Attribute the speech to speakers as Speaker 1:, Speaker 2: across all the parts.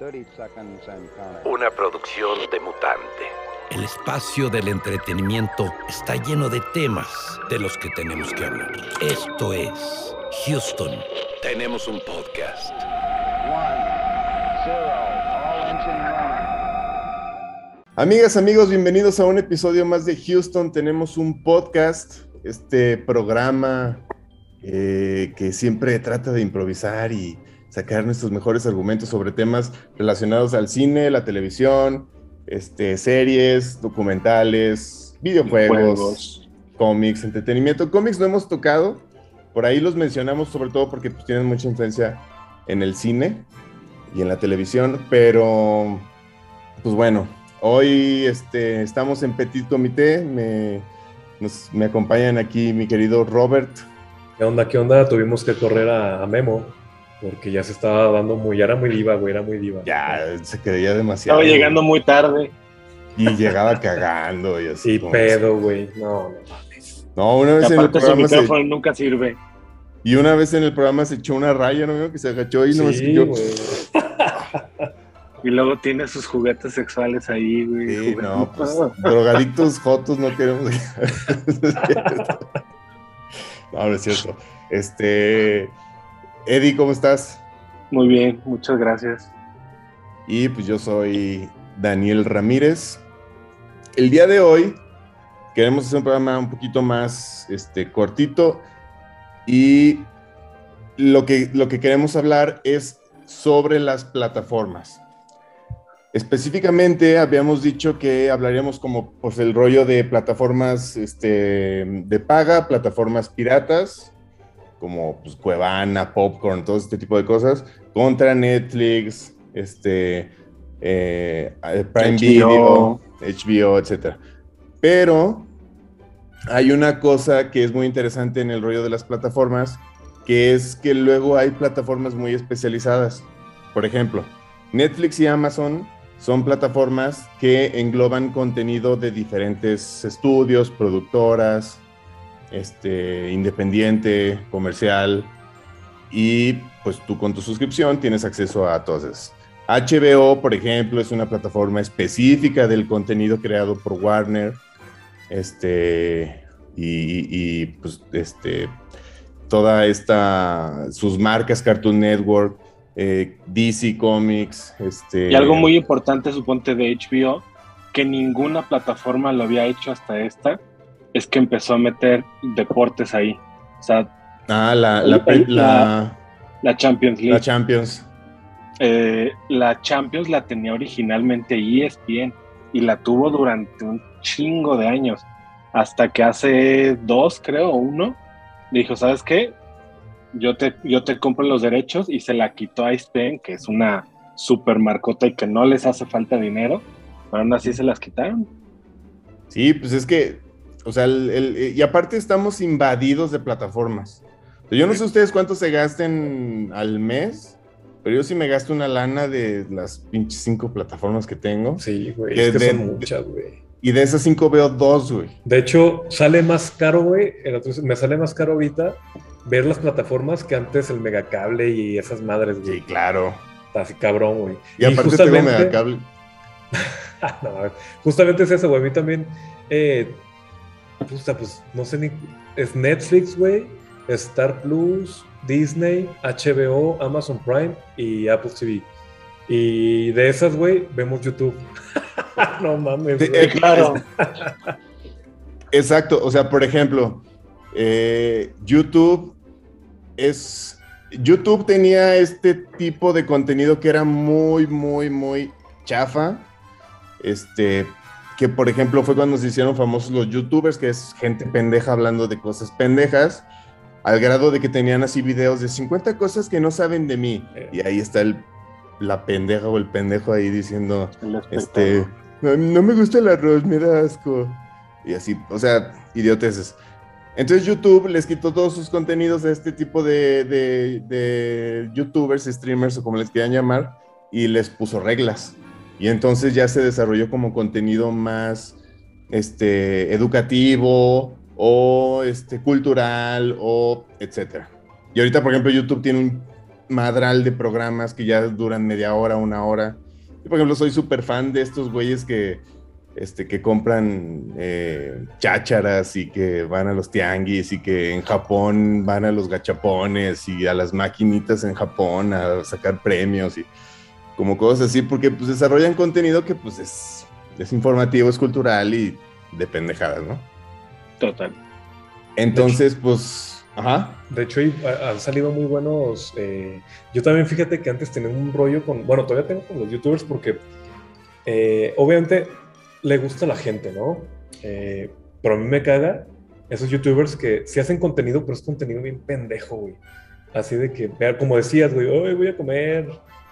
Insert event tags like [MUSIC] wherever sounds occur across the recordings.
Speaker 1: Una producción de mutante.
Speaker 2: El espacio del entretenimiento está lleno de temas de los que tenemos que hablar. Esto es Houston. Tenemos un podcast.
Speaker 3: Amigas, amigos, bienvenidos a un episodio más de Houston. Tenemos un podcast, este programa eh, que siempre trata de improvisar y sacar nuestros mejores argumentos sobre temas relacionados al cine, la televisión, este, series, documentales, videojuegos, cómics, entretenimiento. Cómics no hemos tocado, por ahí los mencionamos sobre todo porque pues, tienen mucha influencia en el cine y en la televisión, pero pues bueno, hoy este, estamos en Petit Comité, me, me acompañan aquí mi querido Robert.
Speaker 4: ¿Qué onda? ¿Qué onda? Tuvimos que correr a, a Memo porque ya se estaba dando muy, ya era muy diva, güey, era muy diva.
Speaker 3: Ya, se creía demasiado.
Speaker 5: Estaba llegando muy tarde.
Speaker 3: Y llegaba cagando y así.
Speaker 4: Sí, pedo, güey. No, no mames.
Speaker 3: No, una vez en el programa.
Speaker 5: Su micrófono nunca sirve.
Speaker 3: Y una vez en el programa se echó una raya, ¿no? Que se agachó y no
Speaker 4: sí,
Speaker 3: yo...
Speaker 4: güey.
Speaker 5: y luego tiene sus juguetes sexuales ahí, güey.
Speaker 3: Sí, no, pues drogadictos jotos no queremos. [LAUGHS] no, no es cierto. Este. Eddie, ¿cómo estás?
Speaker 5: Muy bien, muchas gracias.
Speaker 3: Y pues yo soy Daniel Ramírez. El día de hoy queremos hacer un programa un poquito más este, cortito y lo que, lo que queremos hablar es sobre las plataformas. Específicamente habíamos dicho que hablaríamos como pues el rollo de plataformas este, de paga, plataformas piratas, como pues, Cuevana, Popcorn, todo este tipo de cosas, contra Netflix, este, eh, Prime
Speaker 5: HBO.
Speaker 3: Video, HBO, etc. Pero hay una cosa que es muy interesante en el rollo de las plataformas, que es que luego hay plataformas muy especializadas. Por ejemplo, Netflix y Amazon son plataformas que engloban contenido de diferentes estudios, productoras, este, independiente, comercial, y pues tú con tu suscripción tienes acceso a todas. HBO, por ejemplo, es una plataforma específica del contenido creado por Warner, este, y, y pues este, toda esta, sus marcas Cartoon Network, eh, DC Comics, este...
Speaker 5: Y algo muy importante, suponte, de HBO, que ninguna plataforma lo había hecho hasta esta, es que empezó a meter deportes ahí. O sea,
Speaker 3: Ah, la, la, la,
Speaker 5: la- Champions League.
Speaker 3: la Champions.
Speaker 5: Eh, la Champions la tenía originalmente ESPN y la tuvo durante un chingo de años. Hasta que hace dos, creo, uno, dijo, ¿sabes qué? Yo te, yo te compro los derechos y se la quitó a ESPN, que es una super marcota y que no les hace falta dinero. Pero aún así se las quitaron.
Speaker 3: Sí, pues es que, o sea, el- el- y aparte estamos invadidos de plataformas. Yo no sé ustedes cuánto se gasten al mes, pero yo sí me gasto una lana de las pinches cinco plataformas que tengo.
Speaker 4: Sí, güey,
Speaker 3: Que
Speaker 4: es que
Speaker 3: de-
Speaker 4: son muchas, güey.
Speaker 3: Y de esas cinco veo dos, güey.
Speaker 4: De hecho, sale más caro, güey. Me sale más caro ahorita ver las plataformas que antes el megacable y esas madres, güey.
Speaker 3: Sí, claro.
Speaker 4: Está así cabrón, güey.
Speaker 3: Y, aparte tengo megacable. [LAUGHS]
Speaker 4: No, justamente es eso, güey. A mí también, eh, puta, pues no sé ni. Es Netflix, güey, Star Plus, Disney, HBO, Amazon Prime y Apple TV. Y de esas, güey, vemos YouTube. [LAUGHS] no mames.
Speaker 3: Eh,
Speaker 5: Claro. [LAUGHS]
Speaker 3: Exacto, o sea, por ejemplo, eh, YouTube es. YouTube tenía este tipo de contenido que era muy, muy, muy chafa. Este, que por ejemplo fue cuando se hicieron famosos los YouTubers, que es gente pendeja hablando de cosas pendejas, al grado de que tenían así videos de 50 cosas que no saben de mí.
Speaker 4: Eh.
Speaker 3: Y ahí está el, la pendeja o el pendejo ahí diciendo, este, no, no me gusta el arroz, me da asco. Y así, o sea, idioteces. Entonces YouTube les quitó todos sus contenidos a este tipo de, de- de youtubers, streamers o como les quieran llamar, y les puso reglas. Y entonces ya se desarrolló como contenido más este, educativo o este, cultural o etcétera. Y ahorita, por ejemplo, YouTube tiene un madral de programas que ya duran media hora, una hora. Yo, por ejemplo, soy súper fan de estos güeyes que, este, que compran eh, chácharas y que van a los tianguis y que en Japón van a los gachapones y a las maquinitas en Japón a sacar premios y como cosas así, porque pues desarrollan contenido que pues es, es informativo, es cultural y de pendejadas, ¿no?
Speaker 5: Total.
Speaker 3: Entonces, pues, ajá.
Speaker 4: De hecho, han salido muy buenos. eh, yo también fíjate que antes tenía un rollo con. Bueno, todavía tengo con los youtubers porque eh, obviamente le gusta a la gente, ¿no? Eh, pero a mí me caga esos youtubers que sí hacen contenido, pero es contenido bien pendejo, güey. Así de que, como decías, güey, hoy voy a comer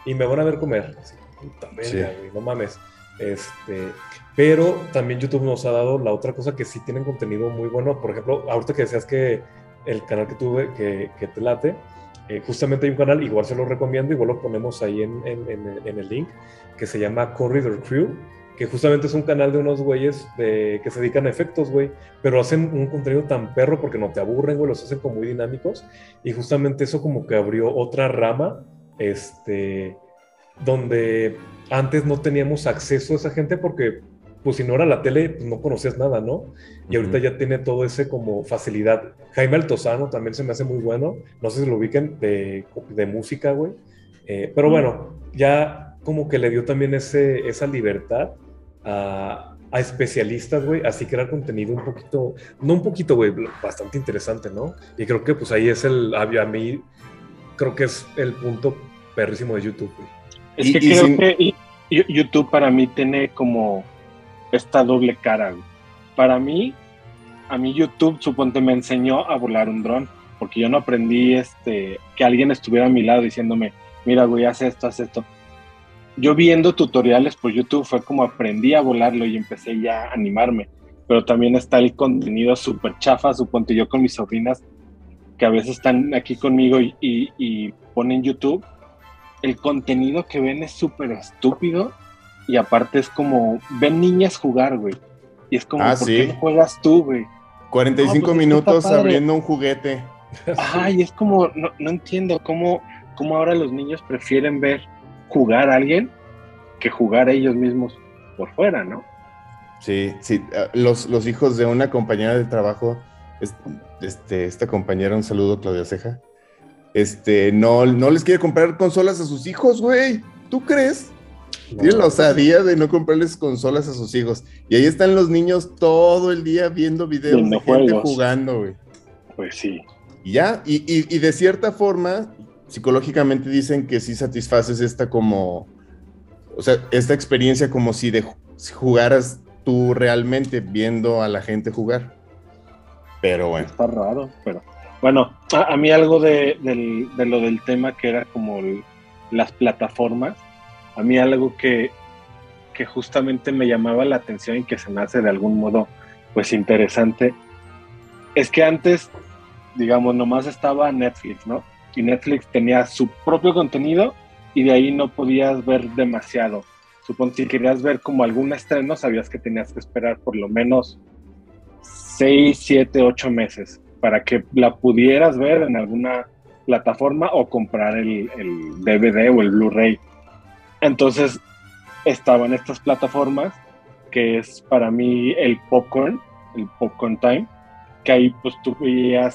Speaker 4: y me van a ver comer. Así, puta verga,
Speaker 3: Sí.
Speaker 4: no mames. Este, pero también YouTube nos ha dado la otra cosa que sí tienen contenido muy bueno. Por ejemplo, ahorita que decías que el canal que tuve, que, que te late, eh, justamente hay un canal, igual se lo recomiendo, igual lo ponemos ahí en, en- en- en el link, que se llama Corridor Crew, que justamente es un canal de unos güeyes de, que se dedican a efectos, güey, pero hacen un contenido tan perro porque no te aburren, güey, los hacen como muy dinámicos, y justamente eso como que abrió otra rama, este, donde antes no teníamos acceso a esa gente porque, pues si no era la tele, pues no conocías nada, ¿no? Y ahorita ya tiene todo ese como facilidad. Jaime Altozano también se me hace muy bueno. No sé si lo ubiquen de, de música, güey. Eh, pero bueno, ya como que le dio también ese, esa libertad a, a especialistas, güey, así crear contenido un poquito, no un poquito, güey, bastante interesante, ¿no? Y creo que pues ahí es el, a mí, creo que es el punto perrísimo de YouTube, güey.
Speaker 5: Es
Speaker 3: Y-
Speaker 5: que
Speaker 3: y
Speaker 5: creo
Speaker 3: sin-
Speaker 5: que YouTube para mí tiene como esta doble cara. güey. Para mí, a mí YouTube suponte me enseñó a volar un dron, porque yo no aprendí este que alguien estuviera a mi lado diciéndome, mira, güey, haz esto, haz esto. Yo viendo tutoriales por YouTube fue como aprendí a volarlo y empecé ya a animarme. Pero también está el contenido súper chafa, suponte yo con mis sobrinas, que a veces están aquí conmigo y, y- y ponen YouTube el contenido que ven es súper estúpido y aparte es como, ven niñas jugar, güey. Y es como,
Speaker 3: Ah,
Speaker 5: ¿por
Speaker 3: sí.
Speaker 5: qué no juegas tú, güey?
Speaker 3: 45
Speaker 5: No, pues
Speaker 3: minutos abriendo un juguete. [LAUGHS]
Speaker 5: Ajá, y es como, no, no entiendo cómo, cómo ahora los niños prefieren ver jugar a alguien que jugar a ellos mismos por fuera, ¿no?
Speaker 3: Sí, sí. ah, Los, los hijos de una compañera de trabajo, este, esta compañera, un saludo, Claudia Ceja, este, no, no les quiere comprar consolas a sus hijos, güey. ¿Tú crees? Tiene la osadía de no comprarles consolas a sus hijos. Y ahí están los niños todo el día viendo videos de gente
Speaker 5: juegos.
Speaker 3: jugando, güey.
Speaker 5: Pues sí.
Speaker 3: Y ya, y, y- y de cierta forma, psicológicamente dicen que sí satisfaces esta como, o sea, esta experiencia como si, de, si jugaras tú realmente viendo a la gente jugar. Bueno,
Speaker 5: Está raro, pero bueno, a, mí algo de, lo del tema que era como las plataformas, a mí algo que, que justamente me llamaba la atención y que se me hace de algún modo pues interesante, es que antes, digamos, nomás estaba Netflix, ¿no? Y Netflix tenía su propio contenido y de ahí no podías ver demasiado. Supongo si querías ver como algún estreno, sabías que tenías que esperar por lo menos 6, 7, 8 meses para que la pudieras ver en alguna plataforma o comprar el, DVD o el Blu-ray. Entonces estaban estas plataformas que es para mí el popcorn, el popcorn time, que ahí pues tú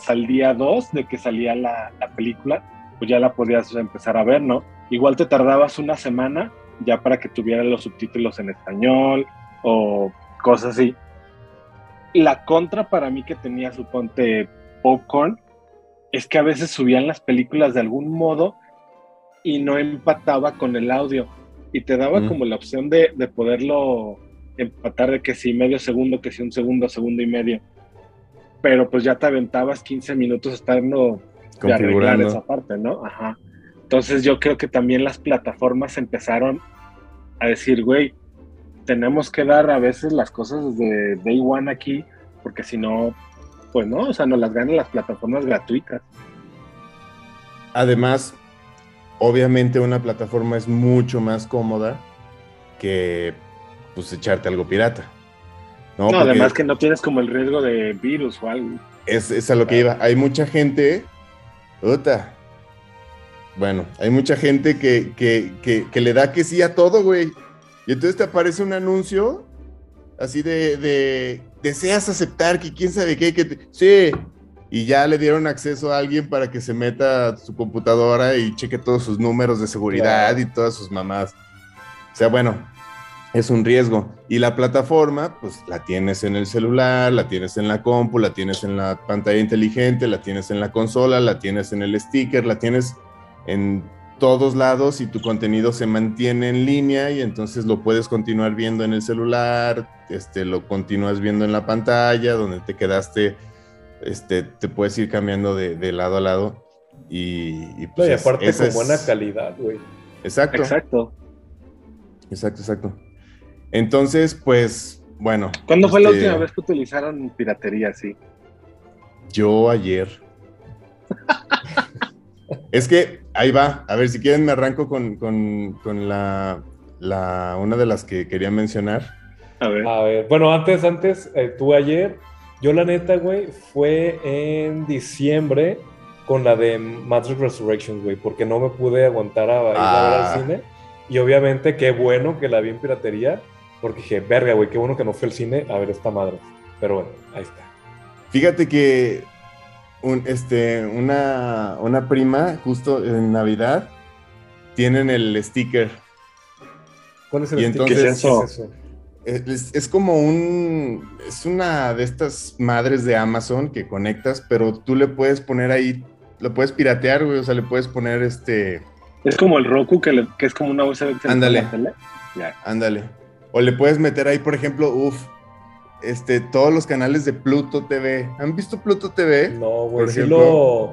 Speaker 5: al día 2 de que salía la, la película, pues ya la podías empezar a ver, ¿no? Igual te tardabas una semana ya para que tuviera los subtítulos en español o cosas así la contra para mí que tenía suponte Popcorn es que a veces subían las películas de algún modo y no empataba con el audio y te daba
Speaker 3: Mm.
Speaker 5: como la opción de, de poderlo empatar de que si medio segundo, que si un segundo, segundo y medio. Pero pues ya te aventabas 15 minutos estando de arreglar esa parte, ¿no? Ajá. Entonces yo creo que también las plataformas empezaron a decir, güey, tenemos que dar a veces las cosas desde day one aquí, porque si no, pues no, o sea, nos las ganan las plataformas gratuitas.
Speaker 3: Además, obviamente una plataforma es mucho más cómoda que pues echarte algo pirata. No,
Speaker 5: además que no tienes como el riesgo de virus o algo.
Speaker 3: es, es a lo que iba. Hay mucha gente, puta, Bueno, hay mucha gente que, que, que, que le da que sí a todo, güey. Y entonces te aparece un anuncio así de, de deseas aceptar que quién sabe qué, que te- sí. Y ya le dieron acceso a alguien para que se meta a su computadora y cheque todos sus números de seguridad
Speaker 4: Claro.
Speaker 3: y todas sus mamás. O sea, bueno, es un riesgo. Y la plataforma, pues la tienes en el celular, la tienes en la compu, la tienes en la pantalla inteligente, la tienes en la consola, la tienes en el sticker, la tienes en todos lados y tu contenido se mantiene en línea y entonces lo puedes continuar viendo en el celular, este, lo continúas viendo en la pantalla, donde te quedaste, este, te puedes ir cambiando de, de lado a lado. Y, y,
Speaker 4: No,
Speaker 3: pues,
Speaker 4: y
Speaker 3: es-
Speaker 4: aparte con
Speaker 3: es-
Speaker 4: buena calidad, güey.
Speaker 3: Exacto,
Speaker 5: Exacto.
Speaker 3: exacto, exacto. Entonces, pues, bueno.
Speaker 5: ¿Cuándo fue la
Speaker 3: este,
Speaker 5: última vez que utilizaron piratería así?
Speaker 3: Yo ayer. [LAUGHS] es que ahí va. A ver, si quieren me arranco con, con- con la, la- una de las que quería mencionar.
Speaker 5: A ver.
Speaker 4: A ver, bueno, antes, antes, eh, tú ayer, yo la neta, güey, fue en diciembre con la de Matrix Resurrection, güey, porque no me pude aguantar a ir a ver
Speaker 3: Ah.
Speaker 4: al cine. Y obviamente, qué bueno que la vi en piratería, porque dije, verga, güey, qué bueno que no fue al cine a ver esta madre. Pero bueno, ahí está.
Speaker 3: Fíjate que un- este, una, una prima, justo en Navidad, tienen el sticker.
Speaker 4: ¿Cuál es el
Speaker 3: Y
Speaker 4: sticker?
Speaker 3: entonces-
Speaker 4: ¿Qué es eso?
Speaker 3: Es, es como un. Es una de estas madres de Amazon que conectas, pero tú le puedes poner ahí. Lo puedes piratear, güey. O sea, le puedes poner este.
Speaker 5: Es como el Roku, que, le- que es como una USB que se le
Speaker 3: Ándale.
Speaker 5: pone a la tele. Ya.
Speaker 3: Ándale. O le puedes meter ahí, por ejemplo, uff, este, todos los canales de Pluto TV. ¿Han visto Pluto TV?
Speaker 4: No, güey,
Speaker 3: Por
Speaker 4: sí
Speaker 3: ejemplo-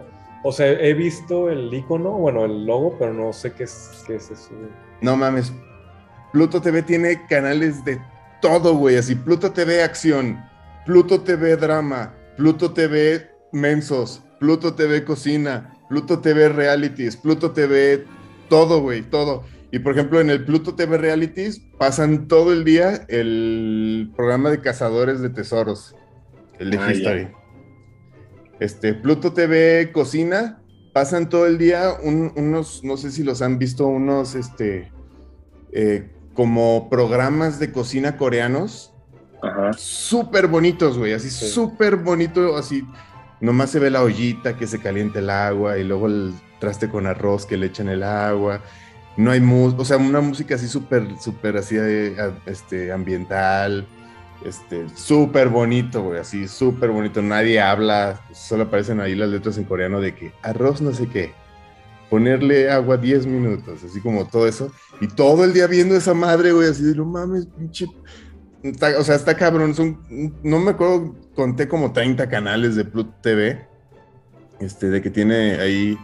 Speaker 4: lo... O sea, he visto el icono, bueno, el logo, pero no sé qué es, qué es eso. güey.
Speaker 3: No mames. Pluto TV tiene canales de todo, güey. Así, Pluto TV Acción, Pluto TV Drama, Pluto TV Mensos, Pluto TV Cocina, Pluto TV Realities, Pluto TV, todo, güey, todo. Y por ejemplo, en el Pluto TV Realities pasan todo el día el programa de cazadores de tesoros, el de
Speaker 5: Ah, ya.
Speaker 3: History. Este, Pluto TV Cocina, pasan todo el día un- unos, no sé si los han visto, unos, este, eh, como programas de cocina coreanos,
Speaker 5: Ajá.
Speaker 3: súper bonitos, güey, así
Speaker 4: Sí.
Speaker 3: súper bonito, así, nomás se ve la ollita que se calienta el agua y luego el traste con arroz que le echan el agua. No hay música, o sea, una música así súper, súper así, eh, este, ambiental, este, súper bonito, güey, así, súper bonito. Nadie habla, solo aparecen ahí las letras en coreano de que arroz no sé qué, ponerle agua 10 minutos, así como todo eso. Y todo el día viendo esa madre, güey, así de no mames, pinche. O sea, está cabrón. Son, no me acuerdo, conté como 30 canales de Pluto TV. Este, de que tiene ahí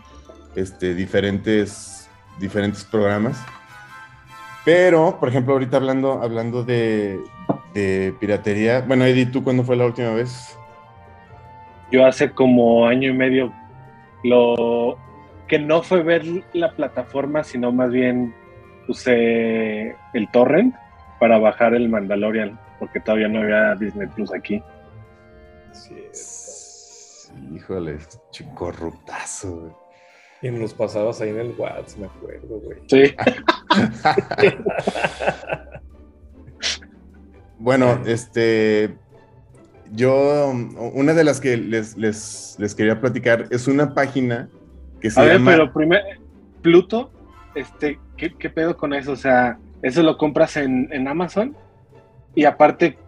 Speaker 3: este, diferentes, diferentes programas. Pero, por ejemplo, ahorita hablando, hablando de, de piratería. Bueno, Eddie, ¿tú cuándo fue la última vez?
Speaker 5: Yo hace como año y medio lo que no fue ver la plataforma, sino más bien usé el torrent para bajar el Mandalorian, porque todavía no había Disney Plus aquí.
Speaker 4: Sí, es-
Speaker 3: Híjole, chico corruptazo, güey.
Speaker 4: Y nos los pasabas ahí en el WhatsApp, me acuerdo, güey.
Speaker 5: Sí. [LAUGHS]
Speaker 3: Bueno, este, yo, una de las que les, les, les quería platicar es una página que se
Speaker 5: A ver,
Speaker 3: llama...
Speaker 5: pero primero, Pluto, este, ¿qué, qué pedo con eso? O sea, ¿eso lo compras en, en Amazon? Y aparte,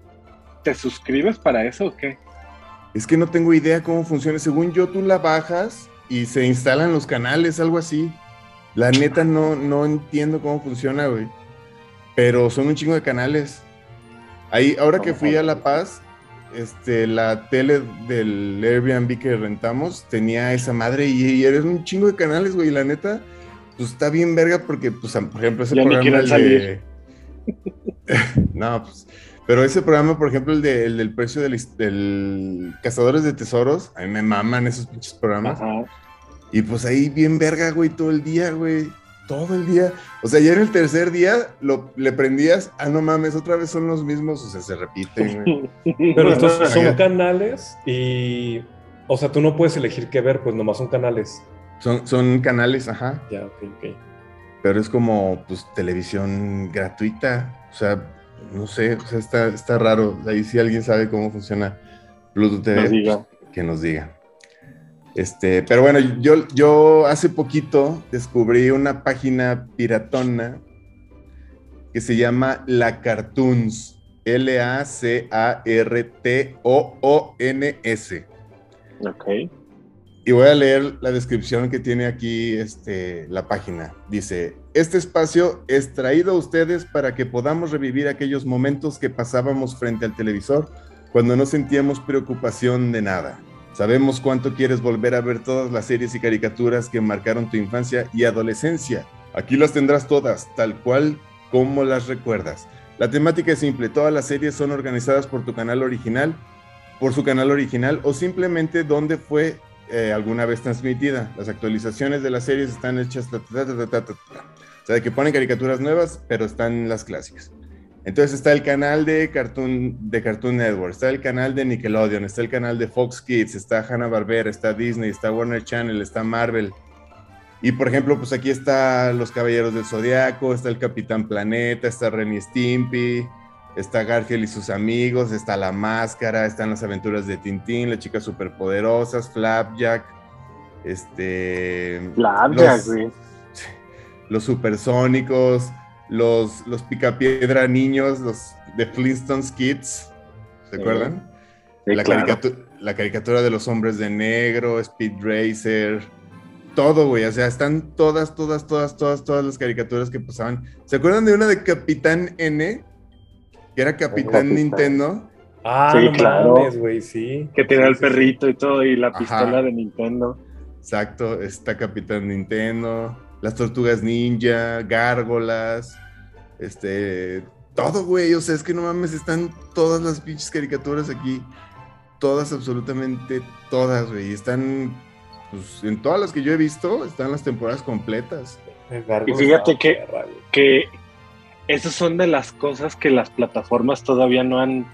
Speaker 5: ¿te suscribes para eso o qué?
Speaker 3: Es que no tengo idea cómo funciona. Según yo, tú la bajas y se instalan los canales, algo así. La neta no, no entiendo cómo funciona, güey. Pero son un chingo de canales. Ahí, ahora que fui a La Paz, este, la tele del Airbnb que rentamos tenía esa madre y, y eres un chingo de canales, güey. La neta, pues está bien verga porque, pues, por ejemplo, ese
Speaker 5: Ya
Speaker 3: programa de... [LAUGHS] no, pues, pero ese programa, por ejemplo, el, de- el del precio del, del Cazadores de Tesoros, a mí me maman esos pinches programas.
Speaker 5: Ajá.
Speaker 3: Y pues ahí bien verga, güey, todo el día, güey. Todo el día. O sea, ya en el tercer día lo, le prendías, ah, no mames, otra vez son los mismos, o sea, se repiten, güey. [LAUGHS]
Speaker 4: Pero estos son canales y. O sea, tú no puedes elegir qué ver, pues nomás son canales.
Speaker 3: Son, son canales, ajá.
Speaker 4: Ya, ok, ok.
Speaker 3: Pero es como, pues, televisión gratuita. O sea, no sé, o sea, está, está raro. Ahí si alguien sabe cómo funciona Pluto TV,
Speaker 5: Nos diga.
Speaker 3: pues, que nos diga. Este, pero bueno, yo, yo hace poquito descubrí una página piratona que se llama La Cartoons. L-A-C-A-R-T-O-O-N-S.
Speaker 5: Ok.
Speaker 3: Y voy a leer la descripción que tiene aquí este, la página. Dice, este espacio es traído a ustedes para que podamos revivir aquellos momentos que pasábamos frente al televisor cuando no sentíamos preocupación de nada. Sabemos cuánto quieres volver a ver todas las series y caricaturas que marcaron tu infancia y adolescencia. Aquí las tendrás todas, tal cual como las recuerdas. La temática es simple, todas las series son organizadas por tu canal original, por su canal original o simplemente donde fue eh, alguna vez transmitida. Las actualizaciones de las series están hechas... ta, ta, ta. O sea, de que ponen caricaturas nuevas, pero están las clásicas. Entonces está el canal de Cartoon, de Cartoon Network, está el canal de Nickelodeon, está el canal de Fox Kids, está Hanna-Barbera, está Disney, está Warner Channel, está Marvel. Y por ejemplo, pues aquí está Los Caballeros del Zodiaco, está el Capitán Planeta, está Ren y Stimpy, está Garfield y sus amigos, está La Máscara, están las aventuras de Tintín, las chicas superpoderosas, Flapjack, este...
Speaker 5: Flapjack,
Speaker 3: los-
Speaker 5: güey.
Speaker 3: los supersónicos, los, los picapiedra niños, los de Flintstones Kids, ¿se
Speaker 5: Sí.
Speaker 3: acuerdan?
Speaker 5: Sí,
Speaker 3: la,
Speaker 5: claro.
Speaker 3: caricatu- la caricatura de los hombres de negro, Speed Racer, todo, güey, o sea, están todas, todas, todas, todas, todas las caricaturas que pasaban. ¿Se acuerdan de una de Capitán N? Que era Capitán. Nintendo.
Speaker 4: Ah,
Speaker 5: Sí,
Speaker 4: no
Speaker 5: claro.
Speaker 4: güey, sí.
Speaker 5: Que tenía
Speaker 4: Sí,
Speaker 5: el
Speaker 4: sí,
Speaker 5: perrito y todo, y la
Speaker 3: Ajá.
Speaker 5: pistola de Nintendo.
Speaker 3: Exacto, está Capitán Nintendo, las tortugas ninja, gárgolas, este, todo, güey, o sea, es que no mames, están todas las pinches caricaturas aquí, todas, absolutamente todas, güey, y están, pues, en todas las que yo he visto, están las temporadas completas.
Speaker 5: Y fíjate que-. Que esas son de las cosas que las plataformas todavía no han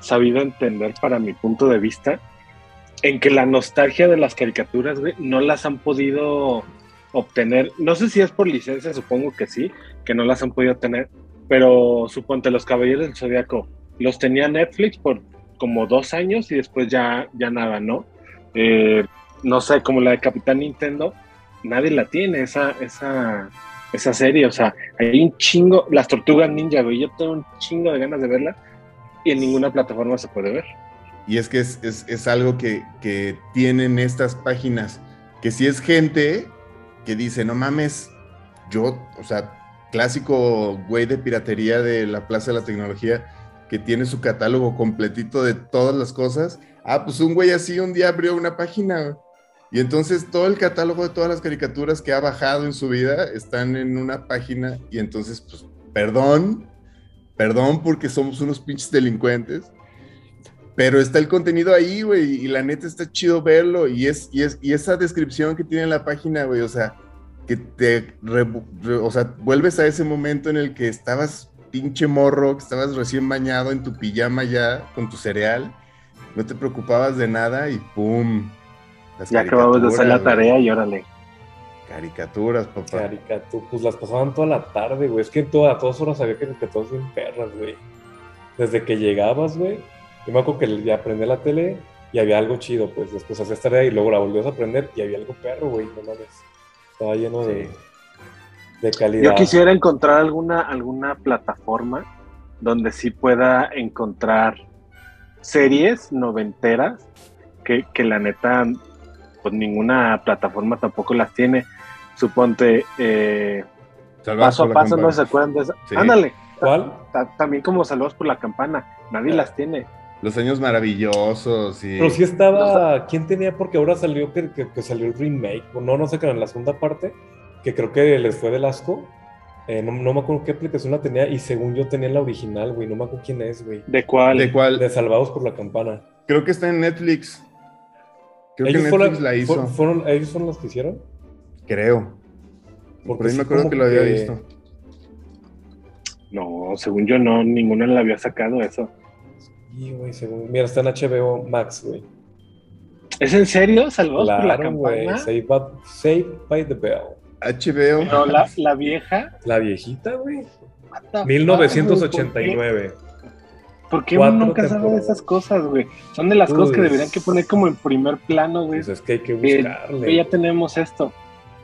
Speaker 5: sabido entender para mi punto de vista. En que la nostalgia de las caricaturas, no las han podido obtener. No sé si es por licencia, supongo que sí, que no las han podido tener. Pero suponte, los Caballeros del Zodiaco los tenía Netflix por como dos años y después ya, ya nada, ¿no? Eh, no sé, como la de Capitán Nintendo, nadie la tiene, esa, esa, esa serie. O sea, hay un chingo, las tortugas ninja, güey, yo tengo un chingo de ganas de verla y en ninguna plataforma se puede ver.
Speaker 3: Y es que es, es- es algo que, que tienen estas páginas, que si es gente que dice, no mames, yo, o sea, clásico güey de piratería de la Plaza de la Tecnología, que tiene su catálogo completito de todas las cosas. Ah, pues un güey así un día abrió una página. Y entonces todo el catálogo de todas las caricaturas que ha bajado en su vida están en una página. Y entonces, pues, perdón, perdón porque somos unos pinches delincuentes. Pero está el contenido ahí, güey, y la neta está chido verlo. Y, es, y, es, y esa descripción que tiene en la página, güey, o sea, que te, re- o sea, vuelves a ese momento en el que estabas pinche morro, que estabas recién bañado en tu pijama ya, con tu cereal, no te preocupabas de nada y ¡pum! Las
Speaker 5: Ya acabamos de hacer la
Speaker 3: caricaturas,
Speaker 5: tarea y órale.
Speaker 3: Caricaturas, papá.
Speaker 4: Caricatura, pues las pasaban toda la tarde, güey. Es que toda, a todas horas había caricaturas bien perras, güey. Desde que llegabas, güey. Yo me acuerdo que ya aprendí la tele y había algo chido, pues después hacías tarea y luego la volvías a aprender y había algo perro, güey. No mames. Estaba lleno de, de calidad.
Speaker 5: Yo quisiera encontrar alguna, alguna plataforma donde sí pueda encontrar series noventeras que, que la neta, pues ninguna plataforma tampoco las tiene. Suponte, eh, paso a paso, no se acuerdan de esa.
Speaker 3: Sí.
Speaker 5: Ándale.
Speaker 4: ¿Cuál?
Speaker 5: Ta- También como saludos por la campana. Nadie
Speaker 4: Ah.
Speaker 5: las tiene.
Speaker 3: Los años maravillosos y...
Speaker 4: Pero sí estaba. ¿Quién tenía? Porque ahora salió que, que- que salió el remake. No, no sé qué en la segunda parte. Que creo que les fue del asco. Eh, no, no me acuerdo qué aplicación la tenía. Y según yo tenía la original, güey. No me acuerdo quién es, güey.
Speaker 5: ¿De cuál?
Speaker 3: ¿De cuál?
Speaker 4: De Salvados por la Campana.
Speaker 3: Creo que está en Netflix. Creo que
Speaker 4: fueron-
Speaker 3: Netflix la hizo.
Speaker 4: fu- fueron, ¿Ellos fueron los que hicieron?
Speaker 3: Creo.
Speaker 4: Porque
Speaker 3: Por ahí
Speaker 4: sí
Speaker 3: me acuerdo que lo había
Speaker 4: que-
Speaker 3: visto.
Speaker 5: No, según yo no, ninguna le había sacado eso.
Speaker 4: Sí, güey, según. Mira, está en HBO Max, güey.
Speaker 5: ¿Es en serio? ¿Salvados por la
Speaker 4: Claro, güey.
Speaker 5: campana?
Speaker 4: Saved by, Saved by the Bell.
Speaker 3: HBO.
Speaker 5: Pero la, la vieja.
Speaker 4: La viejita, güey.
Speaker 5: what the fuck,
Speaker 4: 1989.
Speaker 5: ¿Por qué uno nunca sabe de esas cosas, güey? Son de las cosas que deberían que poner como en primer plano, güey.
Speaker 4: Pues es que hay que buscarle.
Speaker 5: ya tenemos esto.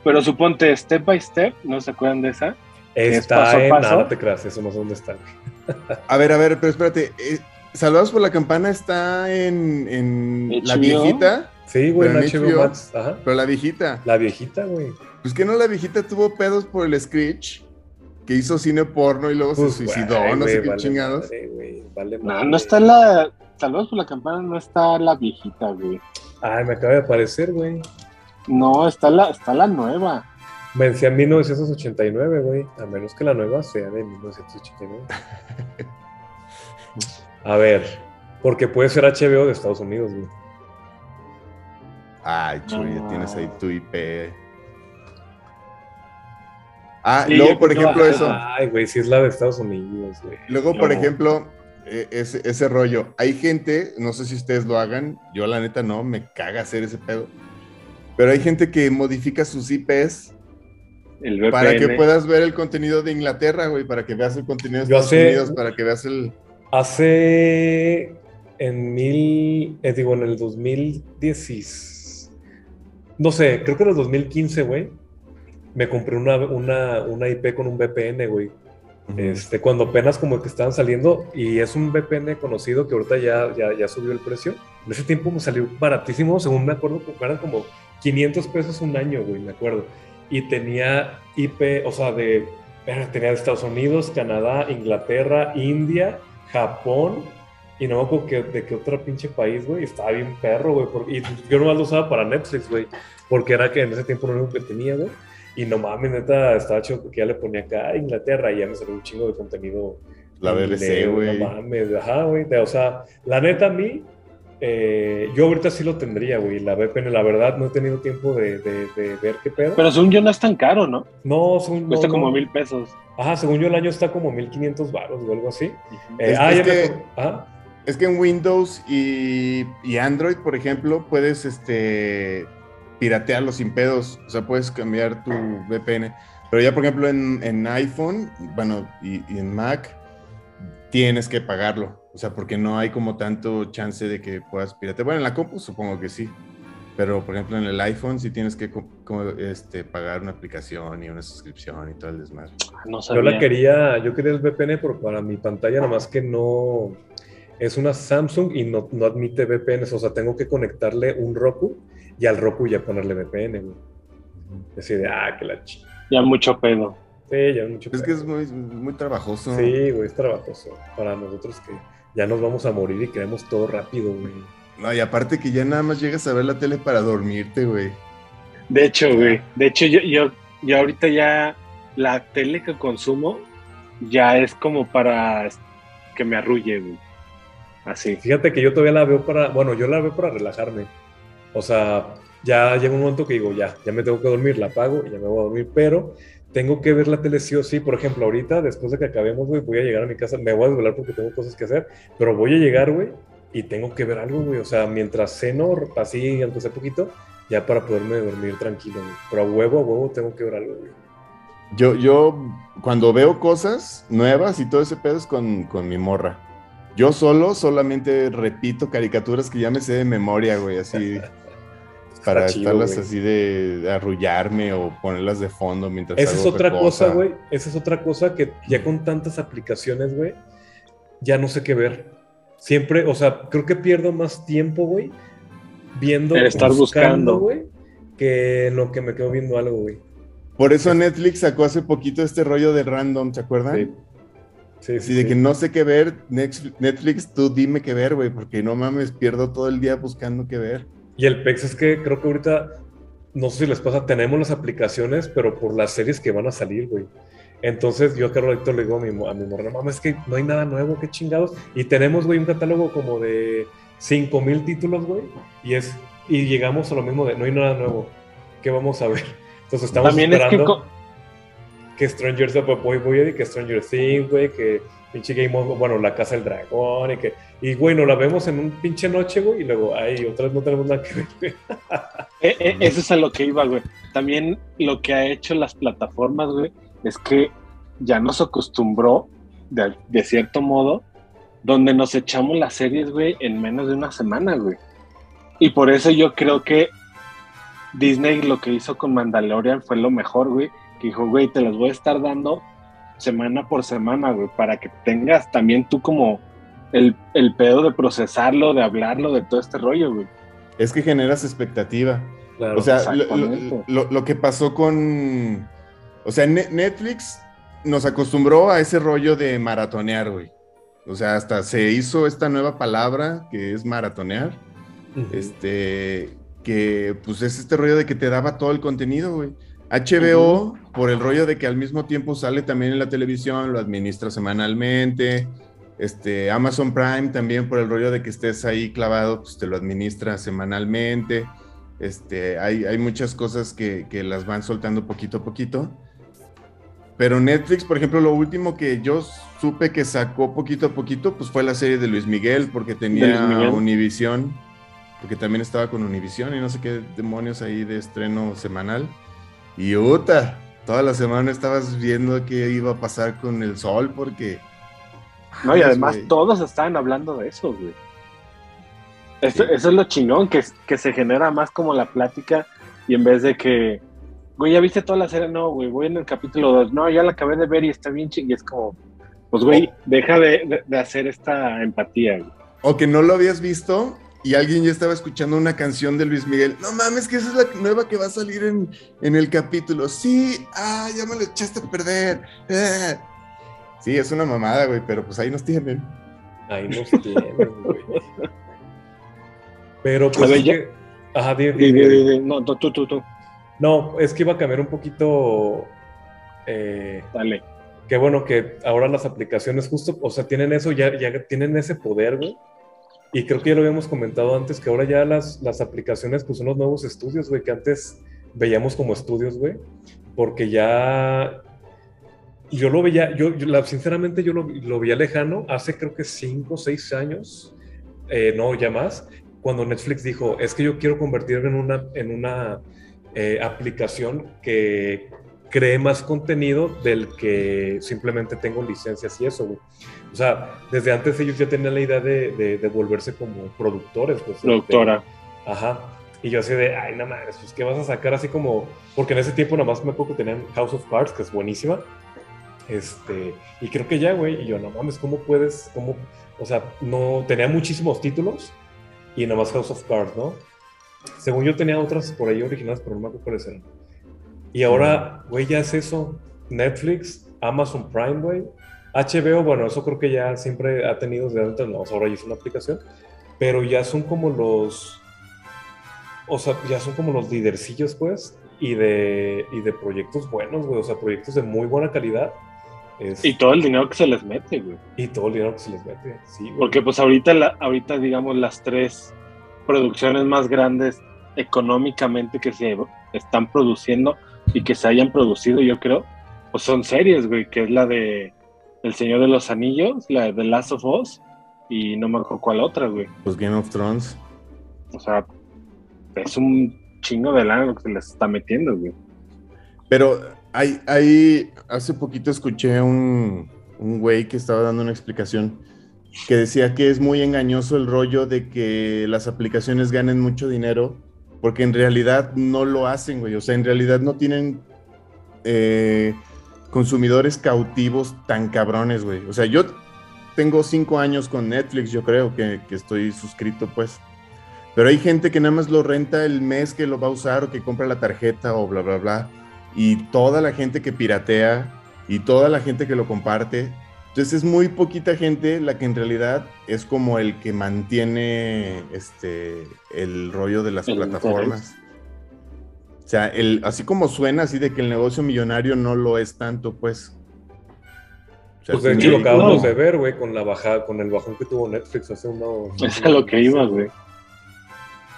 Speaker 5: Pero suponte, Step by Step, ¿no se acuerdan de esa? es
Speaker 4: Está
Speaker 5: paso
Speaker 4: en.
Speaker 5: paso.
Speaker 4: Nada, te creas, eso no sé dónde está. [LAUGHS]
Speaker 3: A ver, a ver, pero espérate. eh, Salvados por la campana está en, en la viejita,
Speaker 4: Sí, güey, en
Speaker 3: Pero en
Speaker 4: HBO
Speaker 3: HBO.
Speaker 4: Max. Ajá.
Speaker 3: pero la viejita.
Speaker 4: La viejita, güey.
Speaker 3: Pues que no la viejita tuvo pedos por el Screech, que hizo cine porno y luego
Speaker 4: Pues,
Speaker 3: se suicidó,
Speaker 4: güey,
Speaker 3: no sé qué
Speaker 4: vale
Speaker 3: chingados.
Speaker 4: madre, güey, vale
Speaker 5: No,
Speaker 4: madre.
Speaker 5: no está la. Salvados por la campana, no está la viejita, güey.
Speaker 4: Ay, me acaba de aparecer, güey.
Speaker 5: No, está la, está la nueva.
Speaker 4: Me decía 1989, güey. A menos que la nueva sea de 1989. [LAUGHS] A ver, porque puede ser HBO de Estados Unidos, güey.
Speaker 3: Ay, Chuy, ya
Speaker 5: No.
Speaker 3: tienes ahí tu IP. Ah,
Speaker 5: Sí,
Speaker 3: luego, por ejemplo, eso.
Speaker 4: Ay, güey, si es la de Estados Unidos, güey.
Speaker 3: Luego, por ejemplo, eh, ese, ese rollo. Hay gente, no sé si ustedes lo hagan, yo la neta no, me caga hacer ese pedo. Pero hay gente que modifica sus IPs
Speaker 5: El VPN.
Speaker 3: para que puedas ver el contenido de Inglaterra, güey, para que veas el contenido de
Speaker 4: Yo
Speaker 3: Estados Unidos, para que veas el...
Speaker 4: Hace en mil, eh, digo, en el 2010, no sé, creo que en el 2015, güey, me compré una, una, una IP con un VPN, güey. Este, cuando apenas como que estaban saliendo y es un VPN conocido que ahorita ya, ya, ya subió el precio. En ese tiempo me salió baratísimo, según me acuerdo, como- eran como 500 pesos un año, güey, me acuerdo. Y tenía IP, o sea, de, tenía de Estados Unidos, Canadá, Inglaterra, India, Japón y no me acuerdo que- de qué otro pinche país, güey. Estaba bien perro, güey. porque- Y yo nomás lo usaba para Netflix, güey, porque era que en ese tiempo lo único que tenía, güey. Y no mames, neta, estaba chido porque ya le ponía acá Inglaterra y ya me salió un chingo de contenido.
Speaker 3: La BBC, güey.
Speaker 4: No mames, ajá, güey. O sea, la neta a mí, eh, yo ahorita sí lo tendría, güey. La VPN, la verdad, no he tenido tiempo de, de- de ver qué pedo.
Speaker 5: Pero según yo no es tan caro, ¿no?
Speaker 4: no, según,
Speaker 5: Cuesta
Speaker 4: no.
Speaker 5: como mil pesos.
Speaker 4: Ajá, según yo el año está como 1500 baros o algo así. Eh,
Speaker 3: Es-
Speaker 4: ah,
Speaker 3: es
Speaker 4: ya me
Speaker 3: que-.
Speaker 4: Ajá.
Speaker 3: Es que en Windows y, y Android, por ejemplo, puedes este, piratearlo sin pedos. O sea, puedes cambiar tu VPN. Pero ya, por ejemplo, en, en iPhone, bueno, y, y en Mac, tienes que pagarlo. O sea, porque no hay como tanto chance de que puedas piratear. Bueno, en la compu supongo que sí. Pero, por ejemplo, en el iPhone sí tienes que co- como, este, pagar una aplicación y una suscripción y todo el desmadre.
Speaker 5: No
Speaker 4: Yo
Speaker 5: sabía.
Speaker 4: la quería, yo quería el VPN pero para mi pantalla, nada más que no. Es una Samsung y no, no admite VPNs, o sea, tengo que conectarle un Roku y al Roku ya ponerle VPN, güey. Así de, ah, que la ch...
Speaker 5: Ya mucho pedo.
Speaker 4: Sí, ya es mucho.
Speaker 3: Es que
Speaker 4: pedo.
Speaker 3: es muy, muy trabajoso.
Speaker 4: Sí, güey, es trabajoso. Para nosotros que ya nos vamos a morir y queremos todo rápido, güey.
Speaker 3: No, y aparte que ya nada más llegas a ver la tele para dormirte, güey.
Speaker 5: De hecho, güey. De hecho, yo, yo, yo ahorita ya la tele que consumo ya es como para que me arrulle, güey. Así.
Speaker 4: Fíjate que yo todavía la veo para, bueno, yo la veo para relajarme. O sea, ya llega un momento que digo, ya, ya me tengo que dormir, la apago y ya me voy a dormir, pero tengo que ver la tele sí o sí. Por ejemplo, ahorita, después de que acabemos, güey, voy a llegar a mi casa, me voy a desvelar porque tengo cosas que hacer, pero voy a llegar, güey, y tengo que ver algo, güey. O sea, mientras ceno, así, aunque sea poquito, ya para poderme dormir tranquilo, güey. Pero a huevo, a huevo, tengo que ver algo, güey.
Speaker 3: Yo, yo, cuando veo cosas nuevas y todo ese pedo es con, con mi morra. Yo solo, solamente repito caricaturas que ya me sé de memoria, güey, así. [LAUGHS] para
Speaker 4: chido,
Speaker 3: estarlas
Speaker 4: güey.
Speaker 3: así de, de arrullarme o ponerlas de fondo mientras
Speaker 4: Esa
Speaker 3: hago
Speaker 4: es otra cosa, güey. Esa es otra cosa que ya con tantas aplicaciones, güey, ya no sé qué ver. Siempre, o sea, creo que pierdo más tiempo, güey, viendo,
Speaker 5: El estar buscando.
Speaker 4: güey, que en lo que me quedo viendo algo, güey.
Speaker 3: Por eso Netflix sacó hace poquito este rollo de random, ¿se acuerdan?
Speaker 4: Sí. Sí,
Speaker 3: Así de que no sé qué ver, Netflix, tú dime qué ver, güey, porque no mames, pierdo todo el día buscando qué ver.
Speaker 4: Y el PEX es que creo que ahorita, no sé si les pasa, tenemos las aplicaciones, pero por las series que van a salir, güey. Entonces yo cada ratito le digo a mi, a mi morra, mamá, es que no hay nada nuevo, qué chingados. Y tenemos, güey, un catálogo como de 5 mil títulos, güey. Y es, y llegamos a lo mismo de, no hay nada nuevo, ¿qué vamos a ver? Entonces estamos
Speaker 5: También es que
Speaker 4: esperando. Que Stranger Things, voy, voy a que Stranger Things, güey, que pinche Game of, bueno, la Casa del Dragón, y que, y güey, la vemos en un pinche noche, güey, y luego, ay, otras no tenemos nada que ver, güey. [LAUGHS]
Speaker 5: Eh, eh, eso es a lo que iba, güey. También lo que ha hecho las plataformas, güey, es que ya nos acostumbró, de cierto modo, donde nos echamos las series, güey, en menos de una semana, güey. Y por eso yo creo que Disney lo que hizo con Mandalorian fue lo mejor, güey. Que dijo, güey, te las voy a estar dando semana por semana, güey, para que tengas también tú como el, el pedo de procesarlo, de hablarlo, de todo este rollo, güey.
Speaker 3: Es que generas expectativa.
Speaker 4: Claro.
Speaker 3: o sea, lo,
Speaker 5: exactamente.
Speaker 3: lo- lo que pasó con. O sea, Ne- Netflix nos acostumbró a ese rollo de maratonear, güey. O sea, hasta se hizo esta nueva palabra que es maratonear. Este. Que pues es este rollo de que te daba todo el contenido, güey. HBO, por el rollo de que al mismo tiempo sale también en la televisión, lo administra semanalmente. Este, Amazon Prime también por el rollo de que estés ahí clavado, pues te lo administra semanalmente. Este, hay, hay muchas cosas que, que las van soltando poquito a poquito. Pero Netflix, por ejemplo, lo último que yo supe que sacó poquito a poquito, pues fue la serie de Luis Miguel, porque tenía
Speaker 5: Miguel.
Speaker 3: Univision, porque también estaba con Univision y no sé qué demonios ahí de estreno semanal. Y Uta, toda la semana estabas viendo qué iba a pasar con el sol, porque.
Speaker 5: No, y además todos estaban hablando de eso, güey. Eso, eso es lo chingón, que, que se genera más como la plática y en vez de que, güey, ¿ya viste toda la serie? No, güey, voy en el capítulo 2. No, ya la acabé de ver y está bien ching. Y es como, pues, güey, deja de, de- de hacer esta empatía, güey.
Speaker 3: O que no lo habías visto y alguien ya estaba escuchando una canción de Luis Miguel. No mames, que esa es la nueva que va a salir en, en el capítulo. Sí, ah, ya me lo echaste a perder. Ah. Sí, es una mamada, güey, pero pues ahí nos tienen.
Speaker 4: Ahí nos tienen, güey. Pero pues
Speaker 5: A ver,
Speaker 4: que- Ajá, di- di-
Speaker 5: Di- No, tú, tú, tú, tú.
Speaker 4: No, es que iba a cambiar un poquito. eh,
Speaker 5: Dale.
Speaker 4: Qué bueno que ahora las aplicaciones justo, o sea, tienen eso, ya, ya tienen ese poder, güey. Y creo que ya lo habíamos comentado antes, que ahora ya las, las aplicaciones pues son los nuevos estudios, güey, que antes veíamos como estudios, güey. Porque ya... Yo lo veía, yo, sinceramente yo lo, lo veía lejano hace creo que cinco o seis años, eh, no, ya más, cuando Netflix dijo, es que yo quiero convertirme en una, en una eh, aplicación que cree más contenido del que simplemente tengo licencias y eso, güey. O sea, desde antes ellos ya tenían la idea de, de, de volverse como productores, pues.
Speaker 5: Productora.
Speaker 4: Ajá. Y yo así de, ay, no mames, pues ¿qué vas a sacar así como...? Porque en ese tiempo nada más me acuerdo que tenían House of Cards, que es buenísima. Este, y creo que ya, güey, y yo, no mames, ¿cómo puedes, cómo, o sea, no, tenía muchísimos títulos y nada más House of Cards, ¿no? Según yo tenía otras por ahí originales, pero no me acuerdo cuáles eran. Y ahora, güey, ya es eso, Netflix, Amazon Prime, güey, HBO, bueno, eso creo que ya siempre ha tenido desde antes, no, ahora ya es una aplicación, pero ya son como los, o sea, ya son como los lidercillos, pues, y de, y de proyectos buenos, güey, o sea, proyectos de muy buena calidad. Es-
Speaker 5: Y todo el dinero que se les mete, güey.
Speaker 4: y todo el dinero que se les mete, sí, güey.
Speaker 5: Porque pues ahorita, la, ahorita digamos, las tres producciones más grandes económicamente que se están produciendo y que se hayan producido, yo creo, pues son series, güey, que es la de El Señor de los Anillos, la de The Last of Us, y no me acuerdo cuál otra, güey.
Speaker 3: Pues Game of Thrones.
Speaker 5: O sea, es un chingo de lana lo que se les está metiendo, güey.
Speaker 3: Pero hay, hay, hace poquito escuché un, un güey que estaba dando una explicación que decía que es muy engañoso el rollo de que las aplicaciones ganen mucho dinero, porque en realidad no lo hacen, güey. O sea, en realidad no tienen eh, consumidores cautivos tan cabrones, güey. O sea, yo tengo cinco años con Netflix, yo creo que, que estoy suscrito, pues. Pero hay gente que nada más lo renta el mes que lo va a usar o que compra la tarjeta o bla, bla, bla. Y toda la gente que piratea y toda la gente que lo comparte. Entonces es muy poquita gente la que en realidad es como el que mantiene este, el rollo de las
Speaker 5: El
Speaker 3: plataformas. Sea, el, así como suena, así de que el negocio millonario no lo es tanto, pues. O sea,
Speaker 4: Pues de hecho lo
Speaker 3: no.
Speaker 4: acabamos de ver, güey, con la bajada, con el bajón que tuvo Netflix hace unos...
Speaker 5: Es a lo que iba, güey.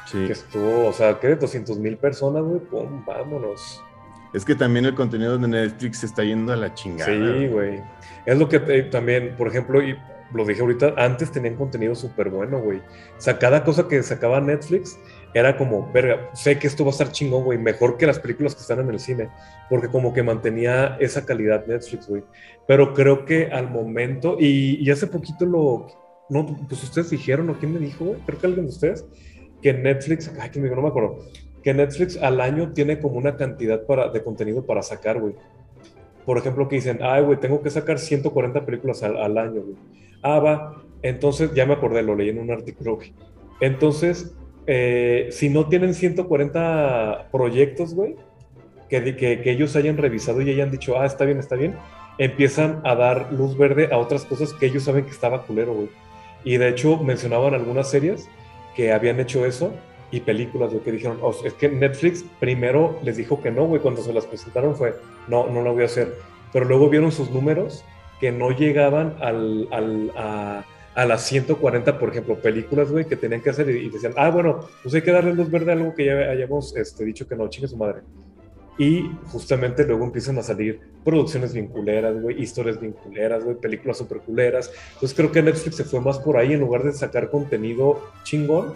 Speaker 3: Sí.
Speaker 4: Que estuvo, o sea, que de 200 mil personas, güey, pum, vámonos.
Speaker 3: Es que también el contenido de Netflix se está yendo a la chingada.
Speaker 4: Sí, güey. Es lo que también, por ejemplo, y lo dije ahorita, antes tenían contenido súper bueno, güey. O sea, cada cosa que sacaba Netflix era como, verga, sé que esto va a estar chingón, güey, mejor que las películas que están en el cine, porque como que mantenía esa calidad Netflix, güey. Pero creo que al momento, y, y hace poquito lo, no, pues ustedes dijeron, o quién me dijo, güey? creo que alguien de ustedes, que Netflix, ay, que me dijo, no me acuerdo, que Netflix al año tiene como una cantidad para, de contenido para sacar, güey. Por ejemplo, que dicen, ay, güey, tengo que sacar 140 películas al, al año, güey. Ah, va. Entonces, ya me acordé, lo leí en un artículo, güey. Entonces, eh, si no tienen 140 proyectos, güey, que, que, que ellos hayan revisado y hayan dicho, ah, está bien, está bien, empiezan a dar luz verde a otras cosas que ellos saben que estaba culero, güey. Y de hecho, mencionaban algunas series que habían hecho eso y películas, güey, que dijeron, "Oh, es que Netflix primero les dijo que no, güey, cuando se las presentaron fue, no, no lo voy a hacer. Pero luego vieron sus números que no llegaban al, al- a, a las 140, por ejemplo, películas, güey, que tenían que hacer y, y decían, ah, bueno, pues hay que darle luz verde a algo que ya hayamos este, dicho que no, chingue su madre. Y justamente luego empiezan a salir producciones vinculeras, güey, historias vinculeras, güey, películas super culeras. Entonces creo que Netflix se fue más por ahí, en lugar de sacar contenido chingón,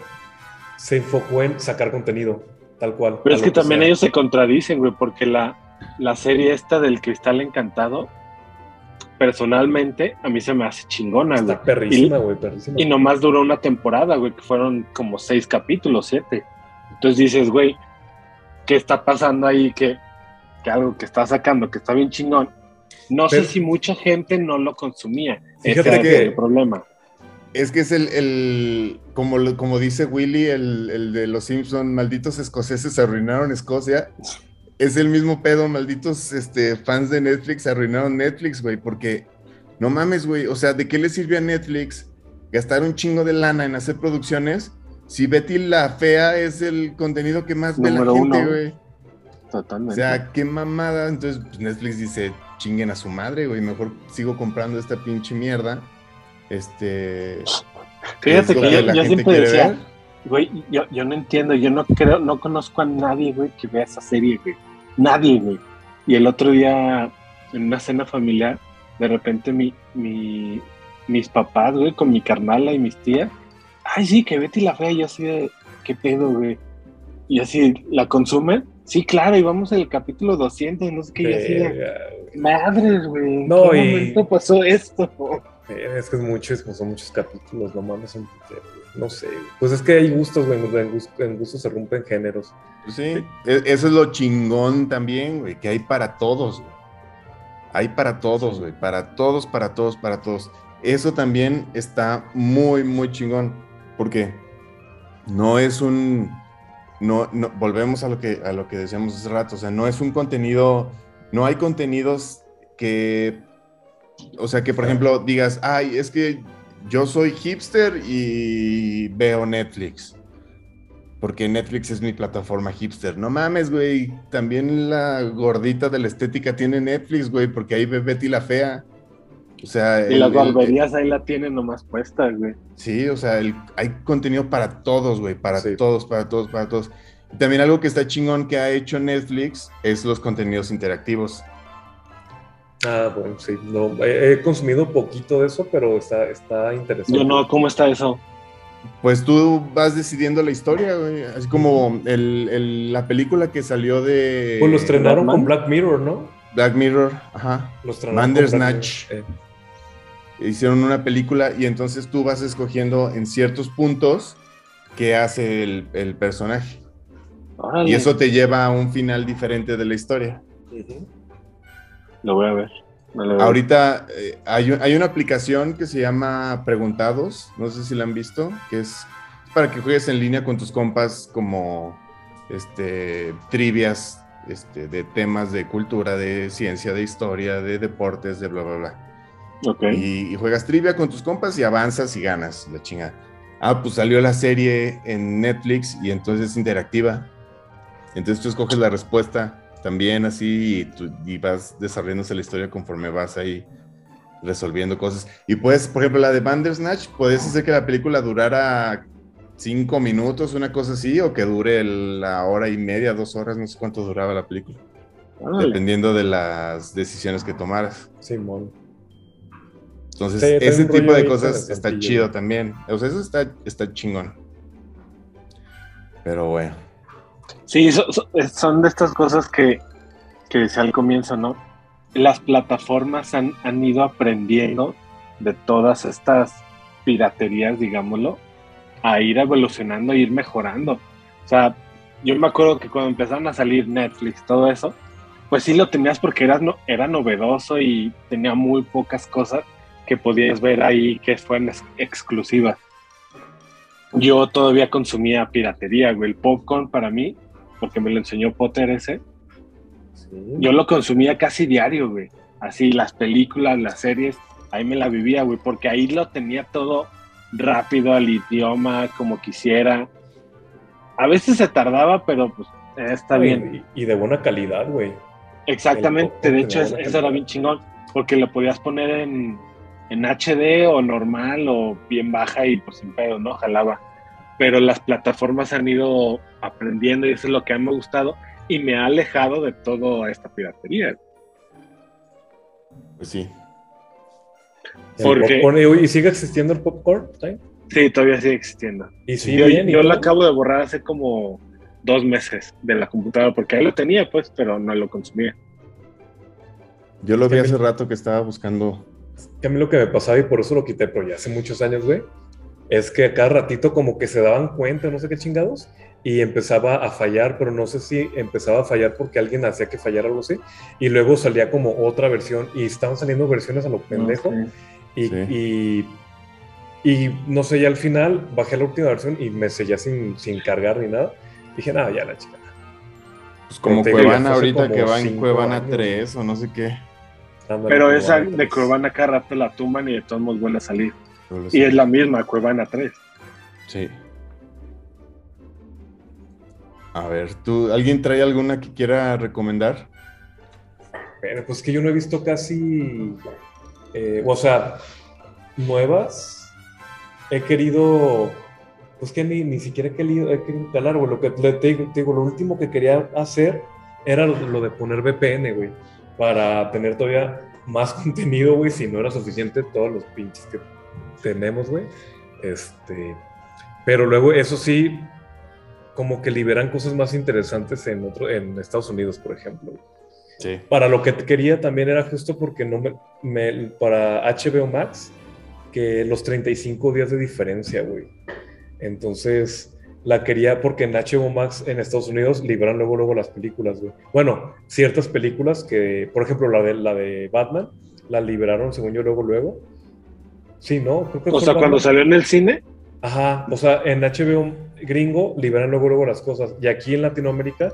Speaker 4: se enfocó en sacar contenido, tal cual.
Speaker 5: Pero es
Speaker 4: lo
Speaker 5: que también
Speaker 4: sea.
Speaker 5: ellos se contradicen, güey, porque la, la serie esta del Cristal Encantado, personalmente, a mí se me hace chingona, güey.
Speaker 4: Está perrísima, güey, perrísima.
Speaker 5: Y nomás duró una temporada, güey, que fueron como seis capítulos, siete. Entonces dices, güey, ¿qué está pasando ahí? Que, que algo que está sacando, que está bien chingón. No
Speaker 4: Pero-
Speaker 5: sé si mucha gente no lo consumía.
Speaker 4: Fíjate
Speaker 5: Ese
Speaker 3: que-
Speaker 5: es el problema.
Speaker 3: Es que es el, el- como, como dice Willy, el, el de los Simpson, malditos escoceses arruinaron Escocia. Es el mismo pedo, malditos este, fans de Netflix arruinaron Netflix, güey, porque no mames, güey, o sea, ¿de qué le sirve a Netflix gastar un chingo de lana en hacer producciones si Betty la Fea es el contenido que más ve la
Speaker 5: Número
Speaker 3: gente, güey? O
Speaker 5: Totalmente.
Speaker 3: sea, qué mamada. Entonces pues, Netflix dice, chinguen a su madre, güey, mejor sigo comprando esta pinche mierda. Este...
Speaker 5: Fíjate que yo,
Speaker 3: la
Speaker 5: yo siempre decía,
Speaker 3: ver.
Speaker 5: güey, yo, yo no entiendo, yo no creo, no conozco a nadie, güey, que vea esa serie, güey. Nadie, güey. Y el otro día, en una cena familiar, de repente mi, mi, mis papás, güey, con mi carnala y mis tías, ay, sí, que Betty la Fea, yo así de, ¿qué pedo, güey? Y así, ¿la consumen? Sí, claro, y vamos en el capítulo 200, no sé qué, y así de,
Speaker 4: Verga, güey.
Speaker 5: ¿en
Speaker 4: No,
Speaker 5: qué
Speaker 4: y-
Speaker 5: momento pasó esto?
Speaker 4: Eh, Es que es mucho, es como son muchos capítulos, no mames, un putero, güey. No sé. Pues es que hay gustos, güey. En gustos, en gustos se rompen géneros.
Speaker 3: Pues sí, e- eso es lo chingón también, güey, que hay para todos. Hay para todos, güey, para todos, para todos, para todos. Eso también está muy, muy chingón, porque no es un, no, no, volvemos a lo que, a lo que decíamos hace rato, o sea, no es un contenido, no hay contenidos que, o sea, que por ejemplo digas, ay, es que yo soy hipster y veo Netflix porque Netflix es mi plataforma hipster. No mames, güey. También la gordita de la estética tiene Netflix, güey, porque ahí ve Betty la fea. O sea,
Speaker 5: Y
Speaker 3: el-
Speaker 5: las
Speaker 3: el-
Speaker 5: barberías ahí la tienen nomás puestas, güey.
Speaker 3: Sí, o sea, el- hay contenido para todos, güey, para
Speaker 4: Sí.
Speaker 3: todos, para todos, para todos. Y también algo que está chingón que ha hecho Netflix es los contenidos interactivos.
Speaker 4: Ah, bueno, sí. No, he, he consumido poquito de eso, pero está, está interesante.
Speaker 5: Yo no, ¿cómo está eso?
Speaker 3: Pues tú vas decidiendo la historia, güey. Así como el- el- la película que salió de
Speaker 4: Pues lo estrenaron
Speaker 5: Batman.
Speaker 4: con Black Mirror, ¿no?
Speaker 3: Black Mirror, ajá.
Speaker 4: Lo estrenaron
Speaker 3: Bandersnatch.
Speaker 4: Eh,
Speaker 3: hicieron una película y entonces tú vas escogiendo en ciertos puntos qué hace el, el personaje.
Speaker 5: Órale,
Speaker 3: Y eso te lleva a un final diferente de la historia.
Speaker 5: Lo voy a ver. me lo voy a ver.
Speaker 3: Ahorita eh, hay, hay una aplicación que se llama Preguntados, no sé si la han visto, que es para que juegues en línea con tus compas como este, trivias este, de temas de cultura, de ciencia, de historia, de deportes, de bla, bla, bla. Y, y juegas trivia con tus compas y avanzas y ganas la chingada. Ah, pues salió la serie en Netflix y entonces es interactiva. Entonces tú escoges la respuesta también así y, tú- y vas desarrollándose la historia conforme vas ahí resolviendo cosas. Y puedes, por ejemplo, la de Bandersnatch, puedes hacer que la película durara cinco minutos, una cosa así, o que dure la hora y media, dos horas, no sé cuánto duraba la película. Dependiendo de las decisiones que tomaras.
Speaker 4: Simón.
Speaker 3: Entonces,
Speaker 4: Sí,
Speaker 3: ese tipo de cosas está chido también. O sea, eso está, está chingón. Pero bueno.
Speaker 5: Sí, so- so- son de estas cosas que, que decía al comienzo, ¿no? Las plataformas han, han ido aprendiendo de todas estas piraterías, digámoslo, a ir evolucionando, a ir mejorando. O sea, yo me acuerdo que cuando empezaron a salir Netflix, todo eso, pues sí lo tenías porque era, no, era novedoso y tenía muy pocas cosas que podías ver ahí que fueran ex- exclusivas. Yo todavía consumía piratería, güey. El popcorn para mí, porque me lo enseñó Potter ese,
Speaker 4: Sí.
Speaker 5: yo lo consumía casi diario, güey. Así, las películas, las series, ahí me la vivía, güey, porque ahí lo tenía todo rápido al idioma, como quisiera. A veces se tardaba, pero pues eh, está bien.
Speaker 4: Y, de buena calidad, güey.
Speaker 5: Exactamente, de hecho eso era bien chingón, porque lo podías poner en, en HD o normal o bien baja y pues sin pedo, ¿no? Jalaba. Pero las plataformas han ido aprendiendo y eso es lo que a mí me ha gustado y me ha alejado de toda esta piratería.
Speaker 3: Pues sí.
Speaker 5: Porque-
Speaker 4: popcorn, y, sigue existiendo el popcorn, ¿sí?
Speaker 5: Sí, todavía sigue existiendo.
Speaker 4: Y sí,
Speaker 5: yo
Speaker 4: bien. y
Speaker 5: yo lo acabo de borrar hace como dos meses de la computadora porque ahí lo tenía, pues, pero no lo consumía.
Speaker 3: Yo lo vi hace rato que estaba buscando.
Speaker 4: Que a mí lo que me pasaba y por eso lo quité, pero ya hace muchos años, güey, es que a cada ratito como que se daban cuenta, no sé qué chingados, y empezaba a fallar, pero no sé si empezaba a fallar porque alguien hacía que fallara algo así, y luego salía como otra versión, y estaban saliendo versiones a lo pendejo,
Speaker 5: Ok.
Speaker 4: y,
Speaker 3: Sí.
Speaker 4: y, y no sé, ya al final bajé la última versión y me sellé sin, sin cargar ni nada. Dije, nada, ya la chica.
Speaker 3: Pues como Cuevana ahorita
Speaker 4: como
Speaker 3: que va en Cuevana
Speaker 4: años.
Speaker 3: 3 o no sé qué.
Speaker 4: Ándale,
Speaker 5: Pero esa de. Cuevana cada rato la tumban y de todos modos vuelve a salir. Y es la misma, Cuevana 3.
Speaker 3: Sí. A ver, ¿tú, ¿alguien trae alguna que quiera recomendar?
Speaker 4: Pero pues que yo no he visto casi, eh, o sea, nuevas. He querido, pues que ni, ni siquiera he querido, he querido calar, güey. Lo que le- te digo, te digo, lo último que quería hacer era lo de poner VPN, güey, para tener todavía más [LAUGHS] contenido, güey, si no era suficiente todos los pinches que tenemos, güey. Este, pero luego, eso sí, como que liberan cosas más interesantes en otro, en Estados Unidos, por ejemplo.
Speaker 3: Sí.
Speaker 4: Para lo que quería también era justo porque no me, me- para HBO Max que los 35 días de diferencia, güey. Entonces la quería porque en HBO Max en Estados Unidos liberan luego luego las películas, güey. Bueno, ciertas películas que, por ejemplo, la de la de Batman la liberaron según yo luego luego. Sí, ¿no? Creo que
Speaker 5: O sea, cuando salió en el cine,
Speaker 4: Ajá, o sea, en HBO gringo liberan luego luego las cosas y aquí en Latinoamérica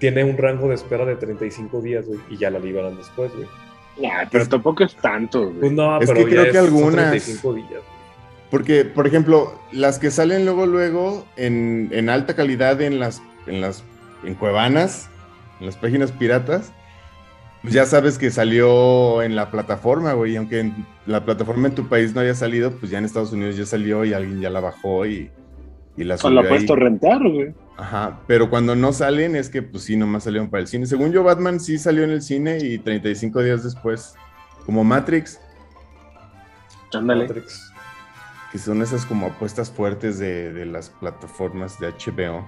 Speaker 4: tiene un rango de espera de 35 días, güey, y ya la liberan después, güey.
Speaker 5: nah, pero tampoco es tanto. güey.
Speaker 4: Pues no,
Speaker 3: Es
Speaker 4: pero
Speaker 3: que
Speaker 4: ya
Speaker 3: creo que
Speaker 4: es-
Speaker 3: algunas-
Speaker 4: 35 días. güey.
Speaker 3: Porque, por ejemplo, las que salen luego, luego, en, en alta calidad en las, en las, en Cuevanas, en las páginas piratas, pues ya sabes que salió en la plataforma, güey. Aunque en la plataforma en tu país no haya salido, pues ya en Estados Unidos ya salió y alguien ya la bajó y, y la
Speaker 5: O
Speaker 3: subió
Speaker 5: la
Speaker 3: ahí.
Speaker 5: puesto a rentar, güey.
Speaker 3: Ajá, pero cuando no salen es que pues sí, nomás salieron para el cine. Según yo, Batman sí salió en el cine y 35 días después, como Matrix,
Speaker 5: Ándale.
Speaker 4: Matrix.
Speaker 3: Que son esas como apuestas fuertes de, de las plataformas de HBO.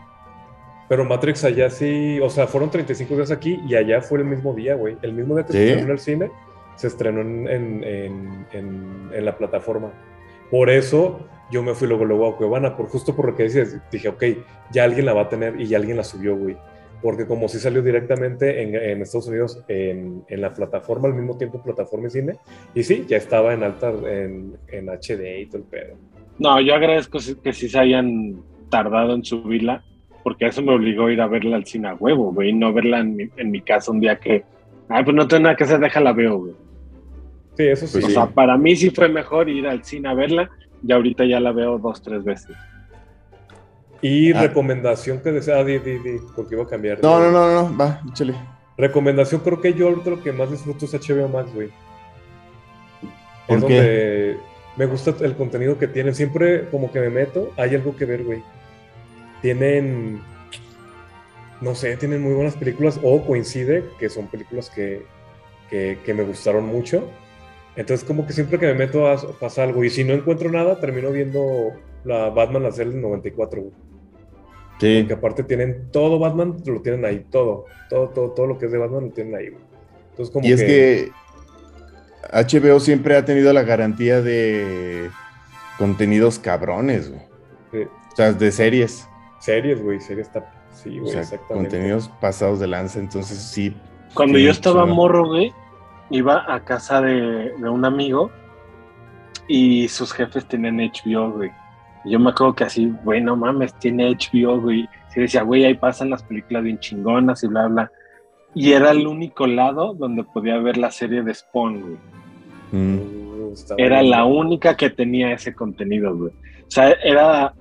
Speaker 4: Pero Matrix allá sí, o sea, fueron 35 días aquí y allá fue el mismo día, güey. El mismo día que
Speaker 3: ¿Sí?
Speaker 4: se estrenó en el cine, se estrenó en, en- en- en- en la plataforma. Por eso yo me fui luego, luego a Cuevana, por, justo por lo que dices, dije, ok, ya alguien la va a tener y ya alguien la subió, güey. Porque como sí salió directamente en, en Estados Unidos en, en la plataforma, al mismo tiempo plataforma y cine, y sí, ya estaba en alta, en, en HD y todo el pedo.
Speaker 5: No, yo agradezco que sí se hayan tardado en subirla, porque eso me obligó a ir a verla al cine a huevo, güey, y no verla en mi, en mi casa un día que, ay, pues no tengo nada que hacer, déjala veo, güey.
Speaker 4: Sí, eso sí.
Speaker 5: O sea, para mí sí fue mejor ir al cine a verla, y ahorita ya la veo dos, tres veces.
Speaker 4: Y
Speaker 3: Ah.
Speaker 4: recomendación que desea, ah, di, di, di, porque iba a cambiar.
Speaker 3: No, no, no, no, va, échale.
Speaker 4: Recomendación, creo que yo lo que más disfruto es HBO Max, güey.
Speaker 3: ¿Por
Speaker 4: Es
Speaker 3: qué?
Speaker 4: donde me gusta el contenido que tienen. Siempre como que me meto, hay algo que ver, güey. Tienen... no sé, tienen muy buenas películas o coincide que son películas que, que, que me gustaron mucho. Entonces como que siempre que me meto a, pasa algo y si no encuentro nada, termino viendo la Batman, la serie del 94. güey.
Speaker 3: Sí.
Speaker 4: Que aparte tienen todo Batman, lo tienen ahí, todo, todo, todo, todo lo que es de Batman lo tienen ahí. güey. Entonces como
Speaker 3: Y es que HBO siempre ha tenido la garantía de contenidos cabrones, güey. O sea, de series.
Speaker 4: series, güey, series está, sí,
Speaker 3: O
Speaker 4: güey,
Speaker 3: sea,
Speaker 4: exactamente.
Speaker 3: contenidos pasados de lanza. Entonces, sí.
Speaker 5: Cuando
Speaker 3: Sí,
Speaker 5: yo estaba morro, güey, iba a casa de, de un amigo y sus jefes tenían HBO, güey. Y yo me acuerdo que así, güey, no mames, tiene HBO, güey. Sí decía, güey, ahí pasan las películas bien chingonas y bla, bla. Y era el único lado donde podía ver la serie de Spawn, güey.
Speaker 3: Mm.
Speaker 4: Está
Speaker 5: Era la única que tenía ese contenido, güey. O sea, era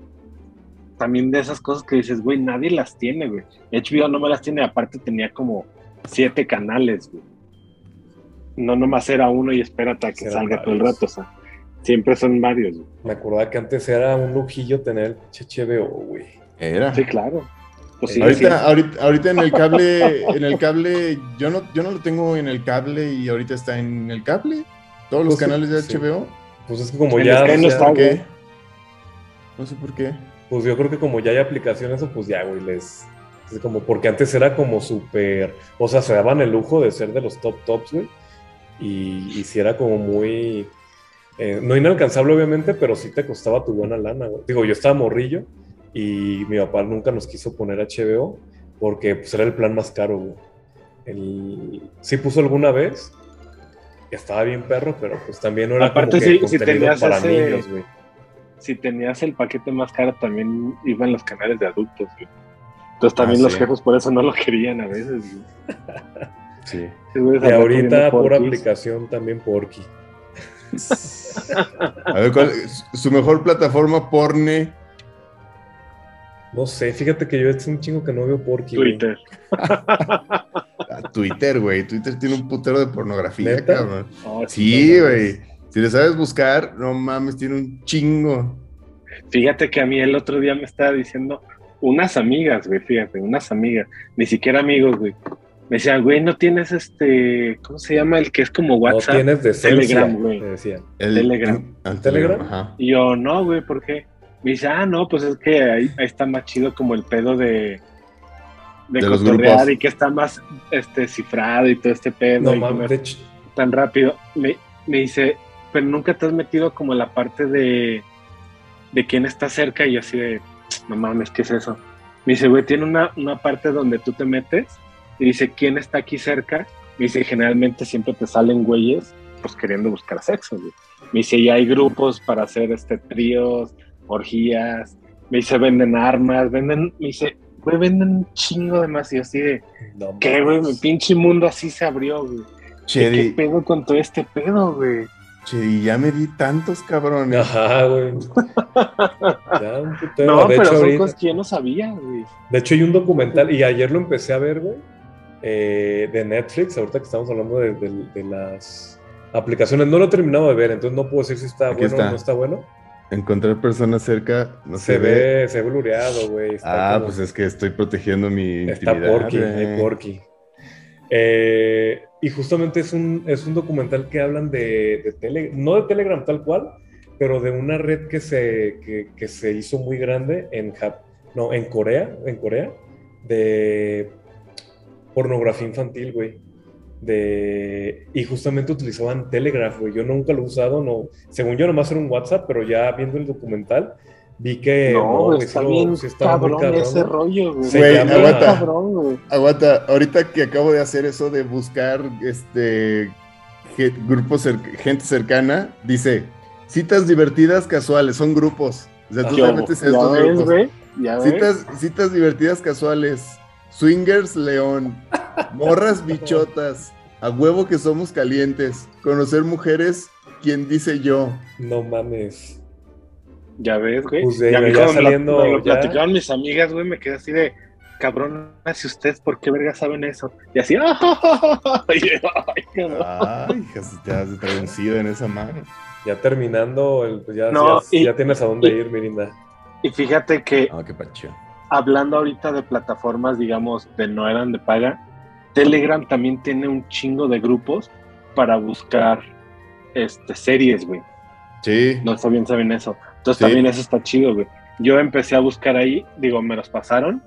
Speaker 5: también de esas cosas que dices, güey, nadie las tiene, güey. HBO no me las tiene, aparte tenía como siete canales, güey. No nomás era uno y espérate a que salga todo el rato, o sea, siempre son varios, güey.
Speaker 4: Me acordaba que antes era un lujillo tener el HBO, güey.
Speaker 3: Era.
Speaker 5: Sí, claro. Pues sí,
Speaker 3: ahorita, ahorita, ahorita en el cable, en el cable, yo no, yo no lo tengo en el cable y ahorita está en el cable. Todos los
Speaker 4: Pues sí,
Speaker 3: canales de
Speaker 4: sí.
Speaker 3: HBO.
Speaker 4: Pues es que como
Speaker 5: En
Speaker 4: ya,
Speaker 5: no está,
Speaker 3: ¿Por qué? No sé por qué.
Speaker 4: pues yo creo que como ya hay aplicaciones, pues ya, güey, les... Es como porque antes era como súper... O sea, se daban el lujo de ser de los top tops, güey. Y, y sí era como muy... eh, no inalcanzable, obviamente, pero sí te costaba tu buena lana, güey. Digo, yo estaba morrillo y mi papá nunca nos quiso poner HBO porque pues era el plan más caro, güey. El... Sí puso alguna vez, estaba bien perro, pero pues también no era
Speaker 5: Aparte,
Speaker 4: como que
Speaker 5: si
Speaker 4: contenido
Speaker 5: tenías
Speaker 4: para
Speaker 5: ese-
Speaker 4: niños, güey.
Speaker 5: Si tenías el paquete más caro, también iban los canales de adultos, güey. Entonces también
Speaker 3: Ah,
Speaker 5: los
Speaker 3: sí.
Speaker 5: jefes por eso no lo querían a veces, güey.
Speaker 3: Sí.
Speaker 5: Sí, güey,
Speaker 4: Y ahorita
Speaker 5: porquis.
Speaker 4: aplicación también Porky.
Speaker 3: A ver, ¿cuál es su mejor plataforma porne?
Speaker 4: No sé, fíjate que yo es un chingo que no veo Porky.
Speaker 5: Twitter. [LAUGHS]
Speaker 3: Ah, Twitter, güey. Twitter tiene un putero de pornografía,
Speaker 4: ¿Neta?
Speaker 3: cabrón.
Speaker 5: Oh,
Speaker 3: Sí,
Speaker 5: no
Speaker 3: güey. Si le sabes buscar, no mames, tiene un chingo.
Speaker 5: Fíjate que a mí el otro día me estaba diciendo unas amigas, güey, fíjate, unas amigas, ni siquiera amigos, güey. Me decían, güey, no tienes este, ¿cómo se llama? El que es como
Speaker 4: No
Speaker 5: WhatsApp.
Speaker 4: tienes decencia,
Speaker 5: Telegram, güey.
Speaker 4: me decían.
Speaker 3: El,
Speaker 5: Telegram.
Speaker 3: el
Speaker 4: ¿Telegram?
Speaker 3: Ajá.
Speaker 5: Y yo, no, güey, ¿por qué? Me dice, ah, no, pues es que ahí, ahí está más chido como el pedo de, de,
Speaker 3: De los
Speaker 5: cotorrear
Speaker 3: grupos.
Speaker 5: y que está más este cifrado y todo este pedo.
Speaker 4: No mames,
Speaker 5: tan rápido. Me, me dice, pero nunca te has metido como en la parte de, de quién está cerca y yo así de, no mames, ¿qué es eso? Me dice, güey, tiene una, una parte donde tú te metes y dice, ¿quién está aquí cerca? Me dice, generalmente siempre te salen güeyes, pues queriendo buscar sexo, güey. Me dice, ya hay grupos para hacer este tríos, orgías. Me dice, venden armas, venden, me dice, güey, venden un chingo de más. Y yo así de,
Speaker 4: no
Speaker 5: ¿qué, güey? Mi pinche mundo así se abrió, güey. ¿Qué pedo con todo este pedo, güey?
Speaker 3: Chedi, ya me di tantos cabrones.
Speaker 4: Ajá, güey. Ya, un. [LAUGHS]
Speaker 5: No,
Speaker 4: de,
Speaker 5: pero
Speaker 4: hecho,
Speaker 5: son cosas que yo no sabía, güey.
Speaker 4: de hecho, hay un documental, y ayer lo empecé a ver, güey, eh, de Netflix, ahorita que estamos hablando de, de- de las aplicaciones. No lo he terminado de ver, entonces no puedo decir si está
Speaker 3: Aquí
Speaker 4: bueno
Speaker 3: está.
Speaker 4: o no está bueno.
Speaker 3: Encontrar personas cerca no
Speaker 4: Se,
Speaker 3: se, ve.
Speaker 4: ve, se ve blureado, güey.
Speaker 3: Ah,
Speaker 4: como-
Speaker 3: pues es que estoy protegiendo mi
Speaker 4: Está
Speaker 3: intimidad.
Speaker 4: Porky, hay Porky. Eh, y justamente es un, es un documental que hablan de, de Telegram, no de Telegram tal cual, pero de una red que se, que, que se hizo muy grande en, Jap- no, en Corea, en Corea, de pornografía infantil, güey. De, y justamente utilizaban Telegraph, güey. Yo nunca lo he usado, no. Según yo, nomás era un WhatsApp, pero ya viendo el documental, vi que
Speaker 5: no,
Speaker 4: güey,
Speaker 5: está
Speaker 4: sí
Speaker 5: bien
Speaker 4: sí estaba muy
Speaker 5: cabrón, ese rollo, güey.
Speaker 4: Llama-
Speaker 3: aguanta.
Speaker 5: cabrón, güey.
Speaker 3: Aguanta, ahorita que acabo de hacer eso de buscar este grupos cer- gente cercana, dice citas divertidas casuales, son grupos. O sea, tú te metes en estos
Speaker 5: ves,
Speaker 3: grupos.
Speaker 5: ves.
Speaker 3: Citas, citas divertidas casuales, swingers león, morras [LAUGHS] bichotas, a huevo que somos calientes, conocer mujeres, quien dice yo.
Speaker 4: No mames.
Speaker 5: Ya ves, güey.
Speaker 4: Pues, de-
Speaker 5: ya, cuando me lo-
Speaker 4: saliendo,
Speaker 5: me lo
Speaker 4: ya.
Speaker 5: platicaron mis amigas, güey, me quedé así de, cabrón, si ustedes, ¿por qué verga saben eso? Y así, [LAUGHS] ¡ay, ay,
Speaker 3: te has traducido en esa mano.
Speaker 4: Ya terminando, el- pues ya,
Speaker 5: No,
Speaker 4: ya,
Speaker 5: y-
Speaker 4: ya tienes a dónde
Speaker 5: y-
Speaker 4: ir, Mirinda.
Speaker 5: Y fíjate que
Speaker 3: Ah, qué pacho.
Speaker 5: Hablando ahorita de plataformas, digamos, de no eran de paga, Telegram también tiene un chingo de grupos para buscar este, series, güey.
Speaker 3: Sí.
Speaker 5: No bien saben eso. Entonces
Speaker 3: Sí.
Speaker 5: también eso está chido, güey. Yo empecé a buscar ahí, digo, me los pasaron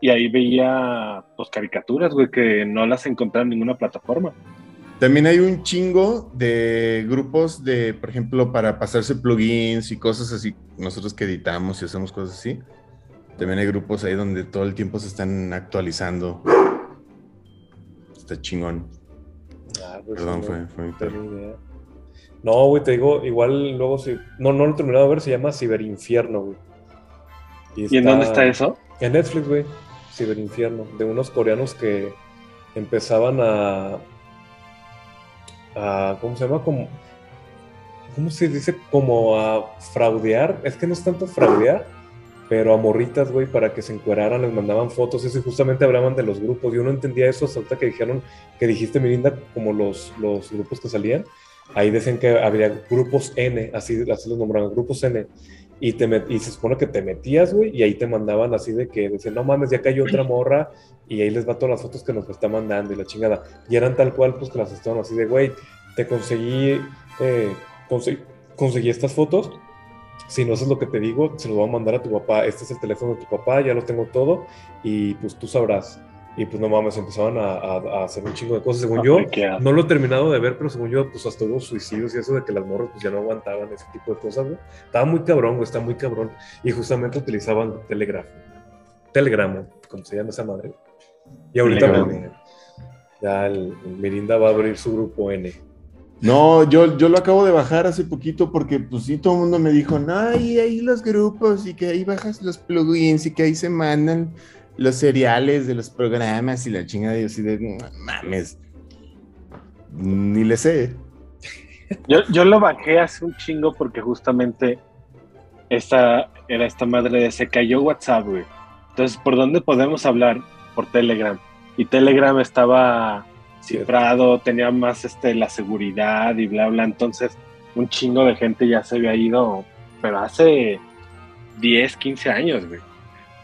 Speaker 5: y ahí veía pues caricaturas, güey, que no las encontré en ninguna plataforma.
Speaker 3: También hay un chingo de grupos de, por ejemplo, para pasarse plugins y cosas así. Nosotros que editamos y hacemos cosas así. También hay grupos ahí donde todo el tiempo se están actualizando. Está chingón.
Speaker 4: Ah, pues,
Speaker 3: Perdón,
Speaker 4: no
Speaker 3: fue, fue mi perro.
Speaker 4: No, güey, te digo, igual luego sí. No, no lo he terminado de ver, se llama Ciberinfierno, güey.
Speaker 5: ¿Y en dónde está eso?
Speaker 4: En Netflix, güey. Ciberinfierno. De unos coreanos que empezaban a. a ¿Cómo se llama? Como. ¿Cómo se dice? Como a fraudear. Es que no es tanto fraudear, pero a morritas, güey, para que se encueraran, les mandaban fotos. Eso y justamente hablaban de los grupos. Yo no entendía eso hasta que dijeron, que dijiste, Mirinda, como los, los grupos que salían. Ahí decían que habría grupos N, así, así los nombraban, grupos N. Y, te met- y se supone que te metías, güey, y ahí te mandaban así de que decían, no mames, ya cayó otra morra, y ahí les va todas las fotos que nos está mandando y la chingada. Y eran tal cual, pues que las estaban así de, güey, te conseguí, eh, conse- conseguí estas fotos. Si no haces lo que te digo, se lo voy a mandar a tu papá. Este es el teléfono de tu papá, ya lo tengo todo, y pues tú sabrás. Y pues no mames, empezaban a, a- a hacer un chingo de cosas. Según yo, no lo he terminado de ver, pero según yo, pues hasta hubo suicidios y eso de que las morras pues ya no aguantaban ese tipo de cosas, güey. Estaba muy cabrón, güey, está muy cabrón. Y justamente utilizaban Telegram. Telegram, como se llama esa madre. Y ahorita pues, ya el, el Mirinda va a abrir su grupo N.
Speaker 3: No, yo, yo lo acabo de bajar hace poquito porque pues sí, todo el mundo me dijo, no, ahí, ahí los grupos y que ahí bajas los plugins y que ahí se mandan los seriales de los programas y la chingada y yo así de, "No mames, ni le sé.
Speaker 5: Yo, yo lo bajé hace un chingo porque justamente esta era esta madre de se cayó WhatsApp, güey. Entonces, ¿por dónde podemos hablar? Por Telegram. Y Telegram estaba cifrado, tenía más este, la seguridad y bla, bla. Entonces, un chingo de gente ya se había ido, pero hace 10, 15 años, güey.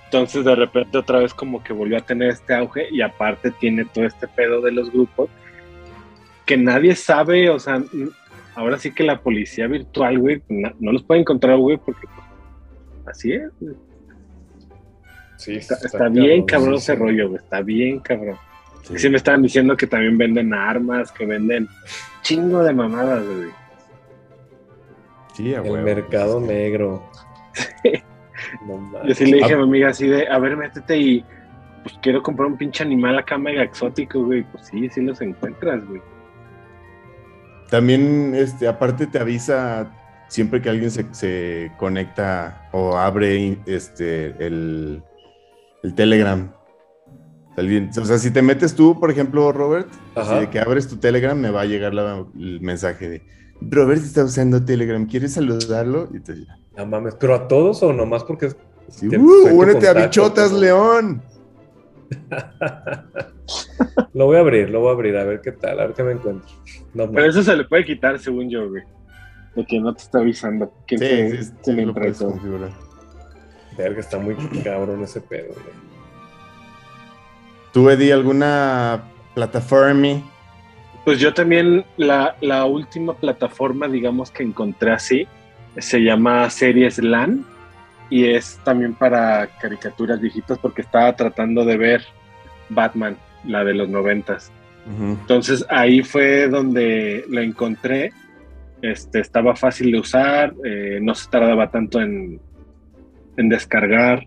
Speaker 5: Entonces, de repente, otra vez como que volvió a tener este auge y aparte tiene todo este pedo de los grupos que nadie sabe, o sea, ahora sí que la policía virtual, güey, no los puede encontrar, güey, porque pues, así es. güey.
Speaker 4: Sí,
Speaker 5: Está, está bien cabrón ese rollo, güey, está bien cabrón. Sí. me estaban diciendo que también venden armas, que venden chingo de mamadas, güey.
Speaker 3: Sí, a
Speaker 4: El
Speaker 3: huevo,
Speaker 4: mercado negro. [LAUGHS] No
Speaker 5: Yo sí le dije a mi amiga así de, a ver, métete y pues quiero comprar un pinche animal acá mega exótico, güey. Pues sí, sí los encuentras, güey.
Speaker 3: También, este, aparte te avisa siempre que alguien se, se conecta o abre este, el, el Telegram. Alguien- O sea, si te metes tú, por ejemplo, Robert, así
Speaker 4: Ajá.
Speaker 3: de que abres tu Telegram, me va a llegar la- el mensaje de Robert está usando Telegram, ¿quieres saludarlo? Y te
Speaker 4: No mames, pero a todos o nomás porque es-
Speaker 3: sí,
Speaker 4: Que
Speaker 3: "Uh, únete a Bichotas
Speaker 4: pues.
Speaker 3: León. [LAUGHS]
Speaker 4: lo voy a abrir, lo voy a abrir, a ver qué tal, a ver qué me encuentro. No
Speaker 5: Pero eso se le puede quitar, según yo, güey. De que no te está avisando. ¿Quién
Speaker 3: Sí,
Speaker 5: se-
Speaker 3: sí, sí,
Speaker 5: quién
Speaker 3: lo puedes configurar.
Speaker 4: Verga, está muy cabrón ese pedo, güey.
Speaker 3: ¿Tú, Eddie, alguna plataforma?
Speaker 5: Pues yo también, la, la última plataforma, digamos, que encontré así, se llama Series LAN y es también para caricaturas viejitas porque estaba tratando de ver Batman, la de los noventas. Entonces ahí fue donde lo encontré. Este, estaba fácil de usar, eh, no se tardaba tanto en, en descargar.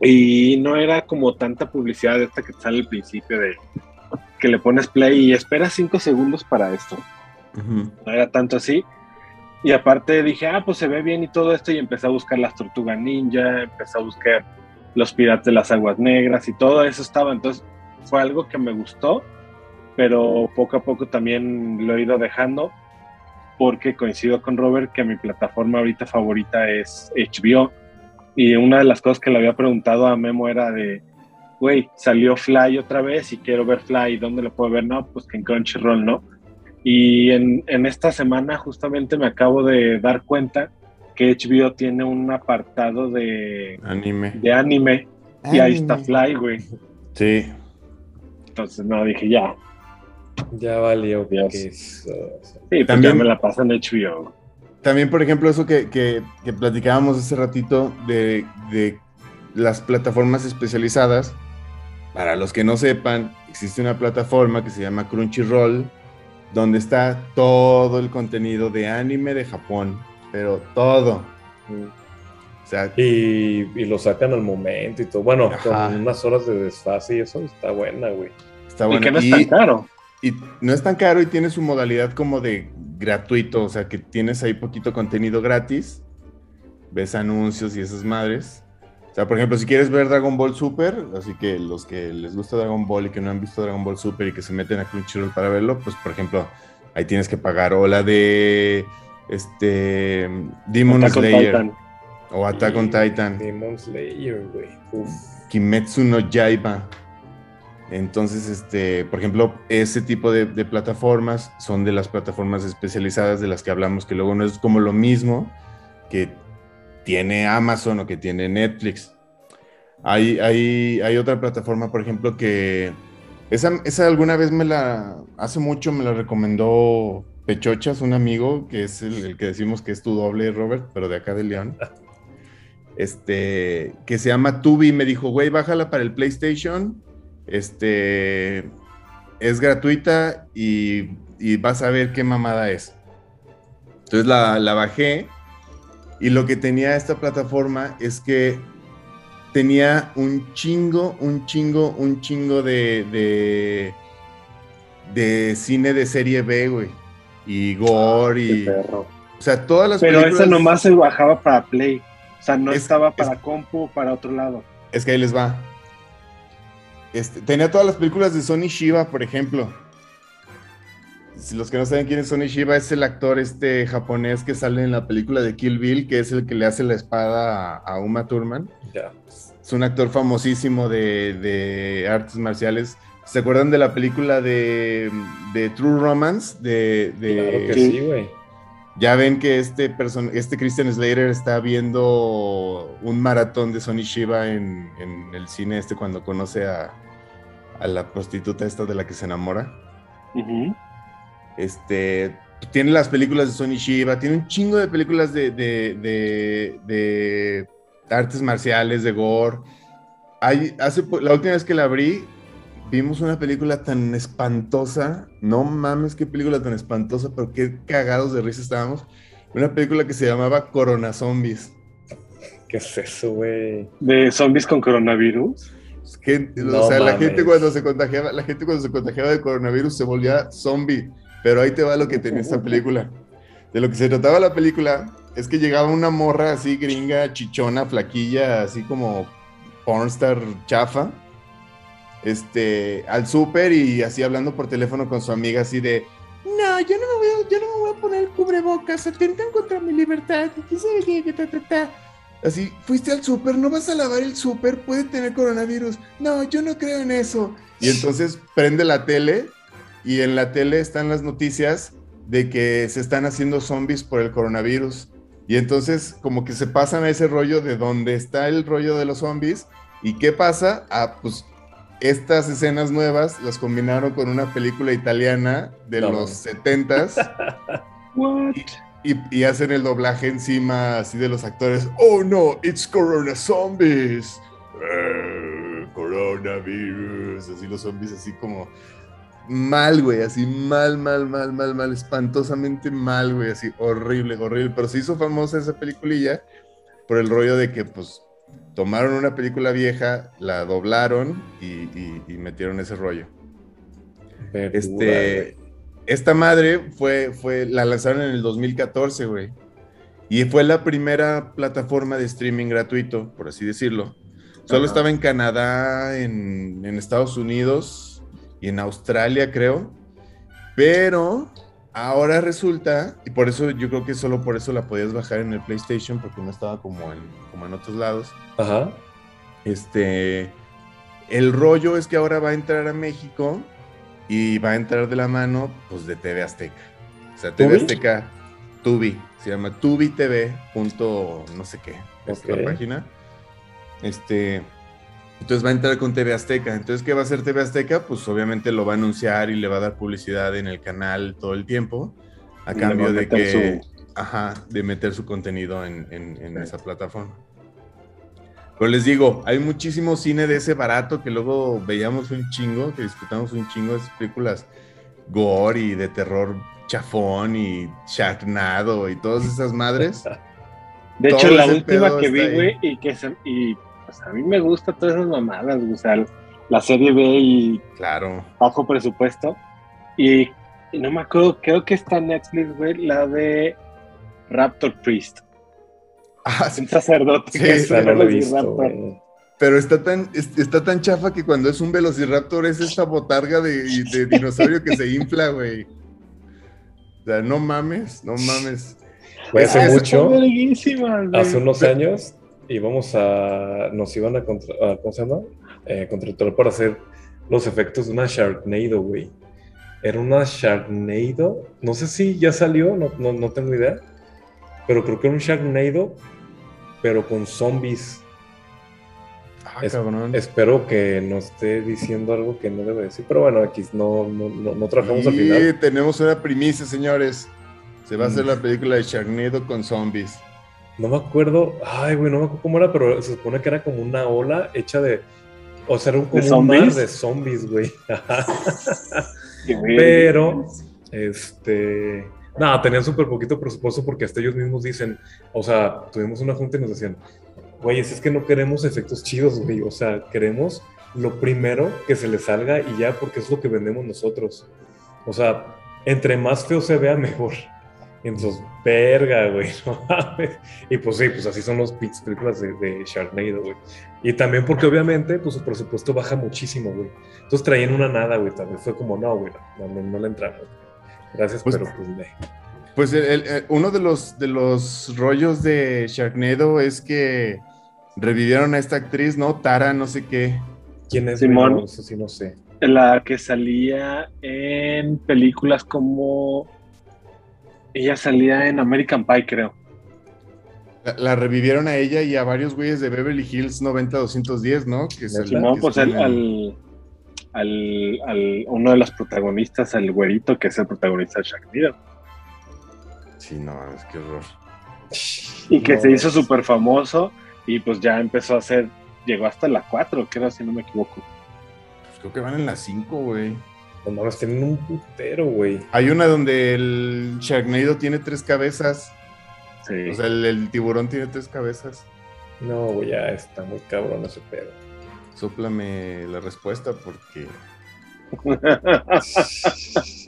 Speaker 5: Y no era como tanta publicidad esta que sale al principio de que le pones play y esperas cinco segundos para esto. No era tanto así. Y aparte dije, ah, pues se ve bien y todo esto. Y empecé a buscar las tortugas ninja, empecé a buscar los piratas de las aguas negras y todo eso estaba. Entonces fue algo que me gustó, pero poco a poco también lo he ido dejando porque coincido con Robert que mi plataforma ahorita favorita es HBO. Y una de las cosas que le había preguntado a Memo era de, güey, salió Fly otra vez y quiero ver Fly, ¿dónde lo puedo ver? No, pues que en Crunchyroll, ¿no? Y en, en esta semana justamente me acabo de dar cuenta que HBO tiene un apartado de,
Speaker 3: Anime.
Speaker 5: de anime, y ahí está Fly, güey.
Speaker 3: Sí.
Speaker 5: Entonces, no, dije, ya.
Speaker 4: Ya valió
Speaker 5: Dios. Sí, pues
Speaker 3: También-
Speaker 5: ya me la pasan en HBO.
Speaker 3: También, por ejemplo, eso que, que- que platicábamos hace ratito de, de las plataformas especializadas. Para los que no sepan, existe una plataforma que se llama Crunchyroll, donde está todo el contenido de anime de Japón, pero todo. O sea,
Speaker 4: Y, y lo sacan al momento y todo. Bueno,
Speaker 3: Ajá.
Speaker 4: con unas horas de desfase y eso está buena, güey.
Speaker 3: está
Speaker 5: Y
Speaker 3: bueno.
Speaker 5: que no es
Speaker 3: Y-
Speaker 5: tan caro.
Speaker 3: Y no es tan caro y tiene su modalidad como de gratuito, o sea que tienes ahí poquito contenido gratis, ves anuncios y esas madres. O sea, por ejemplo, si quieres ver Dragon Ball Super, así que los que les gusta Dragon Ball y que no han visto Dragon Ball Super y que se meten a Crunchyroll para verlo, pues por ejemplo, ahí tienes que pagar o la de este Demon
Speaker 5: Attack
Speaker 3: Slayer o Attack on Titan.
Speaker 4: Demon Slayer, güey.
Speaker 3: Kimetsu no Yaiba. Entonces, este, por ejemplo, ese tipo de, de plataformas son de las plataformas especializadas de las que hablamos, que luego no es como lo mismo que tiene Amazon o que tiene Netflix. Hay, hay, hay otra plataforma, por ejemplo, que esa, esa alguna vez me la, hace mucho me la recomendó Pechochas, un amigo, que es el, el que decimos que es tu doble, Robert, pero de acá de León [LAUGHS] este, que se llama Tubi, me dijo, güey, bájala para el PlayStation, este, es gratuita y, y vas a ver qué mamada es. Entonces la, la bajé y lo que tenía esta plataforma es que tenía un chingo, un chingo, un chingo de, de, de cine de serie B, güey. Y gore
Speaker 5: Qué
Speaker 3: y...
Speaker 5: perro.
Speaker 3: O sea, todas las
Speaker 5: Pero
Speaker 3: películas...
Speaker 5: esa nomás se bajaba para Play. O sea, no
Speaker 3: Es-
Speaker 5: estaba
Speaker 3: es-
Speaker 5: para compu o para otro lado.
Speaker 3: Es que ahí les va. Este, tenía todas las películas de Sonny Shiba, por ejemplo. Si los que no saben quién es Sonny Shiba, es el actor este japonés que sale en la película de Kill Bill, que es el que le hace la espada a, Uma Thurman.
Speaker 4: Ya.
Speaker 3: Es un actor famosísimo de, de artes marciales. ¿Se acuerdan de la película de, de True Romance? De, de-
Speaker 4: Claro que
Speaker 5: Sí.
Speaker 4: sí, güey.
Speaker 3: ya ven que este, person este Christian Slater está viendo un maratón de Sonny Shiba en, en el cine este cuando conoce a, a la prostituta esta de la que se enamora. Este, tiene las películas de Sonny Shiba, tiene un chingo de películas de, de, de- de artes marciales, de gore. Hay, hace, la última vez que la abrí, vimos una película tan espantosa. No mames, qué película tan espantosa, pero qué cagados de risa estábamos. Una película que se llamaba Corona Zombies.
Speaker 4: ¿Qué es eso, güey?
Speaker 5: De zombies con coronavirus.
Speaker 4: No
Speaker 3: o sea, la gente cuando se contagiaba, la gente cuando se contagiaba de coronavirus se volvía zombie. Pero ahí te va lo que tenía esta película. De lo que se trataba la película es que llegaba una morra así gringa, chichona, flaquilla, así como pornstar chafa, este, al súper y así hablando por teléfono con su amiga así de, no, yo no me voy a, yo no me voy a poner el cubrebocas, atentan contra mi libertad, qué qué, qué, ta, ta, ta". Así, fuiste al súper, no vas a lavar el súper, puede tener coronavirus. No, yo no creo en eso. Y entonces prende la tele y en la tele están las noticias de que se están haciendo zombies por el coronavirus. Y entonces como que se pasan a ese rollo de donde está el rollo de los zombies. ¿Y qué pasa? Ah, pues estas escenas nuevas las combinaron con una película italiana de
Speaker 4: No,
Speaker 3: los
Speaker 4: mames.
Speaker 3: 70s [LAUGHS]
Speaker 5: What?
Speaker 3: Y, y hacen el doblaje encima así de los actores. Oh no, it's Corona Zombies. Eh, coronavirus. Así los zombies así como mal, güey. Así mal, mal, mal, mal, mal. Espantosamente mal, güey. Así horrible, horrible. Pero se hizo famosa esa peliculilla por el rollo de que pues tomaron una película vieja, la doblaron y, y- y metieron ese rollo. Este, esta madre fue, fue, la lanzaron en el 2014, güey. Y fue la primera plataforma de streaming gratuito, por así decirlo. Solo
Speaker 5: Ajá.
Speaker 3: estaba en Canadá, en, en Estados Unidos y en Australia, creo. Pero ahora resulta, y por eso yo creo que solo por eso la podías bajar en el PlayStation, porque no estaba como en, como en otros lados.
Speaker 4: Ajá.
Speaker 3: Este, el rollo es que ahora va a entrar a México y va a entrar de la mano, pues, de TV Azteca. O sea, TV
Speaker 4: ¿Tubi?
Speaker 3: Azteca, Tubi, se llama tubitv. no sé qué, es la página. Este, entonces va a entrar con TV Azteca. Entonces, ¿qué va a hacer TV Azteca? Pues obviamente lo va a anunciar y le va a dar publicidad en el canal todo el tiempo, a
Speaker 5: Y
Speaker 3: cambio de que,
Speaker 5: su-
Speaker 3: ajá, de meter su contenido en, en- en esa plataforma. Pero les digo, hay muchísimo cine de ese barato que luego veíamos un chingo, que disfrutamos un chingo de esas películas gore y de terror chafón y Sharknado y todas esas madres. [LAUGHS]
Speaker 5: De hecho, la última que vi, güey, y que se, y pues a mí me gusta todas esas mamadas, güey, o sea, la serie B y
Speaker 3: Claro.
Speaker 5: bajo presupuesto. Y, y no me acuerdo, creo que está en Netflix, güey, la de Raptor Priest.
Speaker 3: Ah, sí,
Speaker 5: Un sacerdote
Speaker 3: Sí,
Speaker 5: que un
Speaker 4: no lo visto,
Speaker 3: pero está tan, es- está tan chafa que cuando es un velociraptor es esta botarga de, de dinosaurio que se infla, güey. O sea, no mames, no mames.
Speaker 4: Hace
Speaker 3: es-
Speaker 4: mucho, hace unos años, íbamos a. Nos iban a, contra, a- ¿cómo se llama? Eh, contratar para hacer los efectos de una Sharknado, güey. Era una Sharknado. No sé si ya salió, no, no, no tengo idea. Pero creo que era un Sharknado, pero con zombies.
Speaker 3: Ah,
Speaker 4: Es-
Speaker 3: cabrón.
Speaker 4: Espero que no esté diciendo algo que no debe decir. Pero bueno, aquí no, no, no, no trabajamos al
Speaker 3: Y
Speaker 4: final.
Speaker 3: tenemos una primicia, señores. Se va a hacer
Speaker 4: Mm.
Speaker 3: la película de Sharknado con zombies.
Speaker 4: No me acuerdo, ay, güey, no me acuerdo cómo era, pero se supone que era como una ola hecha de. O sea, era un, como
Speaker 5: ¿De
Speaker 4: un mar de zombies, güey. [LAUGHS] Pero, este. Nada, tenían súper poquito presupuesto porque hasta ellos mismos dicen. O sea, tuvimos una junta y nos decían, güey, es que no queremos efectos chidos, güey. O sea, queremos lo primero que se les salga y ya, porque es lo que vendemos nosotros. O sea, entre más feo se vea, mejor. Entonces, verga, güey, [LAUGHS] no. Y pues sí, pues así son los pinches películas de, de Sharknado, güey. Y también porque obviamente, pues su presupuesto baja muchísimo, güey. Entonces traían una nada, güey. También fue como, no, güey, no, no, no le. Gracias,
Speaker 3: Pues-
Speaker 4: pero pues.
Speaker 3: Pues el- el- el- uno de los, de los rollos de Sharknado es que revivieron a esta actriz, ¿no? Tara, no sé qué.
Speaker 4: ¿Quién es?
Speaker 5: Simón.
Speaker 4: güey? No, eso sí, no sé.
Speaker 5: La que salía en películas como. Ella salía en American Pie, creo.
Speaker 3: La, la revivieron a ella y a varios güeyes de Beverly Hills 90-210, ¿no? Que que
Speaker 5: pues al, al, al, al- uno de los protagonistas, al güerito, que es el protagonista de Sharknado.
Speaker 3: Sí, no, es que horror.
Speaker 5: Y que
Speaker 4: No,
Speaker 5: se hizo súper famoso y pues ya empezó a hacer, llegó hasta la 4, creo, si no me equivoco.
Speaker 3: Pues creo que van en las 5, güey.
Speaker 4: No mames, tienen un putero, güey.
Speaker 3: Hay una donde el Sharknado tiene tres cabezas.
Speaker 5: Sí.
Speaker 3: O sea, el, el tiburón tiene tres cabezas.
Speaker 4: No, güey, ya está muy cabrón ese pedo.
Speaker 3: Sóplame la respuesta porque... [LAUGHS]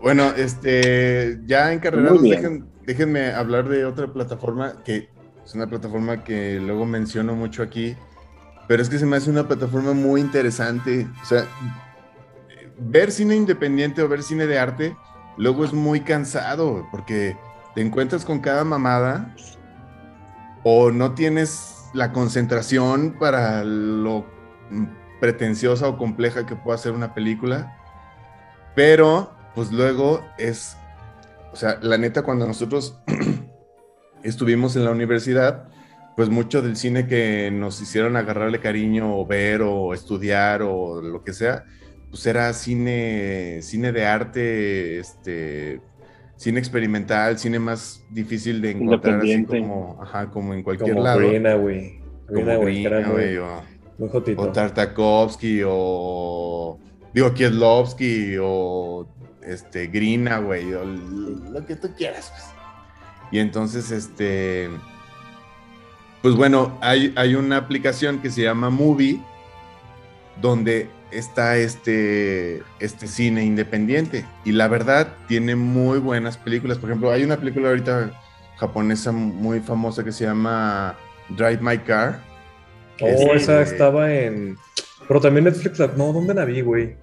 Speaker 3: Bueno, este, ya encarrerados, dejen- déjenme hablar de otra plataforma que es una plataforma que luego menciono mucho aquí, pero es que se me hace una plataforma muy interesante. O sea, ver cine independiente o ver cine de arte luego es muy cansado porque te encuentras con cada mamada o no tienes la concentración para lo pretenciosa o compleja que pueda ser una película. Pero, pues luego es, o sea, la neta, cuando nosotros [CLEARS THROAT] estuvimos en la universidad, pues mucho del cine que nos hicieron agarrarle cariño o ver o estudiar o lo que sea, pues era cine, cine de arte, este, cine experimental, cine más difícil de encontrar así como, ajá, como en cualquier
Speaker 4: Como
Speaker 3: lado.
Speaker 4: Grina, güey.
Speaker 3: como
Speaker 4: Grina,
Speaker 3: o- Tartakovsky o digo Kieslowski o este Grina, güey, o lo que tú quieras, pues. Y entonces este pues bueno, hay, hay una aplicación que se llama Movie donde está este este cine independiente y la verdad tiene muy buenas películas, por ejemplo, hay una película ahorita japonesa muy famosa que se llama Drive My Car.
Speaker 4: Oh, esa estaba en. Pero también Netflix, la- no, ¿dónde la vi, güey?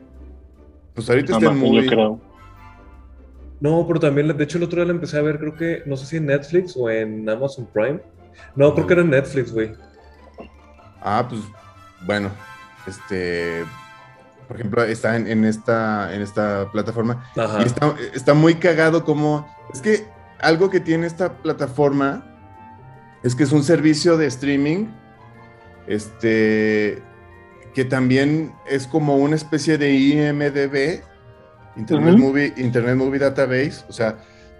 Speaker 3: Pues ahorita está en Movie.
Speaker 5: yo creo.
Speaker 4: No, pero también, la- de hecho, el otro día la empecé a ver, creo que, no sé si en Netflix o en Amazon Prime. No, creo que era en Netflix, güey.
Speaker 3: Ah, pues bueno, este, por ejemplo, está en, en esta, en esta plataforma
Speaker 4: Ajá.
Speaker 3: y está, está muy cagado como, es que algo que tiene esta plataforma es que es un servicio de streaming, este, que también es como una especie de IMDB, Internet, Movie, Internet Movie Database, o sea,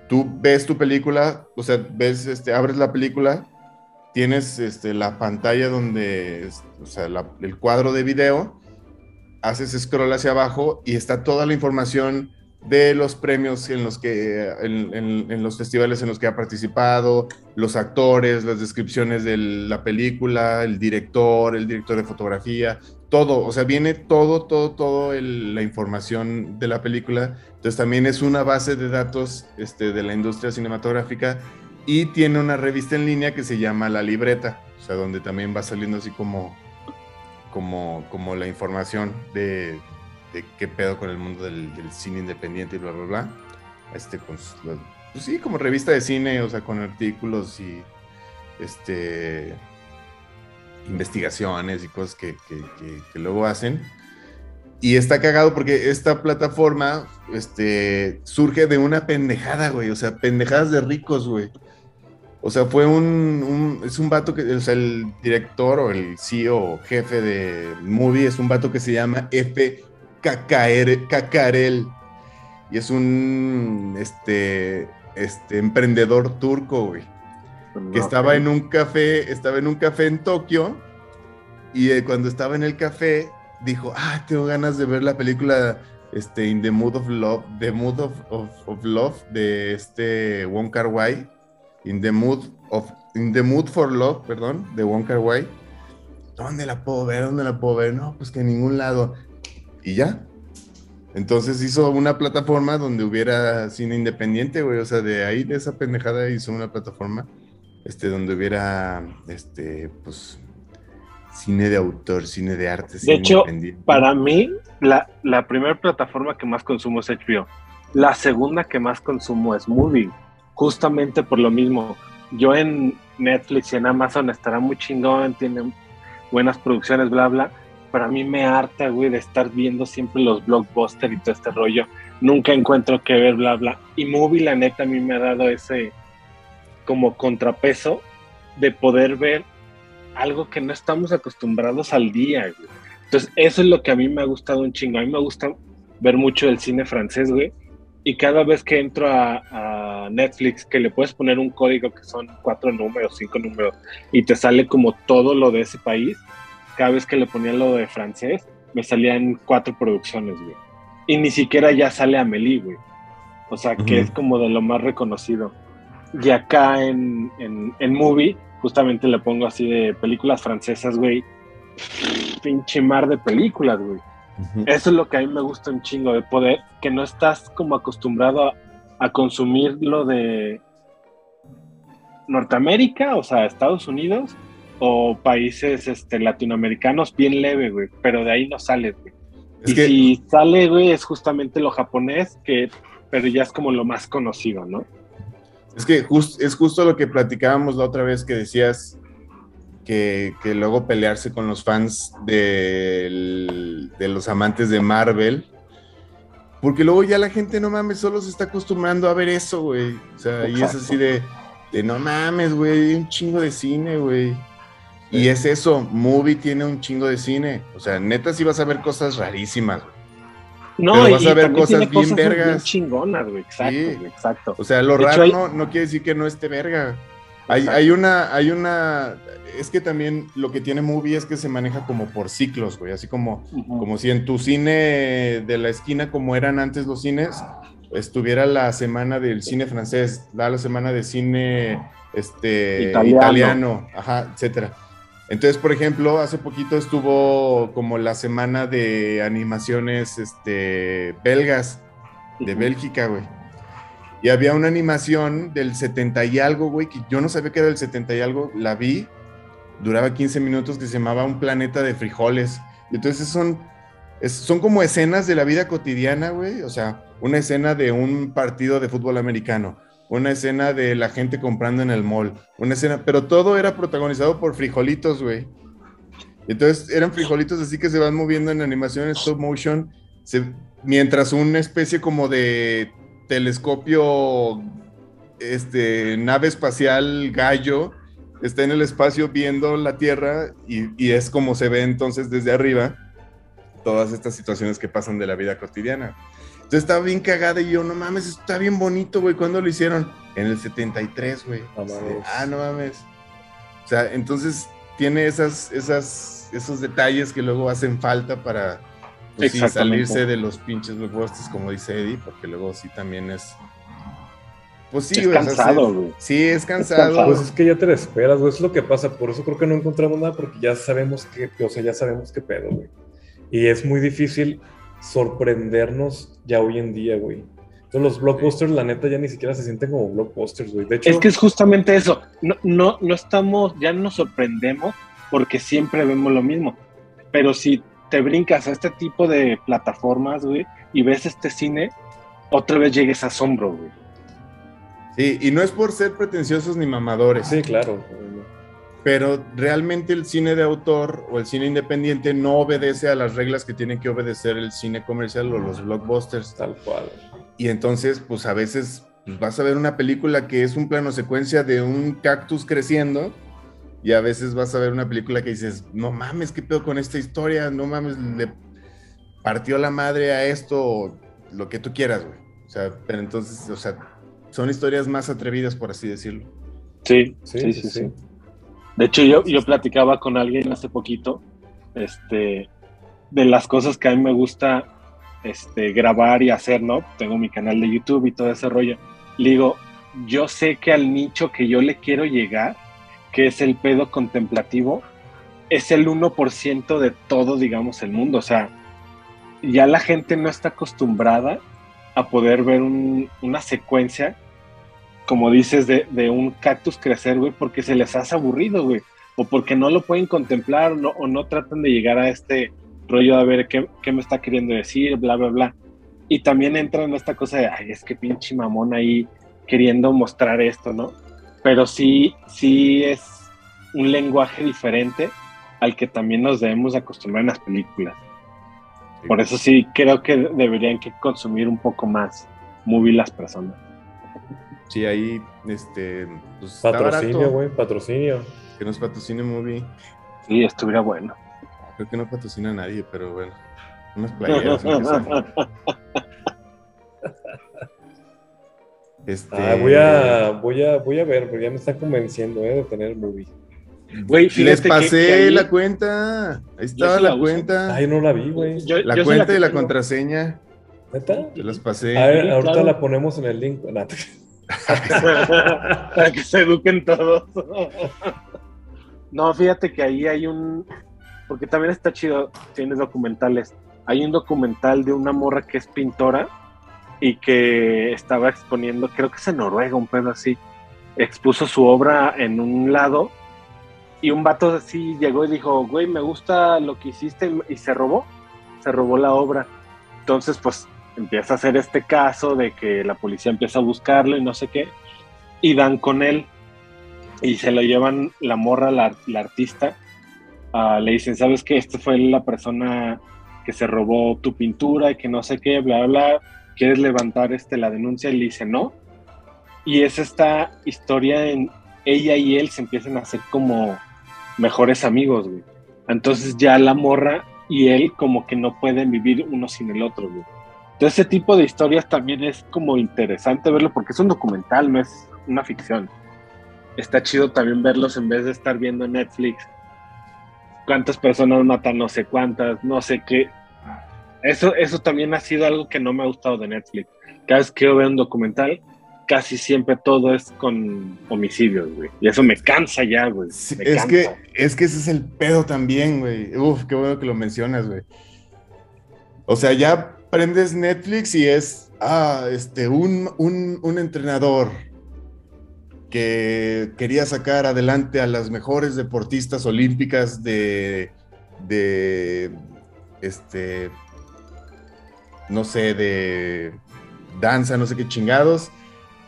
Speaker 3: tú ves tu película, o sea, ves, este, abres la película, tienes este, la pantalla donde, o sea, el cuadro de video, haces scroll hacia abajo y está toda la información de los premios en los que, en, los festivales en los que ha participado, los actores, las descripciones de la película, el director, el director de fotografía, todo, o sea, viene todo, todo, todo la información de la película. Entonces también es una base de datos este, de la industria cinematográfica y tiene una revista en línea que se llama La Libreta, o sea, donde también va saliendo así como, como, como la información de, de qué pedo con el mundo del, cine independiente y bla, bla, bla. Este, pues, pues, sí, como revista de cine, o sea, con artículos y este investigaciones y cosas que, que, luego hacen. Y está cagado porque esta plataforma este, surge de una pendejada, güey. O sea, pendejadas de ricos, güey. O sea, fue un, es un vato que, o sea, el director o el CEO o jefe de Movie es un vato que se llama F. Kakarel. Y es un este, este emprendedor turco, güey. Que estaba en un café, estaba en un café en Tokio. Y eh, cuando estaba en el café, dijo, ah, tengo ganas de ver la película este, In the Mood of Love, The Mood of, of, Love, de este Wong Kar Wai. In the Mood of, In the Mood for Love, perdón, de Wong Kar Wai. ¿Dónde la puedo ver? ¿Dónde la puedo ver? No, pues que en ningún lado y ya. Entonces hizo una plataforma donde hubiera cine independiente, güey. O sea, de ahí, de esa pendejada, hizo una plataforma este, donde hubiera, este, pues, cine de autor, cine de arte.
Speaker 5: de hecho, para mí, la, la primera plataforma que más consumo es HBO. La segunda que más consumo es Movie. Justamente por lo mismo. Yo en Netflix y en Amazon estará muy chingón, tienen buenas producciones, bla, bla para mí me harta, güey, de estar viendo siempre los blockbusters y todo este rollo. Nunca encuentro que ver, bla, bla. Y Movie, la neta, a mí me ha dado ese como contrapeso de poder ver algo que no estamos acostumbrados al día, güey. Entonces, eso es lo que a mí me ha gustado un chingo. A mí me gusta ver mucho el cine francés, güey. Y cada vez que entro a, a, Netflix, que le puedes poner un código que son cuatro números, cinco números, y te sale como todo lo de ese país, cada vez que le ponía lo de francés, me salían cuatro producciones, güey. Y ni siquiera ya sale Amelie, güey. O sea, que es como de lo más reconocido. Y acá en, en, Movie, justamente le pongo así de películas francesas, güey. Pinche mar de películas, güey. Eso es lo que a mí me gusta un chingo de poder, que no estás como acostumbrado a, a consumir lo de Norteamérica, o sea, Estados Unidos, o países este, latinoamericanos bien leve, güey, pero de ahí no sale, güey. y si sale, güey, es justamente lo japonés, que, pero ya es como lo más conocido, ¿no?
Speaker 3: Es que es justo lo que platicábamos la otra vez que decías que, luego pelearse con los fans de, de los amantes de Marvel, porque luego ya la gente, no mames, solo se está acostumbrando a ver eso, güey. O sea, y es así de, de no mames, güey, un chingo de cine, güey. Y es eso, Movie tiene un chingo de cine. O sea, neta sí vas a ver cosas rarísimas.
Speaker 5: No, Pero vas a ver cosas bien vergas. chingonas, güey. Exacto, exacto.
Speaker 3: O sea, lo raro no, quiere decir que no esté verga. Hay, hay, una, hay una, es que también lo que tiene Movie es que se maneja como por ciclos, güey, así como, como si en tu cine de la esquina, como eran antes los cines, estuviera la semana del cine francés, da la semana de cine este, italiano, italiano ajá, etcétera. Entonces, por ejemplo, hace poquito estuvo como la semana de animaciones este, belgas, de Bélgica, güey. Y había una animación del 70 y algo, güey, que yo no sabía que era del 70 y algo, la vi, duraba 15 minutos, que se llamaba Un planeta de frijoles. entonces son, son como escenas de la vida cotidiana, güey, o sea, una escena de un partido de fútbol americano, una escena de la gente comprando en el mall, una escena, pero todo era protagonizado por frijolitos, güey. Entonces eran frijolitos así que se van moviendo en animación en stop motion, mientras una especie como de telescopio este, nave espacial gallo está en el espacio viendo la Tierra y, y es como se ve entonces desde arriba todas estas situaciones que pasan de la vida cotidiana. Entonces estaba bien cagada y yo, no mames, está bien bonito, güey. ¿Cuándo lo hicieron? En el 73, güey.
Speaker 4: No mames.
Speaker 3: Ah, no mames. O sea, entonces tiene esas, esas, esos detalles que luego hacen falta para pues, sí, salirse de los pinches blockbusters, como dice Eddie, porque luego sí también es. Pues sí,
Speaker 5: Es
Speaker 3: güey,
Speaker 5: cansado,
Speaker 3: sí-
Speaker 5: güey.
Speaker 3: Sí, es cansado.
Speaker 5: cansado.
Speaker 4: Pues es que ya te la esperas, güey. Es lo que pasa. Por eso creo que no encontramos nada, porque ya sabemos que, o sea, ya sabemos qué pedo, güey. Y es muy difícil sorprendernos ya hoy en día, güey. Entonces los blockbusters, la neta, ya ni siquiera se sienten como blockbusters, güey. De hecho,
Speaker 5: Es que es justamente eso. No, no, no estamos, ya no nos sorprendemos porque siempre vemos lo mismo. Pero si te brincas a este tipo de plataformas, güey, y ves este cine, otra vez llega ese asombro, güey.
Speaker 3: Sí, y no es por ser pretenciosos ni mamadores.
Speaker 4: sí, claro.
Speaker 3: Pero realmente el cine de autor o el cine independiente no obedece a las reglas que tiene que obedecer el cine comercial o los blockbusters.
Speaker 4: Tal cual.
Speaker 3: Y entonces, pues a veces pues, vas a ver una película que es un plano secuencia de un cactus creciendo. Y a veces vas a ver una película que dices, no mames, ¿qué pedo con esta historia? No mames, le partió la madre a esto, o lo que tú quieras, güey. O sea, pero entonces, o sea, son historias más atrevidas, por así decirlo.
Speaker 5: Sí,
Speaker 4: Sí, sí, sí.
Speaker 5: De hecho, yo, yo platicaba con alguien hace poquito, este, de las cosas que a mí me gusta este, grabar y hacer, ¿no? Tengo mi canal de YouTube y todo ese rollo. Le digo, yo sé que al nicho que yo le quiero llegar, que es el pedo contemplativo, es el 1% de todo, digamos, el mundo. O sea, ya la gente no está acostumbrada a poder ver un- una secuencia como dices, de, de un cactus crecer, güey, porque se les hace aburrido, güey, o porque no lo pueden contemplar no, o no tratan de llegar a este rollo de ver qué, qué me está queriendo decir, bla, bla, bla. Y también entra en esta cosa de, ay, es que pinche mamón ahí queriendo mostrar esto, ¿no? Pero sí, sí es un lenguaje diferente al que también nos debemos acostumbrar en las películas. Por eso sí creo que deberían que consumir un poco más movie las personas.
Speaker 3: Sí, ahí, este, pues
Speaker 4: Patrocinio, güey, patrocinio.
Speaker 3: Que nos patrocine Movie.
Speaker 5: Sí, estuviera bueno.
Speaker 3: Creo que no patrocina a nadie, pero bueno. Unas playeras. sea. [LAUGHS] Este,
Speaker 4: Ah, voy a, voy a, voy a ver, porque ya me está convenciendo, eh, de tener movie.
Speaker 5: Güey,
Speaker 3: Les
Speaker 5: que-
Speaker 3: pasé
Speaker 5: que ahí-
Speaker 3: la cuenta. Ahí estaba
Speaker 5: sí
Speaker 3: la, cuenta.
Speaker 4: Ay, no la vi, güey.
Speaker 3: La
Speaker 5: yo sí
Speaker 3: cuenta y la
Speaker 5: tengo.
Speaker 3: contraseña.
Speaker 4: ¿Neta?
Speaker 3: Te las pasé.
Speaker 4: A ver,
Speaker 5: Sí,
Speaker 4: ahorita
Speaker 5: claro.
Speaker 4: la ponemos en el link. [LAUGHS] Nah, [LAUGHS]
Speaker 5: Para que se eduquen todos. no, fíjate que ahí hay un. Porque también está chido, tienes documentales. Hay un documental de una morra que es pintora y que estaba exponiendo, creo que es en Noruega, un pedo así. Expuso su obra en un lado y un vato así llegó y dijo, güey, me gusta lo que hiciste y se robó. Se robó la obra. Entonces, pues empieza a hacer este caso de que la policía empieza a buscarlo y no sé qué, y dan con él y se lo llevan la morra, la, artista, ah, le dicen, ¿sabes qué? Esta fue la persona que se robó tu pintura y que no sé qué, bla, bla, ¿quieres levantar este, la denuncia? Y le dice, no. Y es esta historia en ella y él se empiezan a hacer como mejores amigos, güey. Entonces ya la morra y él como que no pueden vivir uno sin el otro, güey. Entonces, ese tipo de historias también es como interesante verlo porque es un documental, no es una ficción. Está chido también verlos en vez de estar viendo Netflix. Cuántas personas matan, no sé cuántas, no sé qué. Eso, eso también ha sido algo que no me ha gustado de Netflix. Cada vez que yo veo un documental, casi siempre todo es con homicidios, güey. Y eso me cansa ya, güey.
Speaker 3: Sí, es,
Speaker 5: cansa.
Speaker 3: que, es que ese es el pedo también, güey. Uf, qué bueno que lo mencionas, güey. O sea, ya prendes Netflix y es, ah, este, un, un, un entrenador que quería sacar adelante a las mejores deportistas olímpicas de, de, este, no sé, de danza, no sé qué chingados,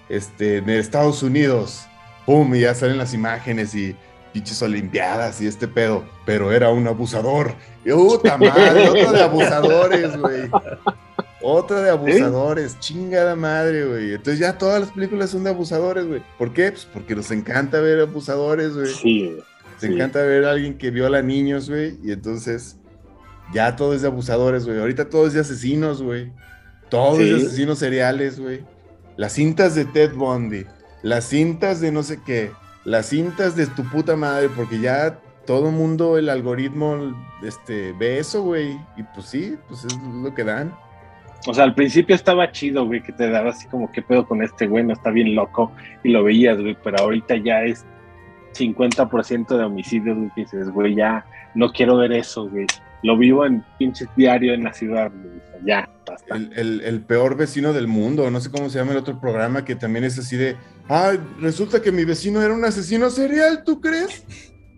Speaker 3: este, de Estados Unidos. Pum, y ya salen las imágenes y pinches olimpiadas y este pedo, pero era un abusador. Puta madre, otro de abusadores, güey. Otra de abusadores, chingada madre, güey. Entonces ya todas las películas son de abusadores, güey. ¿Por qué? Pues porque nos encanta ver abusadores, güey.
Speaker 5: Sí.
Speaker 3: Nos
Speaker 5: sí.
Speaker 3: encanta ver a alguien que viola niños, güey. Y entonces ya todo es de abusadores, güey. Ahorita todo es de asesinos, güey. Todo es de
Speaker 5: Sí.
Speaker 3: asesinos seriales, güey. Las cintas de Ted Bundy, las cintas de no sé qué, las cintas de tu puta madre, porque ya todo mundo, el algoritmo, este, ve eso, güey. Y pues sí, pues es lo que dan.
Speaker 5: O sea, al principio estaba chido, güey, que te daba así como, ¿qué pedo con este güey? No está bien loco. Y lo veías, güey, pero ahorita ya es 50% de homicidios, güey, dices, güey, ya no quiero ver eso, güey. Lo vivo en pinches diario en la ciudad, ya, basta.
Speaker 3: El, el- el peor vecino del mundo, no sé cómo se llama el otro programa que también es así de, ah, resulta que mi vecino era un asesino serial, ¿tú crees?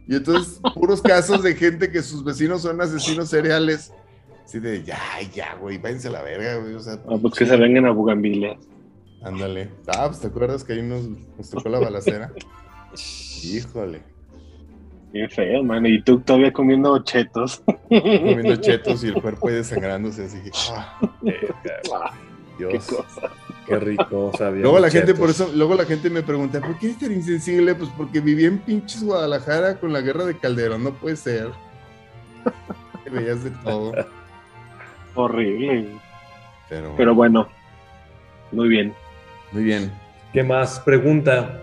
Speaker 3: Y entonces, [LAUGHS] puros casos de gente que sus vecinos son asesinos seriales. Así de, ya, ya, güey, váyanse a la verga, güey. O sea,
Speaker 5: Ah, pues que se vengan a Bugambilia.
Speaker 3: ándale. Ah, pues te acuerdas que ahí nos, nos tocó la balacera. [LAUGHS] Híjole,
Speaker 5: Bien feo, mano. Y tú todavía comiendo chetos.
Speaker 3: comiendo [LAUGHS] chetos y el cuerpo ahí desangrándose, así que, ah,
Speaker 5: Qué
Speaker 3: Dios.
Speaker 5: cosa.
Speaker 4: Qué rico, sabía.
Speaker 3: Luego la gente, por eso, luego la gente me pregunta, ¿por qué eres tan insensible? Pues porque viví en pinches Guadalajara con la guerra de Calderón, no puede ser. Te veías de todo.
Speaker 5: Horrible.
Speaker 3: Pero,
Speaker 5: Pero bueno, muy bien.
Speaker 3: muy bien.
Speaker 4: ¿Qué más? Pregunta.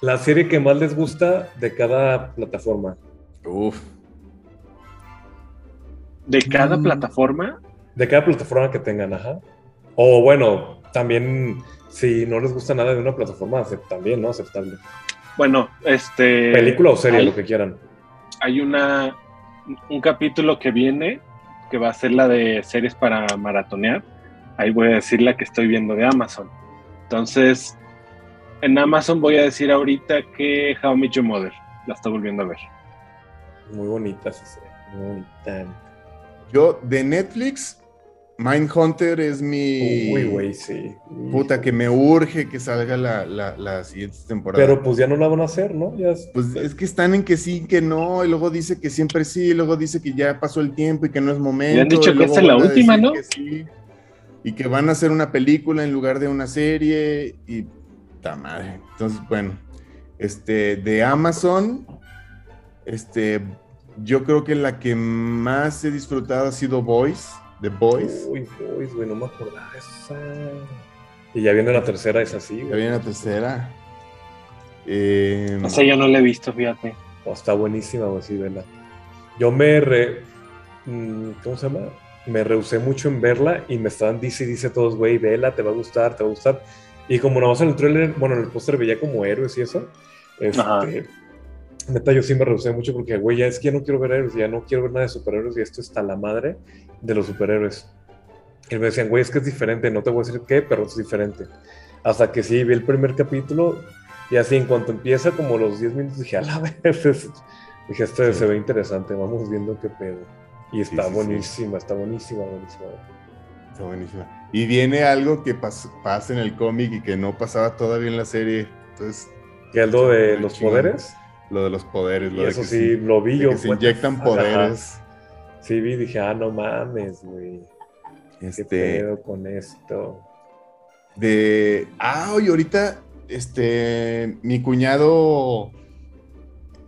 Speaker 4: La serie que más les gusta de cada plataforma.
Speaker 3: Uf.
Speaker 5: De cada
Speaker 3: Mm.
Speaker 5: plataforma,
Speaker 4: De cada plataforma que tengan, ajá. O bueno, también si no les gusta nada de una plataforma, también, ¿no? Aceptable.
Speaker 5: bueno, este.
Speaker 4: Película o serie,
Speaker 5: hay-
Speaker 4: lo que quieran.
Speaker 5: hay una un capítulo que viene que va a ser la de series para maratonear. Ahí voy a decir la que estoy viendo de Amazon. Entonces, en Amazon voy a decir ahorita que How I Met Your Mother la estoy volviendo a ver.
Speaker 4: Muy bonita esa serie. Muy bonita.
Speaker 3: Yo, de Netflix, Mindhunter es mi.
Speaker 4: Uy, güey, sí.
Speaker 3: Puta, que me urge que salga la, la, la siguiente temporada.
Speaker 4: Pero pues ya no la van a hacer, ¿no? Ya es-
Speaker 3: Pues es que están en que sí, que no, y luego dice que siempre sí, y luego dice que ya pasó el tiempo y que no es momento.
Speaker 5: Le han dicho que esta es la
Speaker 3: van a
Speaker 5: última, ¿no?
Speaker 3: que sí, y que van a hacer una película en lugar de una serie, y ta madre. Entonces, bueno, este, de Amazon, este, yo creo que la que más he disfrutado ha sido Boys, The Boys.
Speaker 4: Uy, boys, güey, no me acordaba esa. Y ya viene la tercera, es así,
Speaker 3: Ya viene la tercera. Eh,
Speaker 5: O sea, yo no la he visto, fíjate.
Speaker 4: Oh, está buenísima, güey, sí, vela. Yo me re... mm, ¿Cómo se llama? Me rehusé mucho en verla y me estaban dice y dice todos, güey, vela, te va a gustar, te va a gustar. Y como nada más en el trailer, bueno, en el póster veía como héroes y eso.
Speaker 5: Ajá.
Speaker 4: Este, neta, yo sí me rehusé mucho porque, güey, ya es que ya no quiero ver héroes, ya no quiero ver nada de superhéroes y esto está la madre de los superhéroes. Y me decían, güey, es que es diferente, no te voy a decir qué, pero es diferente. Hasta que sí, vi el primer capítulo y así en cuanto empieza, como los 10 minutos, dije, a la vez, [LAUGHS] dije, este
Speaker 3: Sí.
Speaker 4: se ve interesante, vamos viendo qué pedo. Y está
Speaker 3: sí, sí.
Speaker 4: buenísima, está buenísima, buenísima.
Speaker 3: Está buenísima. Y viene algo que pas- pasa en el cómic y que no pasaba todavía en la serie. Entonces,
Speaker 4: ¿Qué es lo de los
Speaker 3: chingón.
Speaker 4: poderes?
Speaker 3: lo de los poderes. Lo
Speaker 4: Y
Speaker 3: de
Speaker 4: eso
Speaker 3: que
Speaker 4: sí,
Speaker 3: se-
Speaker 4: lo vi yo.
Speaker 3: que se
Speaker 4: the
Speaker 3: inyectan poderes.
Speaker 4: ajá. Sí, vi, dije, ah, no mames, güey. ¿Qué
Speaker 3: Este,
Speaker 4: pedo con esto?
Speaker 3: de. Ah, oye, ahorita, este, mi cuñado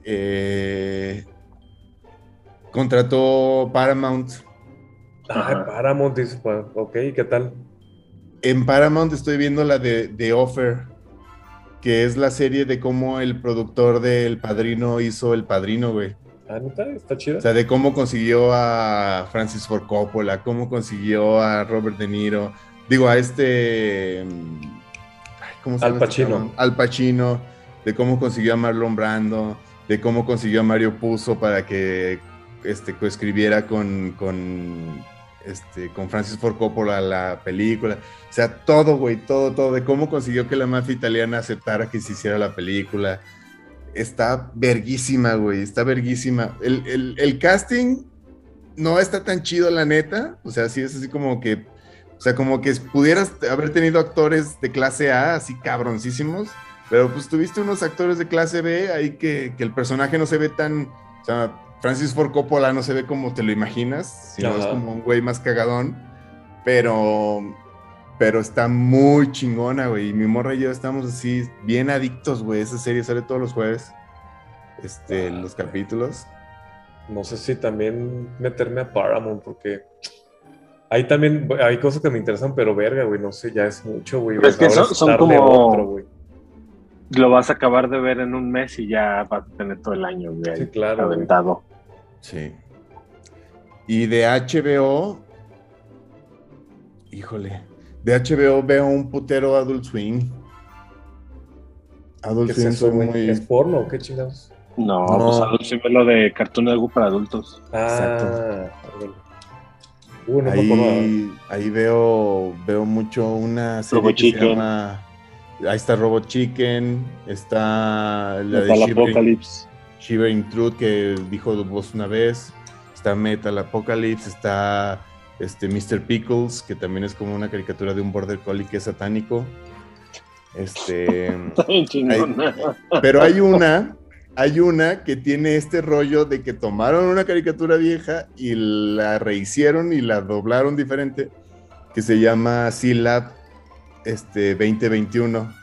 Speaker 3: eh, contrató Paramount.
Speaker 4: Ah. Paramount, pues, ok, ¿qué tal?
Speaker 3: En Paramount estoy viendo la de The Offer, que es la serie de cómo el productor de El Padrino hizo El Padrino, güey.
Speaker 4: Ah, neta, está chida.
Speaker 3: O sea, de cómo consiguió a Francis Ford Coppola, cómo consiguió a Robert De Niro, digo, a este... ¿Cómo se
Speaker 4: Al
Speaker 3: llama este
Speaker 4: Pacino.
Speaker 3: Al Pacino, de cómo consiguió a Marlon Brando, de cómo consiguió a Mario Puzo para que este, coescribiera con, con, este, con Francis Ford Coppola la película. O sea, todo, güey, todo, todo, de cómo consiguió que la mafia italiana aceptara que se hiciera la película está verguísima, güey, está verguísima. El, el- el casting no está tan chido, la neta. O sea, sí es así como que, o sea, como que pudieras haber tenido actores de clase A, así cabroncísimos, pero pues tuviste unos actores de clase B ahí que, que el personaje no se ve tan, o sea, Francis Ford Coppola no se ve como te lo imaginas, sino
Speaker 4: Ajá.
Speaker 3: es como un güey más cagadón. Pero, pero está muy chingona, güey. Y mi morra y yo estamos así, bien adictos, güey. Esa serie sale todos los jueves. Este,
Speaker 4: Ah,
Speaker 3: los capítulos.
Speaker 4: No sé si también meterme a Paramount, porque ahí también hay cosas que me interesan, pero verga, güey, no sé, ya es mucho, güey.
Speaker 5: Es que son- como-
Speaker 4: otro, güey.
Speaker 5: Lo vas a acabar de ver en un mes y ya vas a tener todo el año, güey,
Speaker 4: Sí, claro, güey.
Speaker 5: aventado.
Speaker 3: Sí. Y de HBO. Híjole. De HBO veo un putero Adult Swing. Adult
Speaker 4: ¿Qué es
Speaker 3: Swing
Speaker 4: eso,
Speaker 3: muy.
Speaker 4: ¿Es porno o qué chingados?
Speaker 5: No,
Speaker 3: No.
Speaker 5: pues algo sí ve lo de Cartoon Network para adultos.
Speaker 4: Ah, no me acordaba.
Speaker 3: Ahí, ahí veo, veo mucho una serie que se llama. Ahí está Robot Chicken. Está la de
Speaker 5: Apocalypse.
Speaker 3: Shivering Truth que dijo vos una vez. Está Metal Apocalypse. Está este Mr. Pickles, que también es como una caricatura de un border collie que es satánico. Este. [LAUGHS] Pero hay una, hay una que tiene este rollo de que tomaron una caricatura vieja y la rehicieron y la doblaron diferente, que se llama C-Lab este, 2021.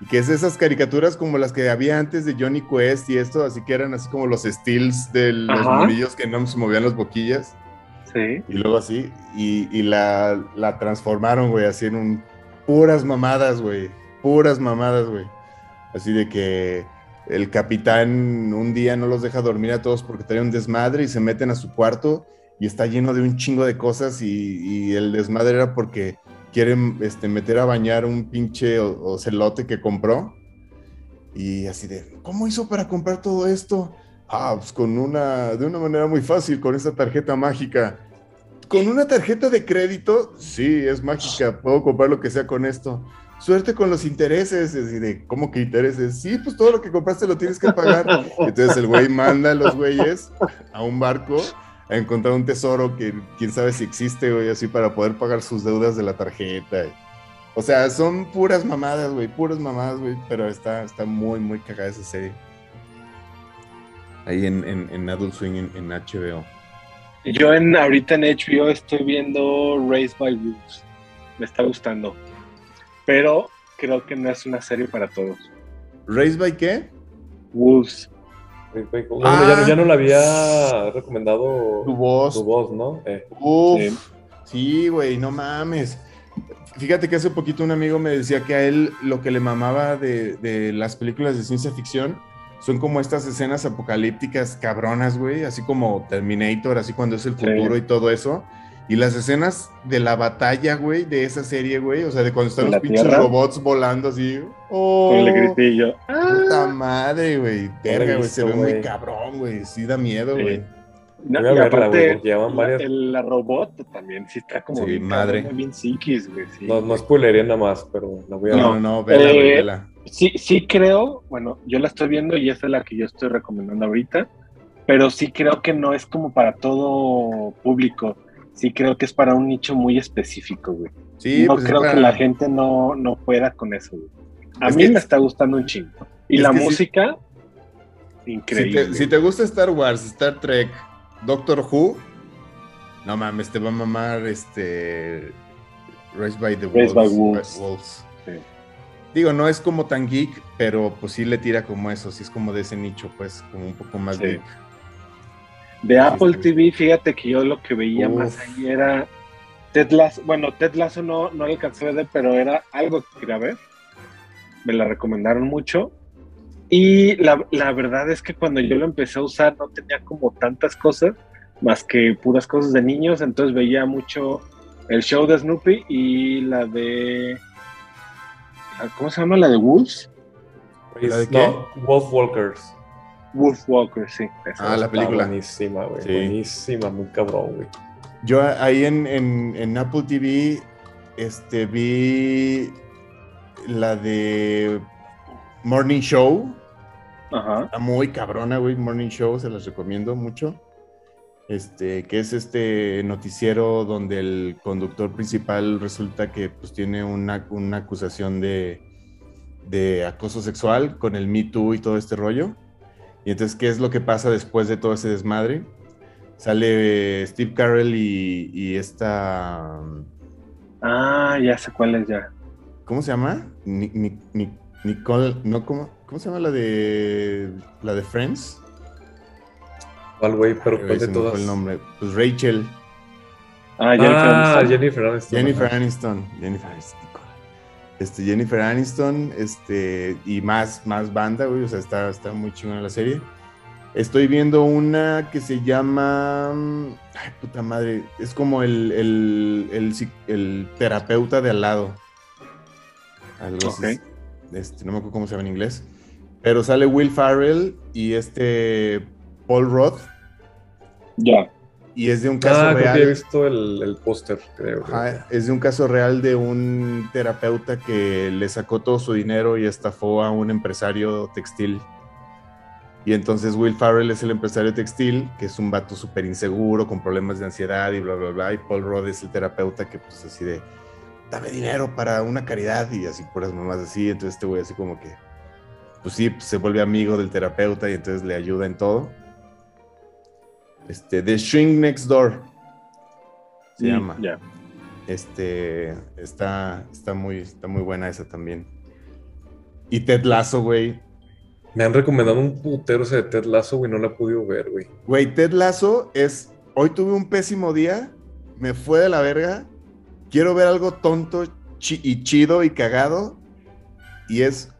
Speaker 3: Y que es esas caricaturas como las que había antes de Johnny Quest y esto, así que eran así como los stills de los
Speaker 5: Ajá.
Speaker 3: monillos que no se movían las boquillas.
Speaker 5: Sí.
Speaker 3: Y luego así, y, y la, la transformaron, güey, así en un... Puras mamadas, güey. Puras mamadas, güey. Así de que el capitán un día no los deja dormir a todos porque trae un desmadre y se meten a su cuarto y está lleno de un chingo de cosas y, y el desmadre era porque quieren este, meter a bañar un pinche ocelote que compró. Y así de, ¿cómo hizo para comprar todo esto? Ah, pues con una, de una manera muy fácil, con esta tarjeta mágica. ¿Con una tarjeta de crédito? Sí, es mágica, puedo comprar lo que sea con esto. Suerte con los intereses, es decir, de, ¿cómo que intereses? Sí, pues todo lo que compraste lo tienes que pagar. [LAUGHS] Entonces el güey manda a los güeyes a un barco a encontrar un tesoro que quién sabe si existe, güey, así para poder pagar sus deudas de la tarjeta. O sea, son puras mamadas, güey, puras mamadas, güey, pero está, está muy, muy cagada esa serie. Ahí en, en, en Adult Swing, en, en HBO.
Speaker 5: Yo en, ahorita en HBO estoy viendo Raised by Wolves. Me está gustando. Pero creo que no es una serie para todos.
Speaker 3: ¿Raised by qué?
Speaker 5: Wolves.
Speaker 4: No,
Speaker 3: Ah.
Speaker 4: ya, no, ya no la había recomendado
Speaker 3: Tu voz.
Speaker 4: tu voz, ¿no? Eh,
Speaker 3: Uf,
Speaker 5: Sí.
Speaker 3: sí, güey, no mames. Fíjate que hace poquito un amigo me decía que a él lo que le mamaba de, de las películas de ciencia ficción son como estas escenas apocalípticas cabronas, güey, así como Terminator, así cuando es el
Speaker 5: Sí.
Speaker 3: futuro y todo eso. Y las escenas de la batalla, güey, de esa serie, güey, o sea, de cuando están
Speaker 5: ¿En
Speaker 3: los
Speaker 5: la
Speaker 3: pinches
Speaker 5: Tierra?
Speaker 3: robots volando así. Oh,
Speaker 5: Con el gritillo.
Speaker 3: puta madre, güey. Verga, güey, se ve muy cabrón, güey. Sí da miedo,
Speaker 5: Sí.
Speaker 3: güey.
Speaker 5: No,
Speaker 4: Voy a
Speaker 5: y aparte,
Speaker 4: llevan varias-
Speaker 5: la, el- la robot también sí está como
Speaker 3: Sí,
Speaker 5: bien
Speaker 3: madre.
Speaker 5: bien psiquis, güey. sí.
Speaker 4: no, no spoilería nada más, pero la voy a
Speaker 3: No, no, no, vela,
Speaker 5: Eh,
Speaker 3: vela.
Speaker 5: Sí, sí creo, bueno, yo la estoy viendo y esta es la que yo estoy recomendando ahorita, pero sí creo que no es como para todo público. Sí creo que es para un nicho muy específico, güey.
Speaker 3: Sí,
Speaker 5: no
Speaker 3: pues es
Speaker 5: creo
Speaker 3: para-
Speaker 5: que la gente no, no pueda con eso, güey. A
Speaker 3: Es
Speaker 5: mí
Speaker 3: que-
Speaker 5: me está gustando un chingo. Y
Speaker 3: es
Speaker 5: la música,
Speaker 3: Si
Speaker 5: increíble.
Speaker 3: te, si te gusta Star Wars, Star Trek, Doctor Who, no mames, te va a mamar este. Raised by the Wolves.
Speaker 5: by Wolves.
Speaker 3: Wolves.
Speaker 5: Sí.
Speaker 3: Digo, no es como tan geek, pero pues sí le tira como eso, sí es como de ese nicho, pues, como un poco más
Speaker 5: Sí.
Speaker 3: geek.
Speaker 5: De Apple
Speaker 3: sí.
Speaker 5: TV, fíjate que yo lo que veía
Speaker 3: Uf.
Speaker 5: más ahí era Ted Lasso. Bueno, Ted Lasso no, no alcancé a ver, pero era algo que quería ver. Me la recomendaron mucho. Y la, la verdad es que cuando yo lo empecé a usar no tenía como tantas cosas, más que puras cosas de niños. Entonces veía mucho el show de Snoopy y la de... ¿Cómo se llama? La de Wolves.
Speaker 3: ¿La de
Speaker 4: No, Wolf Walkers.
Speaker 5: Wolf Walker, sí. esa.
Speaker 3: Ah, la película.
Speaker 4: Buenísima, güey.
Speaker 3: Sí.
Speaker 4: Buenísima, muy cabrón, güey.
Speaker 3: Yo ahí en, en- en Apple TV este, vi la de Morning Show.
Speaker 5: Ajá.
Speaker 3: Está muy cabrona, güey. Morning Show, se las recomiendo mucho. Este, que es este noticiero donde el conductor principal resulta que pues tiene una, una acusación de, de acoso sexual con el Me Too y todo este rollo. Y entonces, ¿qué es lo que pasa después de todo ese desmadre? Sale Steve Carell y, y esta.
Speaker 5: Ah, ya sé cuál es ya.
Speaker 3: ¿Cómo se llama? Ni- ni- ni- Nicole. No, ¿cómo, ¿Cómo se llama la de. La de Friends?
Speaker 4: ¿Cuál, güey? Pero ¿cuál de todas?
Speaker 3: el nombre. Pues Rachel.
Speaker 5: Ah, ya
Speaker 4: Ah,
Speaker 5: Aniston.
Speaker 4: Jennifer Aniston.
Speaker 3: Jennifer. Aniston. Jennifer Aniston. Este, Jennifer Aniston, este, y más, más banda, güey, o sea, está, está muy chingona la serie. Estoy viendo una que se llama. mm, Ay, puta madre. Es como el, el, el terapeuta de al lado. Algo así.
Speaker 5: Ok.
Speaker 3: Este, no me acuerdo cómo se llama en inglés. Pero sale Will Farrell y este Paul Roth.
Speaker 5: Ya.
Speaker 3: Y es de un caso
Speaker 4: Ah, creo que
Speaker 3: real.
Speaker 4: he visto el, el póster, creo.
Speaker 3: Ajá, es de un caso real de un terapeuta que le sacó todo su dinero y estafó a un empresario textil. Y entonces Will Farrell es el empresario textil, que es un vato súper inseguro, con problemas de ansiedad y bla, bla, bla. Y Paul Rudd es el terapeuta que pues así de, dame dinero para una caridad y así puras mamás así. Entonces este güey así como que, pues sí, pues, se vuelve amigo del terapeuta y entonces le ayuda en todo. Este, The Shrink Next Door. Se
Speaker 5: Mm,
Speaker 3: llama.
Speaker 5: Ya.
Speaker 3: Este está, está muy, está muy buena esa también. Y Ted Lasso, güey.
Speaker 4: Me han recomendado un putero ese de Ted Lasso, güey. No la he podido ver, güey.
Speaker 3: Güey, Ted Lasso es. Hoy tuve un pésimo día, me fue de la verga. Quiero ver algo tonto chi- y chido y cagado. Y es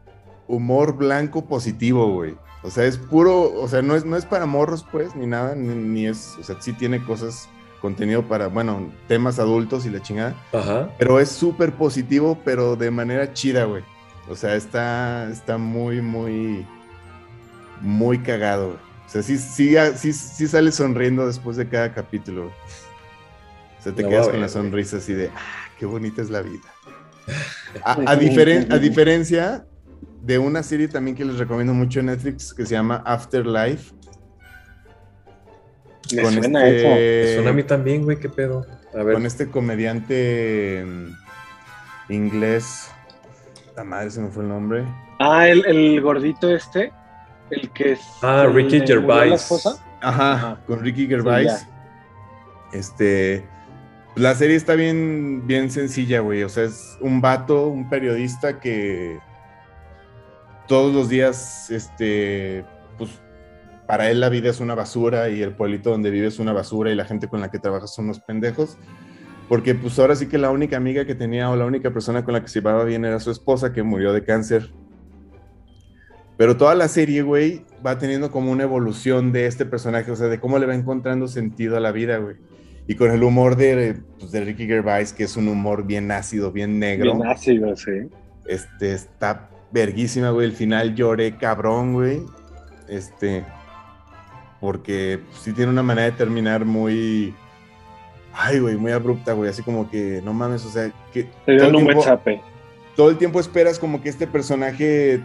Speaker 3: humor blanco positivo, güey. O sea, es puro. O sea, no es, no es para morros, pues, ni nada. Ni, ni es. O sea, sí tiene cosas, contenido para, bueno, temas adultos y la chingada.
Speaker 4: Ajá.
Speaker 3: Pero es súper positivo, pero de manera chida, güey. O sea, está, está muy, muy, muy cagado. güey. O sea, sí, sí, sí, sí sales sonriendo después de cada capítulo. güey. O sea, te quedas con la sonrisa así de, ah, qué bonita es la vida. [LAUGHS] A, a diferen- a diferencia de una serie también que les recomiendo mucho en Netflix que se llama Afterlife.
Speaker 5: Me
Speaker 3: con
Speaker 5: suena
Speaker 3: este-
Speaker 5: eso.
Speaker 4: Me suena a mí también, güey. ¿Qué pedo? A ver.
Speaker 3: con este comediante mm, inglés. La madre se me fue el nombre.
Speaker 5: Ah, el, el gordito este. El que es.
Speaker 4: Ah,
Speaker 5: el
Speaker 4: Ricky Gervais.
Speaker 5: esposa.
Speaker 3: Ajá,
Speaker 5: Ajá.
Speaker 3: con Ricky Gervais. este. La serie está bien, bien sencilla, güey. O sea, es un vato, un periodista que todos los días, este, pues, para él la vida es una basura y el pueblito donde vive es una basura y la gente con la que trabaja son unos pendejos. Porque pues ahora sí que la única amiga que tenía o la única persona con la que se llevaba bien era su esposa que murió de cáncer. Pero toda la serie, güey, va teniendo como una evolución de este personaje, o sea, de cómo le va encontrando sentido a la vida, güey. Y con el humor de, pues, de Ricky Gervais, que es un humor bien ácido, bien negro.
Speaker 5: Bien ácido, sí.
Speaker 3: Este, está verguísima, güey. El final lloré cabrón, güey. Este, porque sí tiene una manera de terminar muy, ay, güey, muy abrupta, güey. Así como que, no mames, o sea, que
Speaker 5: Te
Speaker 3: todo el,
Speaker 5: un buen
Speaker 3: tiempo,
Speaker 5: zape.
Speaker 3: todo el tiempo esperas como que este personaje,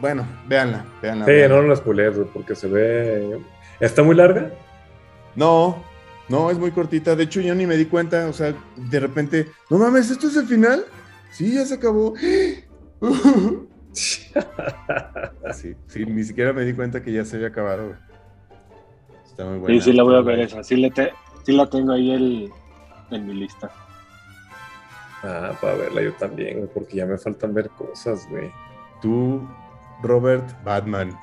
Speaker 3: bueno, véanla, véanla.
Speaker 4: Sí,
Speaker 3: véanla.
Speaker 4: no lo spoilees, güey, porque se ve. ¿Está muy larga?
Speaker 3: No, no, es muy cortita. De hecho, yo ni me di cuenta. O sea, de repente, no mames, ¿esto es el final? Sí, ya se acabó. [LAUGHS] Sí, sí, ni siquiera me di cuenta que ya se había acabado. güey. Está muy buena.
Speaker 5: Sí, sí la voy a ver esa. Sí, le te- sí la tengo ahí el, en mi lista.
Speaker 4: Ah, para verla yo también, güey, porque ya me faltan ver cosas, güey.
Speaker 3: Tú, Robert Batman.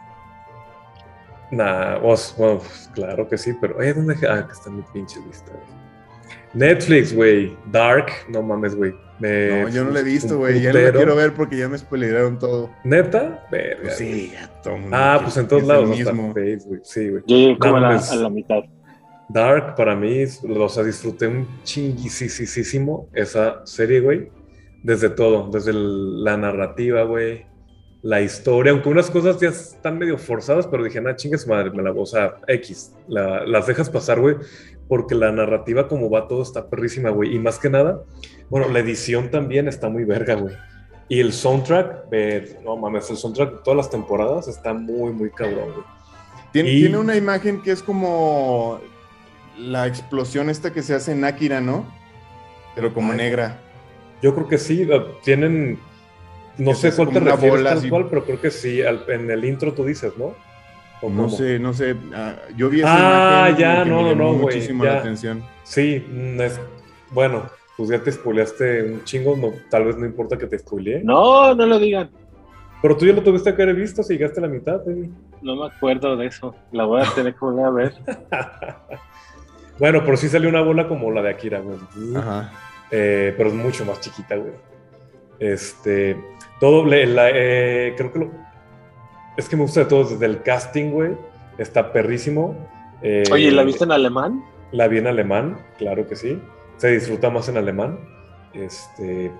Speaker 4: Nah, vos, pues, claro que sí, pero oye, ¿dónde? Ah, que está mi pinche lista, güey. Netflix, güey. Dark, no mames, güey. Me-
Speaker 3: No, yo no la he visto, güey. Ya no la quiero ver porque ya me spoilearon todo.
Speaker 4: ¿Neta? Verga.
Speaker 3: Pues sí, ya todo mundo
Speaker 4: Ah, pues en todos lados,
Speaker 3: mismo.
Speaker 4: Facebook, sí, güey.
Speaker 5: Yo llegué como
Speaker 4: No,
Speaker 5: a, la,
Speaker 4: mames.
Speaker 5: a la mitad.
Speaker 4: Dark para mí, o sea, disfruté un chinguisísimo esa serie, güey. Desde todo, desde el- la narrativa, güey, la historia, aunque unas cosas ya están medio forzadas, pero dije, nah, chingue su madre, me la, o sea, X, la- las dejas pasar, güey, porque la narrativa como va todo está perrísima, güey. Y más que nada, bueno, la edición también está muy verga, güey. Y el soundtrack, no mames, el soundtrack de todas las temporadas está muy, muy cabrón, güey.
Speaker 3: Tiene,
Speaker 4: Y-
Speaker 3: tiene una imagen que es como la explosión esta que se hace en Akira, ¿no? Pero como
Speaker 4: Ay.
Speaker 3: negra.
Speaker 4: Yo creo que sí, tienen. No sé
Speaker 3: es
Speaker 4: cuál te refieres
Speaker 3: bola
Speaker 4: tal cual, pero creo que sí. al- en el intro tú dices, ¿no? ¿O
Speaker 3: No
Speaker 4: cómo?
Speaker 3: sé, no sé. ah, yo vi esa
Speaker 4: Ah,
Speaker 3: imagen
Speaker 4: ya,
Speaker 3: que
Speaker 4: no,
Speaker 3: me
Speaker 4: no,
Speaker 3: llamó
Speaker 4: no, güey,
Speaker 3: muchísimo
Speaker 4: ya.
Speaker 3: la atención.
Speaker 4: Sí, mm, es, bueno, pues ya te spoileaste un chingo, no, tal vez no importa que te spoileé.
Speaker 5: No, no lo digan.
Speaker 4: Pero tú ya lo tuviste que haber visto si llegaste a la mitad, baby.
Speaker 5: No me acuerdo de eso. La voy a tener que volver a ver. [LAUGHS]
Speaker 4: bueno, pero sí salió una bola como la de Akira, güey.
Speaker 3: Ajá.
Speaker 4: Eh, pero es mucho más chiquita, güey. Este, todo, la- eh, creo que lo, es que me gusta de todo, desde el casting, güey, está perrísimo. Eh,
Speaker 5: Oye, ¿la viste en alemán?
Speaker 4: La vi en alemán, claro que sí. Se disfruta más en alemán. Este,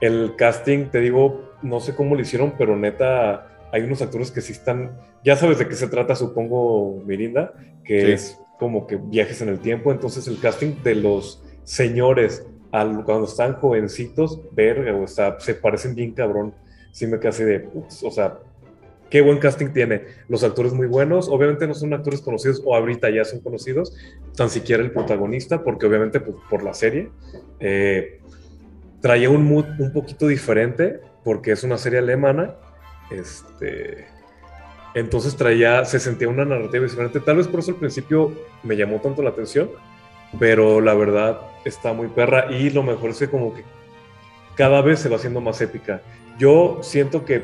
Speaker 4: el casting, te digo, no sé cómo lo hicieron, pero neta, hay unos actores que sí están. Ya sabes de qué se trata, supongo, Mirinda, que
Speaker 3: Sí.
Speaker 4: es como que viajes en el tiempo. Entonces, el casting de los señores al- cuando están jovencitos, verga, o sea, se parecen bien cabrón. Sí me así de, "Ups", o sea, qué buen casting tiene. Los actores muy buenos, obviamente no son actores conocidos o ahorita ya son conocidos, tan siquiera el protagonista, porque obviamente pues, por la serie eh, traía un mood un poquito diferente, porque es una serie alemana, este, entonces traía, se sentía una narrativa diferente, tal vez por eso al principio me llamó tanto la atención, pero la verdad está muy perra y lo mejor es que como que cada vez se va haciendo más épica. Yo siento que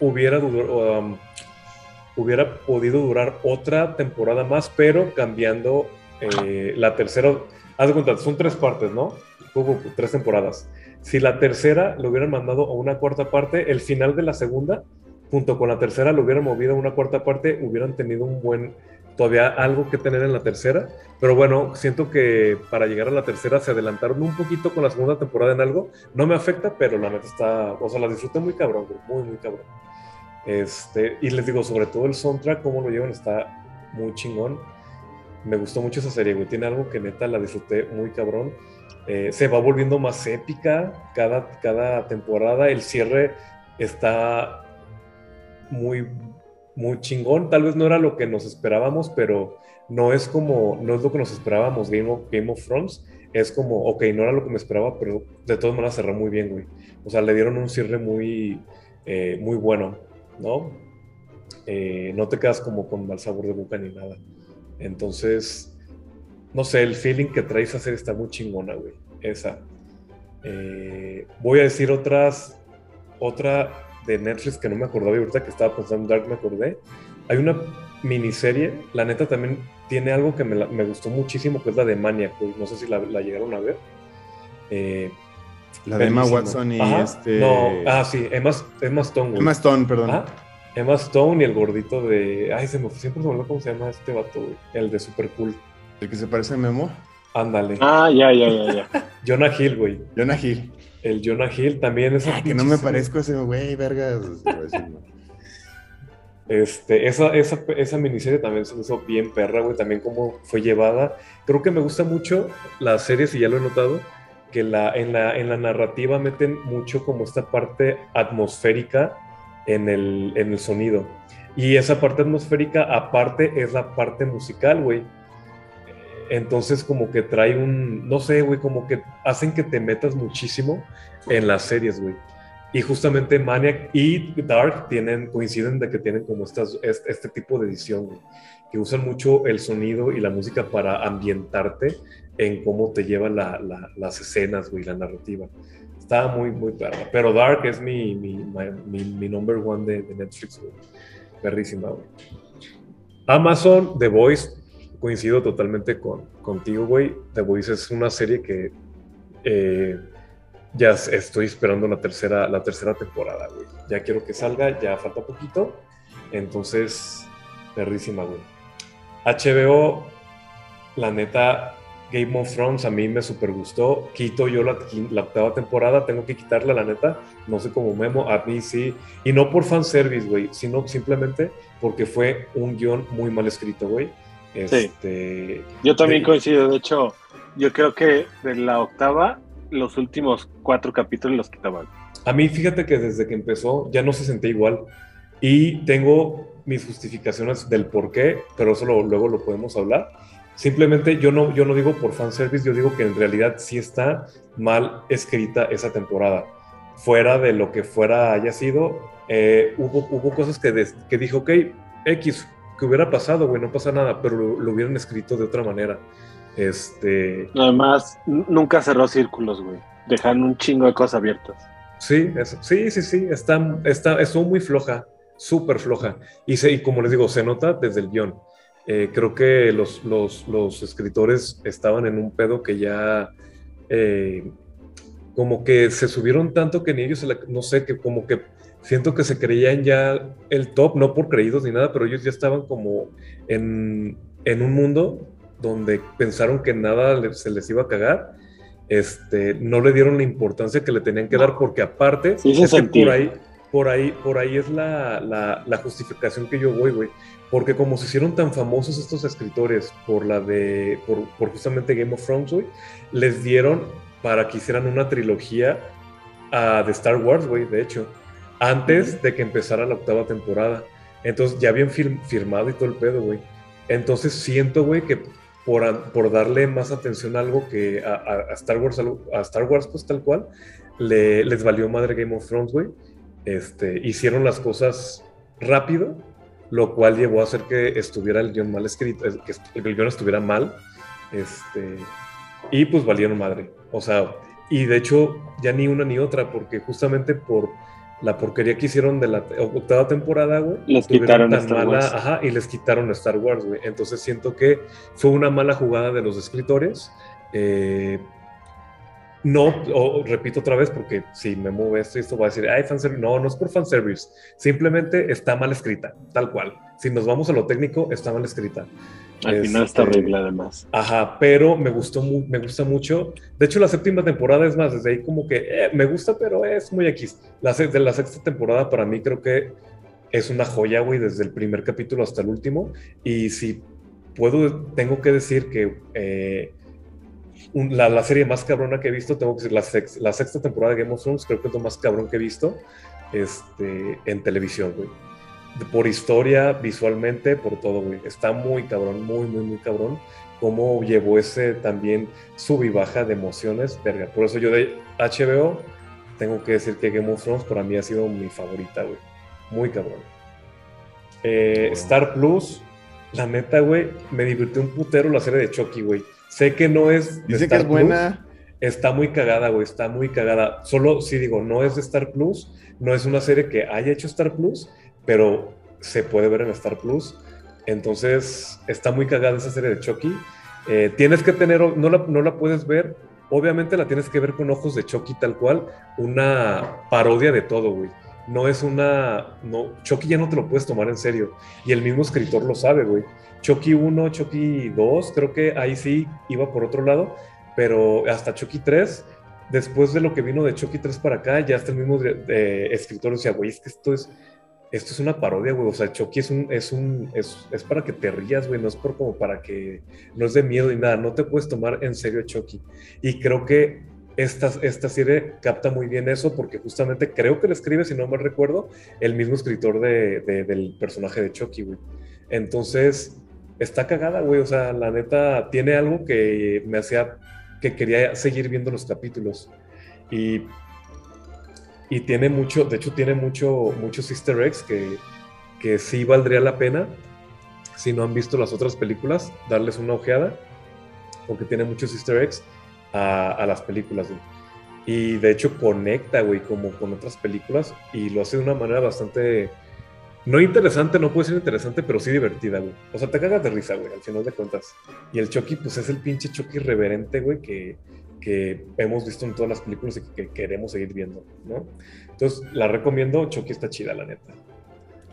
Speaker 4: hubiera, um, hubiera podido durar otra temporada más, pero cambiando eh, la tercera. Haz de cuenta, son tres partes, ¿no? Hubo tres temporadas. Si la tercera lo hubieran mandado a una cuarta parte, el final de la segunda, junto con la tercera, lo hubieran movido a una cuarta parte, hubieran tenido un buen, todavía algo que tener en la tercera. Pero bueno, siento que para llegar a la tercera se adelantaron un poquito con la segunda temporada en algo. No me afecta, pero la neta está, o sea, la disfruté muy cabrón, muy, muy cabrón. Este, y les digo, sobre todo el soundtrack, cómo lo llevan, está muy chingón. Me gustó mucho esa serie, güey. Tiene algo que neta la disfruté muy cabrón. Eh, se va volviendo más épica cada, cada temporada. El cierre está muy, muy chingón. Tal vez no era lo que nos esperábamos, pero no es como, no es lo que nos esperábamos Game of, Game of Thrones. Es como, ok, no era lo que me esperaba, pero de todas maneras cerró muy bien, güey. O sea, le dieron un cierre muy, eh, muy bueno, ¿no? Eh, no te quedas como con mal sabor de boca ni nada. Entonces, no sé, el feeling que trae esa serie está muy chingona, güey. Esa. Eh, voy a decir otras, otra de Netflix que no me acordaba y ahorita que estaba pensando en Dark me acordé. Hay una miniserie, la neta también tiene algo que me, la- me gustó muchísimo, que es la de Maniac, güey. No sé si la, la llegaron a ver. Eh,
Speaker 3: La de Emma. Watson y
Speaker 4: Ajá.
Speaker 3: este.
Speaker 4: No, ah, sí, Emma, Emma Stone, güey.
Speaker 3: Emma Stone, perdón.
Speaker 4: Ah, Emma Stone y el gordito de. Ay, se me, siempre se me olvidó cómo se llama este vato, güey. El de Super Cool.
Speaker 3: El que se parece a Memo.
Speaker 4: Ándale.
Speaker 5: Ah, ya, ya, ya, ya. [LAUGHS]
Speaker 4: Jonah Hill, güey.
Speaker 3: Jonah Hill.
Speaker 4: El Jonah Hill también es.
Speaker 3: Ah, que no me parezco a ese güey, vergas. [LAUGHS]
Speaker 4: Este, esa, esa, esa miniserie también se me hizo bien perra, güey. También cómo fue llevada. Creo que me gusta mucho las series, y ya lo he notado, que la, en, la, en la narrativa meten mucho como esta parte atmosférica en el, en el sonido. Y esa parte atmosférica, aparte, es la parte musical, güey. Entonces, como que trae un, no sé, güey, como que hacen que te metas muchísimo en las series, güey. Y justamente Maniac y Dark tienen, coinciden de que tienen como estas, este, este tipo de edición, güey, que usan mucho el sonido y la música para ambientarte en cómo te llevan la- la- las escenas, güey, la narrativa. Está muy, muy perra. Pero Dark es mi, mi, mi, mi- number one de, de Netflix, güey. Perrísima, güey. Amazon, The Voice, coincido totalmente con, contigo, güey. The Voice es una serie que eh, ya estoy esperando la tercera, la tercera temporada, güey. Ya quiero que salga, ya falta poquito. Entonces, perrísima, güey. HBO, la neta, Game of Thrones a mí me super gustó. Quito yo la, la octava temporada, tengo que quitarla, la neta. No sé cómo Memo, a mí sí. Y no por fanservice, güey, sino simplemente porque fue un guion muy mal escrito, güey. Este,
Speaker 5: Yo también
Speaker 4: de-
Speaker 5: coincido. De hecho, yo creo que de la octava, los últimos cuatro capítulos los quitaban.
Speaker 4: A mí, fíjate que desde que empezó ya no se sentía igual. Y tengo mis justificaciones del por qué, pero eso lo- luego lo podemos hablar. Simplemente yo no, yo no digo por fanservice, yo digo que en realidad sí está mal escrita esa temporada. Fuera de lo que fuera haya sido, eh, hubo, hubo cosas que, des- que dije, ok, X, que hubiera pasado, güey, no pasa nada, pero lo, lo hubieran escrito de otra manera. Este,
Speaker 5: Además, nunca cerró círculos, güey. Dejaron un chingo de cosas abiertas.
Speaker 4: Sí, sí, sí, sí, está, está, estuvo muy floja, súper floja. Y, se, y como les digo, se nota desde el guion. Eh, creo que los, los, los escritores estaban en un pedo que ya eh, como que se subieron tanto que ni ellos, no sé, que como que siento que se creían ya el top, no por creídos ni nada, pero ellos ya estaban como en, en un mundo donde pensaron que nada se les iba a cagar. Este, no le dieron la importancia que le tenían que dar porque aparte
Speaker 5: Sí
Speaker 4: es que por ahí por ahí por ahí es la, la, la justificación que yo voy güey. Porque como se hicieron tan famosos estos escritores por la de por, por justamente Game of Thrones güey les dieron para que hicieran una trilogía ah, de Star Wars güey de hecho antes de que empezara la octava temporada entonces ya habían fir- firmado y todo el pedo güey entonces siento güey que por, a- por darle más atención a algo que a, a- a Star Wars, algo- a Star Wars pues tal cual, le- les valió madre Game of Thrones, güey. Este, hicieron las cosas rápido, lo cual llevó a hacer que estuviera el guion mal escrito, que el guion estuviera mal, este, y pues valieron madre. O sea, y de hecho ya ni una ni otra, porque justamente por la porquería que hicieron de la octava temporada, güey.
Speaker 5: Les quitaron
Speaker 4: tan
Speaker 5: Star
Speaker 4: mala-
Speaker 5: Wars.
Speaker 4: Ajá, y les quitaron Star Wars, güey. Entonces siento que fue una mala jugada de los escritores. Eh, no, repito otra vez, porque si me mueve esto esto va a decir, ay, fanservice. No, no es por fanservice. Simplemente está mal escrita, tal cual. Si nos vamos a lo técnico, está mal escrita.
Speaker 5: Al final está
Speaker 4: Este,
Speaker 5: horrible, además.
Speaker 4: Ajá, pero me gustó me gusta mucho. De hecho, la séptima temporada es más, desde ahí como que eh, me gusta, pero es muy X. La, de la sexta temporada para mí creo que es una joya, güey, desde el primer capítulo hasta el último. Y si puedo, tengo que decir que eh, un- la, la serie más cabrona que he visto, tengo que decir, la, sex- la sexta temporada de Game of Thrones creo que es lo más cabrón que he visto este, en televisión, güey. Por historia, visualmente, por todo, güey. Está muy cabrón, muy, muy, muy cabrón. Cómo llevó ese también sub y baja de emociones, verga. Por eso yo de HBO tengo que decir que Game of Thrones para mí ha sido mi favorita, güey. Muy cabrón. Eh, Star Plus, la neta, güey, me divirtió un putero la serie de Chucky, güey. Sé que no es. de
Speaker 3: Dice que es
Speaker 4: Plus,
Speaker 3: buena.
Speaker 4: Está muy cagada, güey, está muy cagada. Solo, sí digo, no es de Star Plus, no es una serie que haya hecho Star Plus, pero se puede ver en Star Plus. Entonces, está muy cagada esa serie de Chucky. Eh, tienes que tener, no la, no la puedes ver, obviamente la tienes que ver con ojos de Chucky tal cual, una parodia de todo, güey. No es una, no, Chucky ya no te lo puedes tomar en serio. Y el mismo escritor lo sabe, güey. Chucky 1, Chucky 2, creo que ahí sí iba por otro lado, pero hasta Chucky 3, después de lo que vino de Chucky 3 para acá, ya hasta el mismo eh, escritor decía, güey, es que esto es, esto es una parodia, güey, o sea, Chucky es un, es un, es, es para que te rías, güey, no es por como para que, no es de miedo ni nada, no te puedes tomar en serio Chucky. Y creo que esta, esta serie capta muy bien eso porque justamente creo que le escribe, si no mal recuerdo, el mismo escritor de, del personaje de Chucky, güey. Entonces, está cagada, güey. O sea, la neta tiene algo que me hacía que quería seguir viendo los capítulos. Y, y tiene mucho, de hecho, tiene mucho, muchos easter eggs que, que sí valdría la pena, si no han visto las otras películas, darles una ojeada, porque tiene muchos easter eggs a, a las películas, güey. Y de hecho conecta, güey, como con otras películas y lo hace de una manera bastante no interesante, no puede ser interesante, pero sí divertida, güey. O sea, te cagas de risa, güey, al final de cuentas. Y el Chucky, pues es el pinche Chucky irreverente, güey, que, que hemos visto en todas las películas y que, queremos seguir viendo, ¿no? Entonces, la recomiendo. Chucky está chida, la neta.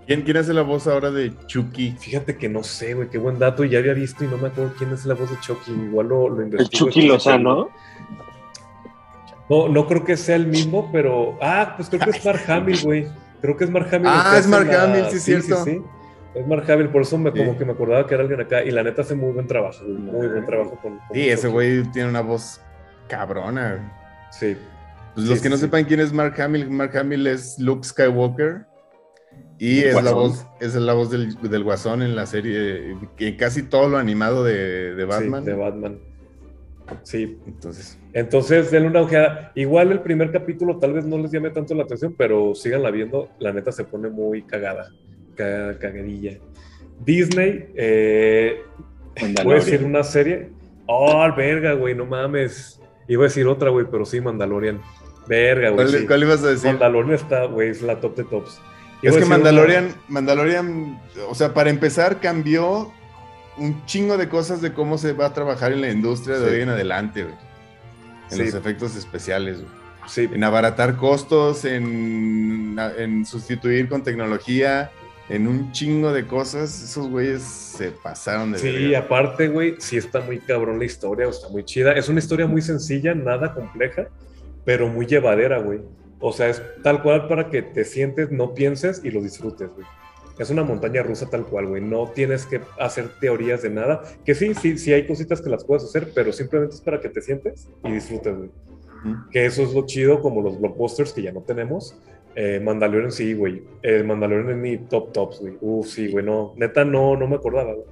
Speaker 3: ¿Quién, quién hace la voz ahora de Chucky?
Speaker 4: Fíjate que no sé, güey, qué buen dato. Y ya había visto y no me acuerdo quién es la voz de Chucky. Igual lo, lo
Speaker 5: El
Speaker 4: investigo.
Speaker 5: Chucky Lozano.
Speaker 4: No, no creo que sea el mismo, pero. Ah, pues creo que es Mark Hamill, güey. Creo que es Mark Hamill.
Speaker 3: Ah,
Speaker 4: el
Speaker 3: es
Speaker 4: hace
Speaker 3: Mark Hamill, sí, cierto.
Speaker 4: Sí, sí. Es Mark Hamill, por eso me, como
Speaker 3: Sí.
Speaker 4: que me acordaba que era alguien acá. Y la neta hace muy buen trabajo, güey. Muy buen trabajo con. con
Speaker 3: Sí, ese güey tiene una voz cabrona.
Speaker 4: Sí.
Speaker 3: Pues
Speaker 4: Sí,
Speaker 3: los que
Speaker 4: sí,
Speaker 3: no
Speaker 4: sí.
Speaker 3: sepan quién es Mark Hamill, Mark Hamill es Luke Skywalker. Y
Speaker 5: ¿El
Speaker 3: es la voz, es la voz del, del Guasón en la serie, que casi todo lo animado de, de Batman.
Speaker 4: Sí, de Batman. Sí.
Speaker 3: Entonces,
Speaker 4: Entonces, denle una ojeada. Igual el primer capítulo tal vez no les llame tanto la atención, pero síganla viendo. La neta se pone muy cagada. ca- cagadilla. Disney, eh, voy a decir una serie. Oh, verga, güey, no mames. Iba a decir otra, güey, pero sí, Mandalorian. Verga, güey.
Speaker 3: ¿Cuál,
Speaker 4: sí.
Speaker 3: cuál ibas a decir?
Speaker 4: Mandalorian está, güey, es la top de tops. Iba
Speaker 3: Es que Mandalorian, Mandalorian, o sea, para empezar, cambió un chingo de cosas de cómo se va a trabajar en la industria de
Speaker 4: Sí.
Speaker 3: hoy en adelante, güey. En
Speaker 4: Sí.
Speaker 3: los efectos especiales, güey.
Speaker 4: Sí,
Speaker 3: En abaratar costos, en, en sustituir con tecnología, en un chingo de cosas. Esos güeyes se pasaron de
Speaker 4: Sí,
Speaker 3: verga.
Speaker 4: aparte, güey, sí está muy cabrón la historia, o está muy chida. Es una historia muy sencilla, nada compleja, pero muy llevadera, güey. O sea, es tal cual para que te sientes, no pienses y lo disfrutes, güey. Es una montaña rusa tal cual, güey. No tienes que hacer teorías de nada. Que sí, sí, sí hay cositas que las puedes hacer, pero simplemente es para que te sientes y disfrutes, güey.
Speaker 3: Ujú.
Speaker 4: Que eso es lo chido, como los blockbusters que ya no tenemos. Eh, Mandalorian sí, güey. Mandalorian es mi top tops, güey. Uf, sí, güey. No, neta, no, no me acordaba, güey.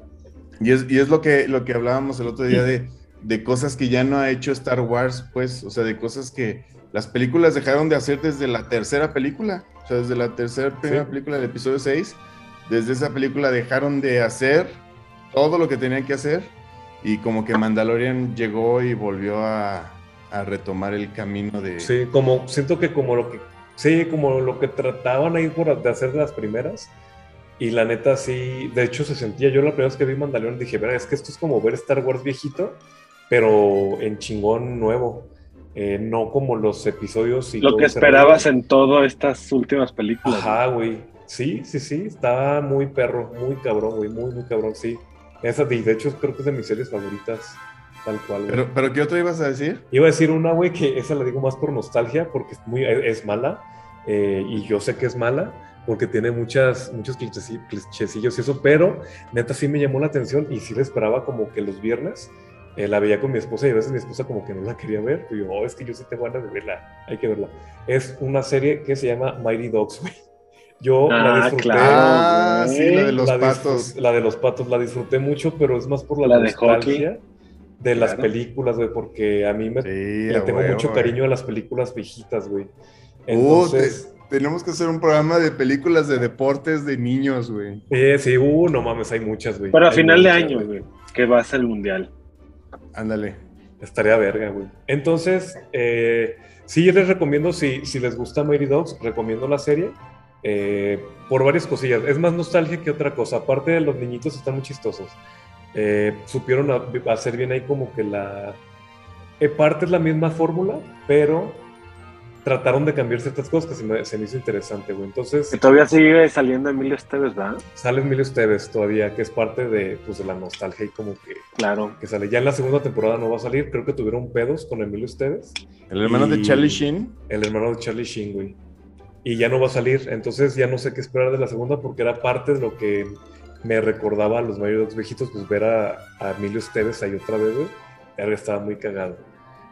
Speaker 3: Y es, y es lo, que, lo que hablábamos el otro día de, de cosas que ya no ha hecho Star Wars, pues, o sea, de cosas que las películas dejaron de hacer desde la tercera película, o sea, desde la tercera primera
Speaker 4: Sí.
Speaker 3: película del episodio 6, desde esa película dejaron de hacer todo lo que tenían que hacer y como que Mandalorian llegó y volvió a, a retomar el camino de...
Speaker 4: Sí, como siento que como lo que sí, como lo que trataban ahí por de hacer de las primeras. Y la neta sí, de hecho se sentía, yo la primera vez que vi Mandalorian dije, "Verga, es que esto es como ver Star Wars viejito, pero en chingón nuevo. Eh, no como los episodios y
Speaker 5: Lo que esperabas en todas estas últimas películas.
Speaker 4: Ajá, güey. Sí, sí, sí, estaba muy perro, muy cabrón, güey, muy, muy cabrón, sí. Esa, de de hecho, creo que es de mis series favoritas, tal cual, güey.
Speaker 3: Pero, pero ¿qué otra ibas a decir?
Speaker 4: Iba a decir una, güey, que esa la digo más por nostalgia, porque es, muy, es mala, eh, y yo sé que es mala, porque tiene muchas, muchos clichecillos y eso, pero neta sí me llamó la atención y sí la esperaba como que los viernes eh, la veía con mi esposa y a veces mi esposa como que no la quería ver, y yo, "Oh, es que yo sí tengo ganas de verla, hay que verla. Es una serie que se llama Mighty Dogs, güey. [LAUGHS] Yo la
Speaker 5: Ah,
Speaker 4: disfruté.
Speaker 5: claro.
Speaker 3: Ah, sí, la de los
Speaker 4: la
Speaker 3: patos.
Speaker 4: La de los patos la disfruté mucho, pero es más por la,
Speaker 5: La de
Speaker 4: nostalgia de las
Speaker 5: Claro.
Speaker 4: películas, güey, porque a mí me
Speaker 3: Sí,
Speaker 4: le tengo
Speaker 3: huevo,
Speaker 4: mucho
Speaker 3: güey.
Speaker 4: cariño a las películas viejitas, güey.
Speaker 3: Uh, te- tenemos que hacer un programa de películas de deportes de niños, güey.
Speaker 4: eh, sí, uh, no mames, hay muchas, güey.
Speaker 5: Pero a
Speaker 4: Hay
Speaker 5: final de año, güey, que va a ser el mundial.
Speaker 3: Ándale.
Speaker 4: Estaría verga, güey. Entonces, eh, sí, yo les recomiendo, si, si les gusta Mighty Dogs, recomiendo la serie eh, por varias cosillas. Es más nostalgia que otra cosa. Aparte de los niñitos, están muy chistosos. Eh, supieron a- hacer bien ahí como que la... eh, parte es la misma fórmula, pero trataron de cambiar ciertas cosas que se me, se me hizo interesante, güey. Entonces...
Speaker 5: Que todavía sigue saliendo Emilio Esteves, ¿verdad?
Speaker 4: Sale Emilio Esteves todavía, que es parte de, pues, de la nostalgia y como que,
Speaker 5: Claro.
Speaker 4: que sale. Ya en la segunda temporada no va a salir, creo que tuvieron pedos con Emilio Esteves,
Speaker 3: El hermano de Charlie Sheen.
Speaker 4: el hermano de Charlie Sheen, güey. Y ya no va a salir, entonces ya no sé qué esperar de la segunda porque era parte de lo que me recordaba a los Dogs viejitos, pues ver a, a Emilio Esteves ahí otra vez, güey. Estaba muy cagado.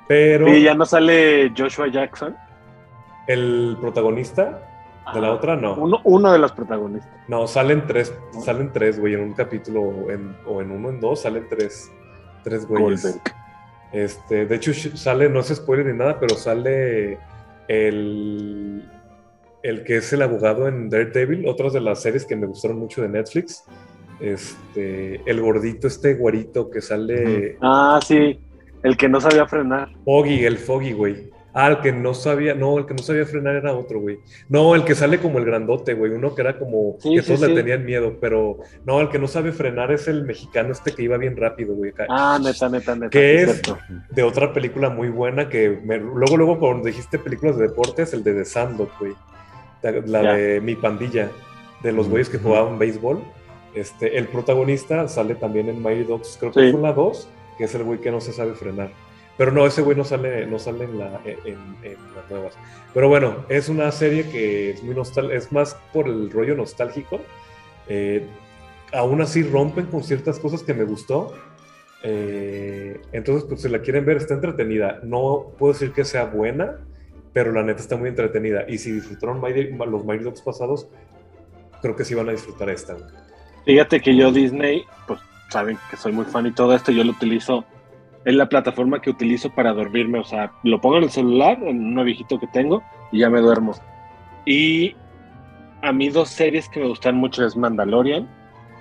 Speaker 4: Pero
Speaker 5: Y ya no sale Joshua Jackson.
Speaker 4: El protagonista de la otra, no.
Speaker 5: Uno, uno de los protagonistas.
Speaker 4: No, salen tres, salen tres, güey, en un capítulo, o en, o en uno, en dos, salen tres, tres güeyes. Este, de hecho, sale, no es spoiler ni nada, pero sale el, el que es el abogado en Daredevil, otras de las series que me gustaron mucho de Netflix. Este, el gordito, este guarito que sale,
Speaker 5: Ah, sí. El que no sabía frenar.
Speaker 4: Foggy, el Foggy, güey. Ah, el que no sabía, no, el que no sabía frenar era otro, güey. No, el que sale como el grandote, güey. Uno que era como
Speaker 5: Sí,
Speaker 4: que
Speaker 5: sí,
Speaker 4: todos
Speaker 5: sí.
Speaker 4: le tenían miedo, pero no, el que no sabe frenar es el mexicano este que iba bien rápido, güey.
Speaker 5: Ah, neta, neta, neta.
Speaker 4: ¿Qué
Speaker 5: sí,
Speaker 4: es?
Speaker 5: cierto.
Speaker 4: De otra película muy buena que me- luego, luego cuando dijiste películas de deportes, el de The Sandlot, güey. La, de Mi Pandilla, de los güeyes que jugaban béisbol. Este, el protagonista sale también en Mighty Dogs, creo que
Speaker 5: Sí.
Speaker 4: fue la 2, que es el güey que no se sabe frenar. Pero no, ese güey no sale, no sale en, la, las nuevas. Pero bueno, es una serie que es muy nostal es más por el rollo nostálgico. Eh, aún así rompen con ciertas cosas que me gustó. Eh, entonces, pues si la quieren ver, está entretenida. No puedo decir que sea buena, pero la neta está muy entretenida. Y si disfrutaron los Dogs pasados, creo que sí van a disfrutar esta.
Speaker 5: Fíjate que yo Disney, pues saben que soy muy fan y todo esto, yo lo utilizo, es la plataforma que utilizo para dormirme, o sea, lo pongo en el celular, en un viejito que tengo, y ya me duermo. Y a mí dos series que me gustan mucho es Mandalorian,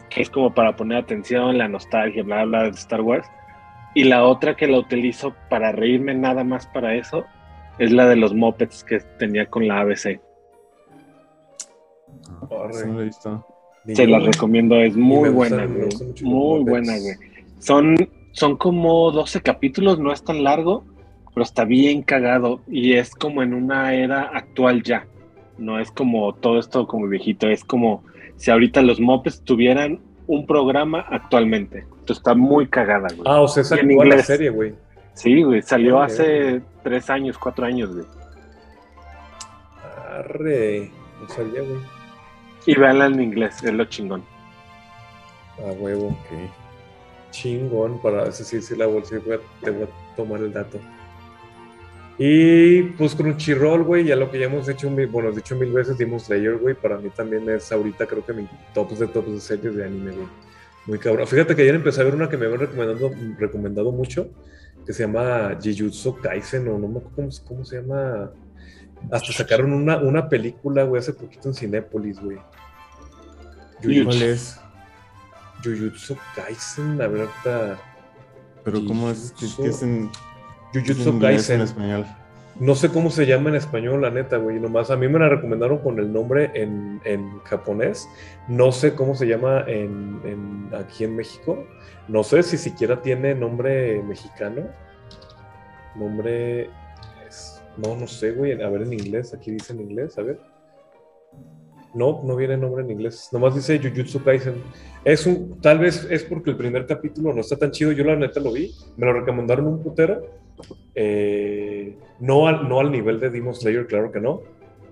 Speaker 5: que es como para poner atención, la nostalgia, bla, bla, de Star Wars. Y la otra que la utilizo para reírme nada más para eso es la de los mopeds que tenía con la ABC.
Speaker 3: Ah.
Speaker 5: Se las recomiendo, es muy buena, güey. Muy buena, güey. Son, son como 12 capítulos, no es tan largo, pero está bien cagado y es como en una era actual ya. No es como todo esto como viejito, es como si ahorita los mopes tuvieran un programa actualmente. Entonces está muy cagada, güey.
Speaker 4: Ah, o sea, es
Speaker 5: Y en
Speaker 4: la serie, güey.
Speaker 5: Sí, güey, salió hace tres años, cuatro años, güey.
Speaker 4: Arre. No sabía, güey.
Speaker 5: Y véanla en inglés, es lo chingón.
Speaker 4: A huevo.
Speaker 3: Ok.
Speaker 4: Chingón. Para ese sí, sí, la bolsa. Voy a, te voy a tomar el dato. Y pues Crunchyroll, güey, ya lo que ya hemos hecho, mil- bueno, dicho mil veces, Demon Slayer, güey, para mí también es ahorita creo que mi tops de tops de series de anime, güey. Muy cabrón. Fíjate que ayer empecé a ver una que me habían recomendado, recomendado mucho, que se llama Jujutsu Kaisen, o no me acuerdo cómo, cómo se llama. Hasta sacaron una, una película, güey, hace poquito en Cinépolis, güey.
Speaker 3: ¿Cuál es?
Speaker 4: Jujutsu Kaisen, la verdad.
Speaker 3: Pero ¿cómo
Speaker 4: Jujutsu.
Speaker 3: qué es es en
Speaker 4: Jujutsu Kaisen.
Speaker 3: en español?
Speaker 4: No sé cómo se llama en español, la neta, güey. Nomás a mí me la recomendaron con el nombre en, en japonés. No sé cómo se llama en, en- aquí en México. No sé si siquiera tiene nombre mexicano. Nombre. no, no sé, güey. A ver en inglés. Aquí dice en inglés, a ver. No, no viene nombre en inglés. Nomás dice Jujutsu Kaisen. Es un, tal vez es porque el primer capítulo no está tan chido. Yo la neta lo vi. Me lo recomendaron un putero. Eh, no, al, no al nivel de Demon Slayer, claro que no.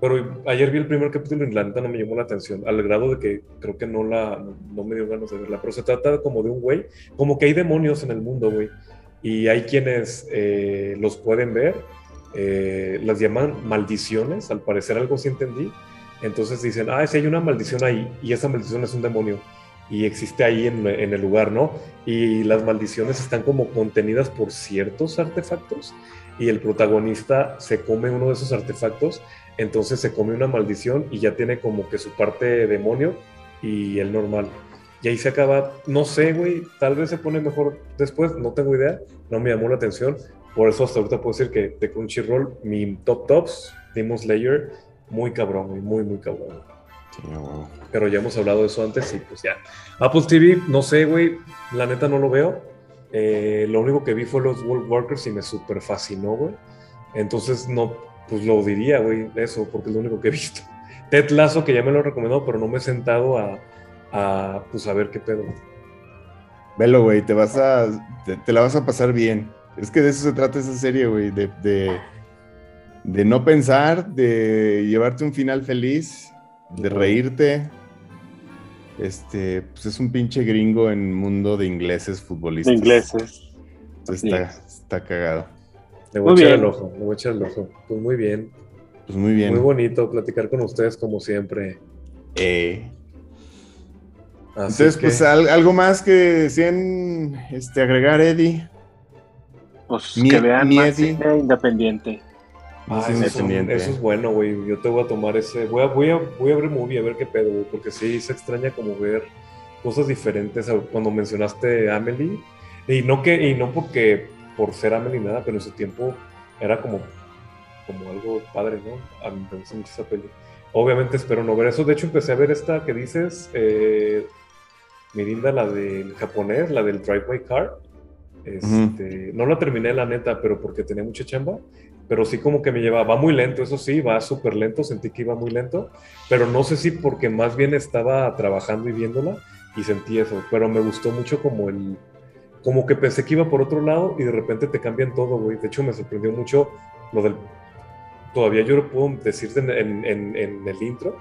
Speaker 4: Pero ayer vi el primer capítulo y la neta no me llamó la atención. Al grado de que creo que no, la, no, no me dio ganas de verla. Pero se trata como de un güey. Como que hay demonios en el mundo, güey. Y hay quienes eh, los pueden ver. eh, las llaman maldiciones. Al parecer algo sí entendí. Entonces dicen, ah, si hay una maldición ahí y esa maldición es un demonio y existe ahí en, el lugar, ¿no? Y las maldiciones están como contenidas por ciertos artefactos y el protagonista se come uno de esos artefactos, entonces se come una maldición y ya tiene como que su parte demonio y el normal. Y ahí se acaba, no sé, güey, tal vez se pone mejor después, no tengo idea, no me llamó la atención. Por eso hasta ahorita puedo decir que de Crunchyroll, mi top tops, Demon Slayer, muy cabrón, güey, muy, muy cabrón.
Speaker 3: Sí.
Speaker 4: Pero ya hemos hablado de eso antes y pues ya. Apple TV, no sé, güey, la neta no lo veo. Eh, lo único que vi fue los World Workers y me super fascinó, güey. Entonces, no, pues lo diría, güey, eso, porque es lo único que he visto. [LAUGHS] Ted Lasso, que ya me lo he recomendado, pero no me he sentado a, a pues, a ver qué pedo.
Speaker 3: Velo, güey, te vas a. Te, te la vas a pasar bien. Es que de eso se trata esa serie, güey. De, de, de no pensar, de llevarte un final feliz, de reírte. Este, pues es un pinche gringo en mundo de ingleses
Speaker 5: De
Speaker 3: futbolistas.
Speaker 5: ingleses.
Speaker 3: Entonces está, está cagado.
Speaker 4: Le voy a
Speaker 5: Muy
Speaker 4: echar el
Speaker 5: bien.
Speaker 4: ojo, le voy a echar el ojo. Pues muy bien,
Speaker 3: Pues muy bien.
Speaker 4: muy bonito platicar con ustedes como siempre.
Speaker 3: Eh,
Speaker 4: Así
Speaker 3: entonces,
Speaker 4: que-
Speaker 3: pues al- algo más que decían este, agregar, Eddie.
Speaker 5: Pues
Speaker 3: Mie-
Speaker 5: que vean más cine independiente.
Speaker 4: Ah,
Speaker 3: Es
Speaker 4: eso, es, eso es bueno, güey. Yo te voy a tomar ese. Voy a, voy a, voy a ver movie a ver qué pedo, güey. Porque sí se extraña como ver cosas diferentes. Cuando mencionaste Amelie. Y no que, y no porque por ser Amelie nada, pero en su tiempo era como, como algo padre, ¿no? A mí me gusta mucho esa peli. Obviamente espero no ver eso. De hecho, empecé a ver esta que dices, eh, Mirinda, la del japonés, la del Drive My Car. Este, No la terminé, la neta, pero porque tenía mucha chamba. Pero sí como que me lleva, va muy lento, eso sí, va súper lento, sentí que iba muy lento, pero no sé si porque más bien estaba trabajando y viéndola y sentí eso, pero me gustó mucho como el, como que pensé que iba por otro lado y de repente te cambian todo, güey. De hecho me sorprendió mucho lo del, todavía yo lo puedo decirte en, en- en- en el intro,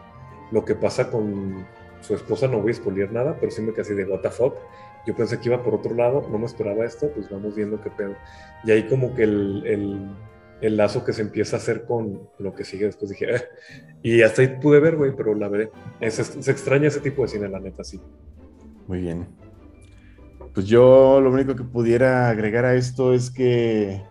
Speaker 4: lo que pasa con su esposa, no voy a spoilear nada, pero sí me así de what the fuck. Yo pensé que iba por otro lado, no me esperaba esto, pues vamos viendo qué pedo. Y ahí como que el, el, el lazo que se empieza a hacer con lo que sigue después dije, "Eh". y hasta ahí pude ver, güey, pero la veré. Es- se extraña ese tipo de cine, la neta, sí.
Speaker 3: Muy bien. Pues yo lo único que pudiera agregar a esto es que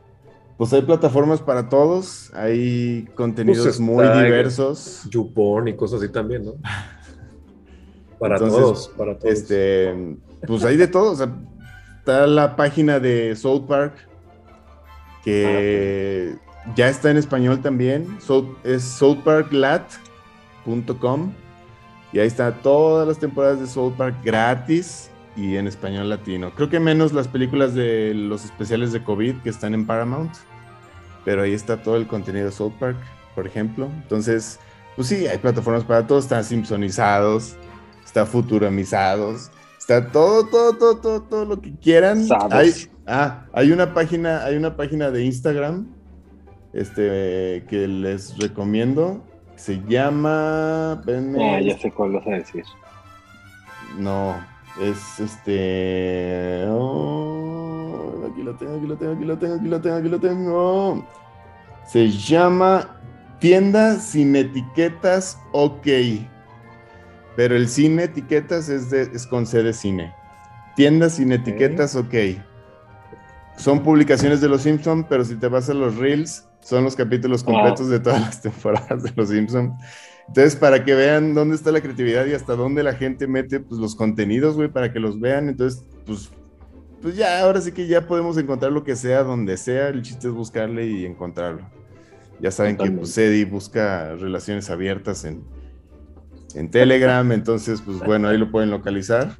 Speaker 3: Pues hay plataformas para todos, hay contenidos
Speaker 4: Pues
Speaker 3: muy diversos.
Speaker 4: Youpon y cosas así también, ¿no? [LAUGHS] Para
Speaker 3: Entonces,
Speaker 4: todos, para todos.
Speaker 3: Este, pues hay de todo. O sea, está la página de South Park, que ya está en español también. Es southparklat.com. Y ahí está todas las temporadas de South Park gratis y en español latino. Creo que menos las películas de los especiales de COVID que están en Paramount. Pero ahí está todo el contenido de South Park, por ejemplo. Entonces, pues sí, hay plataformas para todos. Están Simpsonizados, está Futuramizados, está todo, todo, todo, todo, todo lo que quieran. Hay, ah, hay una página, hay una página de Instagram este, que les recomiendo. Se llama. espérenme,
Speaker 5: Ah, ya sé cuál vas a decir.
Speaker 3: no, es este. oh, aquí lo tengo, aquí lo tengo, aquí lo tengo, aquí lo tengo, aquí lo tengo. Se llama Tienda sin etiquetas OK. Pero el cine etiquetas es, de, es con C de cine. Tienda sin etiquetas OK. Son publicaciones de Los Simpsons, pero si te vas a los Reels, son los capítulos completos de todas las [LAUGHS] temporadas de Los Simpsons. Entonces, para que vean dónde está la creatividad y hasta dónde la gente mete pues, los contenidos, güey, para que los vean. Entonces, pues, pues ya, ahora sí que ya podemos encontrar lo que sea, donde sea. El chiste es buscarle y encontrarlo. Ya saben que pues, Eddie busca relaciones abiertas en, en Telegram, entonces, pues bueno, ahí lo pueden localizar.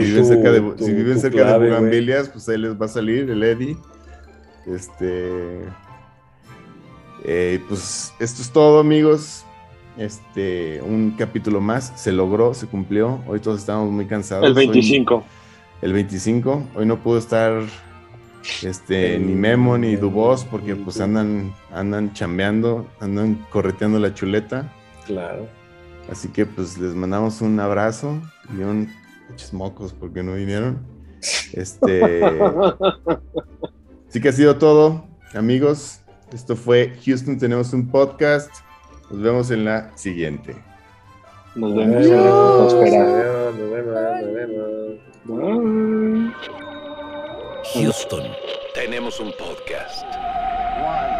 Speaker 3: Si viven
Speaker 4: tu-
Speaker 3: cerca de,
Speaker 4: tu-
Speaker 3: si viven
Speaker 4: tu
Speaker 3: cerca
Speaker 4: clave,
Speaker 3: de
Speaker 4: güey.
Speaker 3: Bugambilias, pues ahí les va a salir el Eddie. Este. eh, pues esto es todo, amigos. Este, un capítulo más. Se logró, se cumplió. Hoy todos estamos muy cansados.
Speaker 5: El
Speaker 3: Hoy-
Speaker 5: 25.
Speaker 3: el 25. Hoy no pudo estar este, ni Memo ni Dubos porque pues andan, andan chambeando, andan correteando la chuleta.
Speaker 4: Claro.
Speaker 3: Así que pues les mandamos un abrazo y un pinches mocos porque no vinieron. Este, [LAUGHS] así que ha sido todo, amigos. Esto fue Houston Tenemos un podcast. Nos vemos en la siguiente.
Speaker 5: Nos
Speaker 4: vemos.
Speaker 5: Nos espera.
Speaker 4: nos vemos, nos vemos.
Speaker 5: Bye.
Speaker 2: Houston, tenemos un podcast.
Speaker 1: One.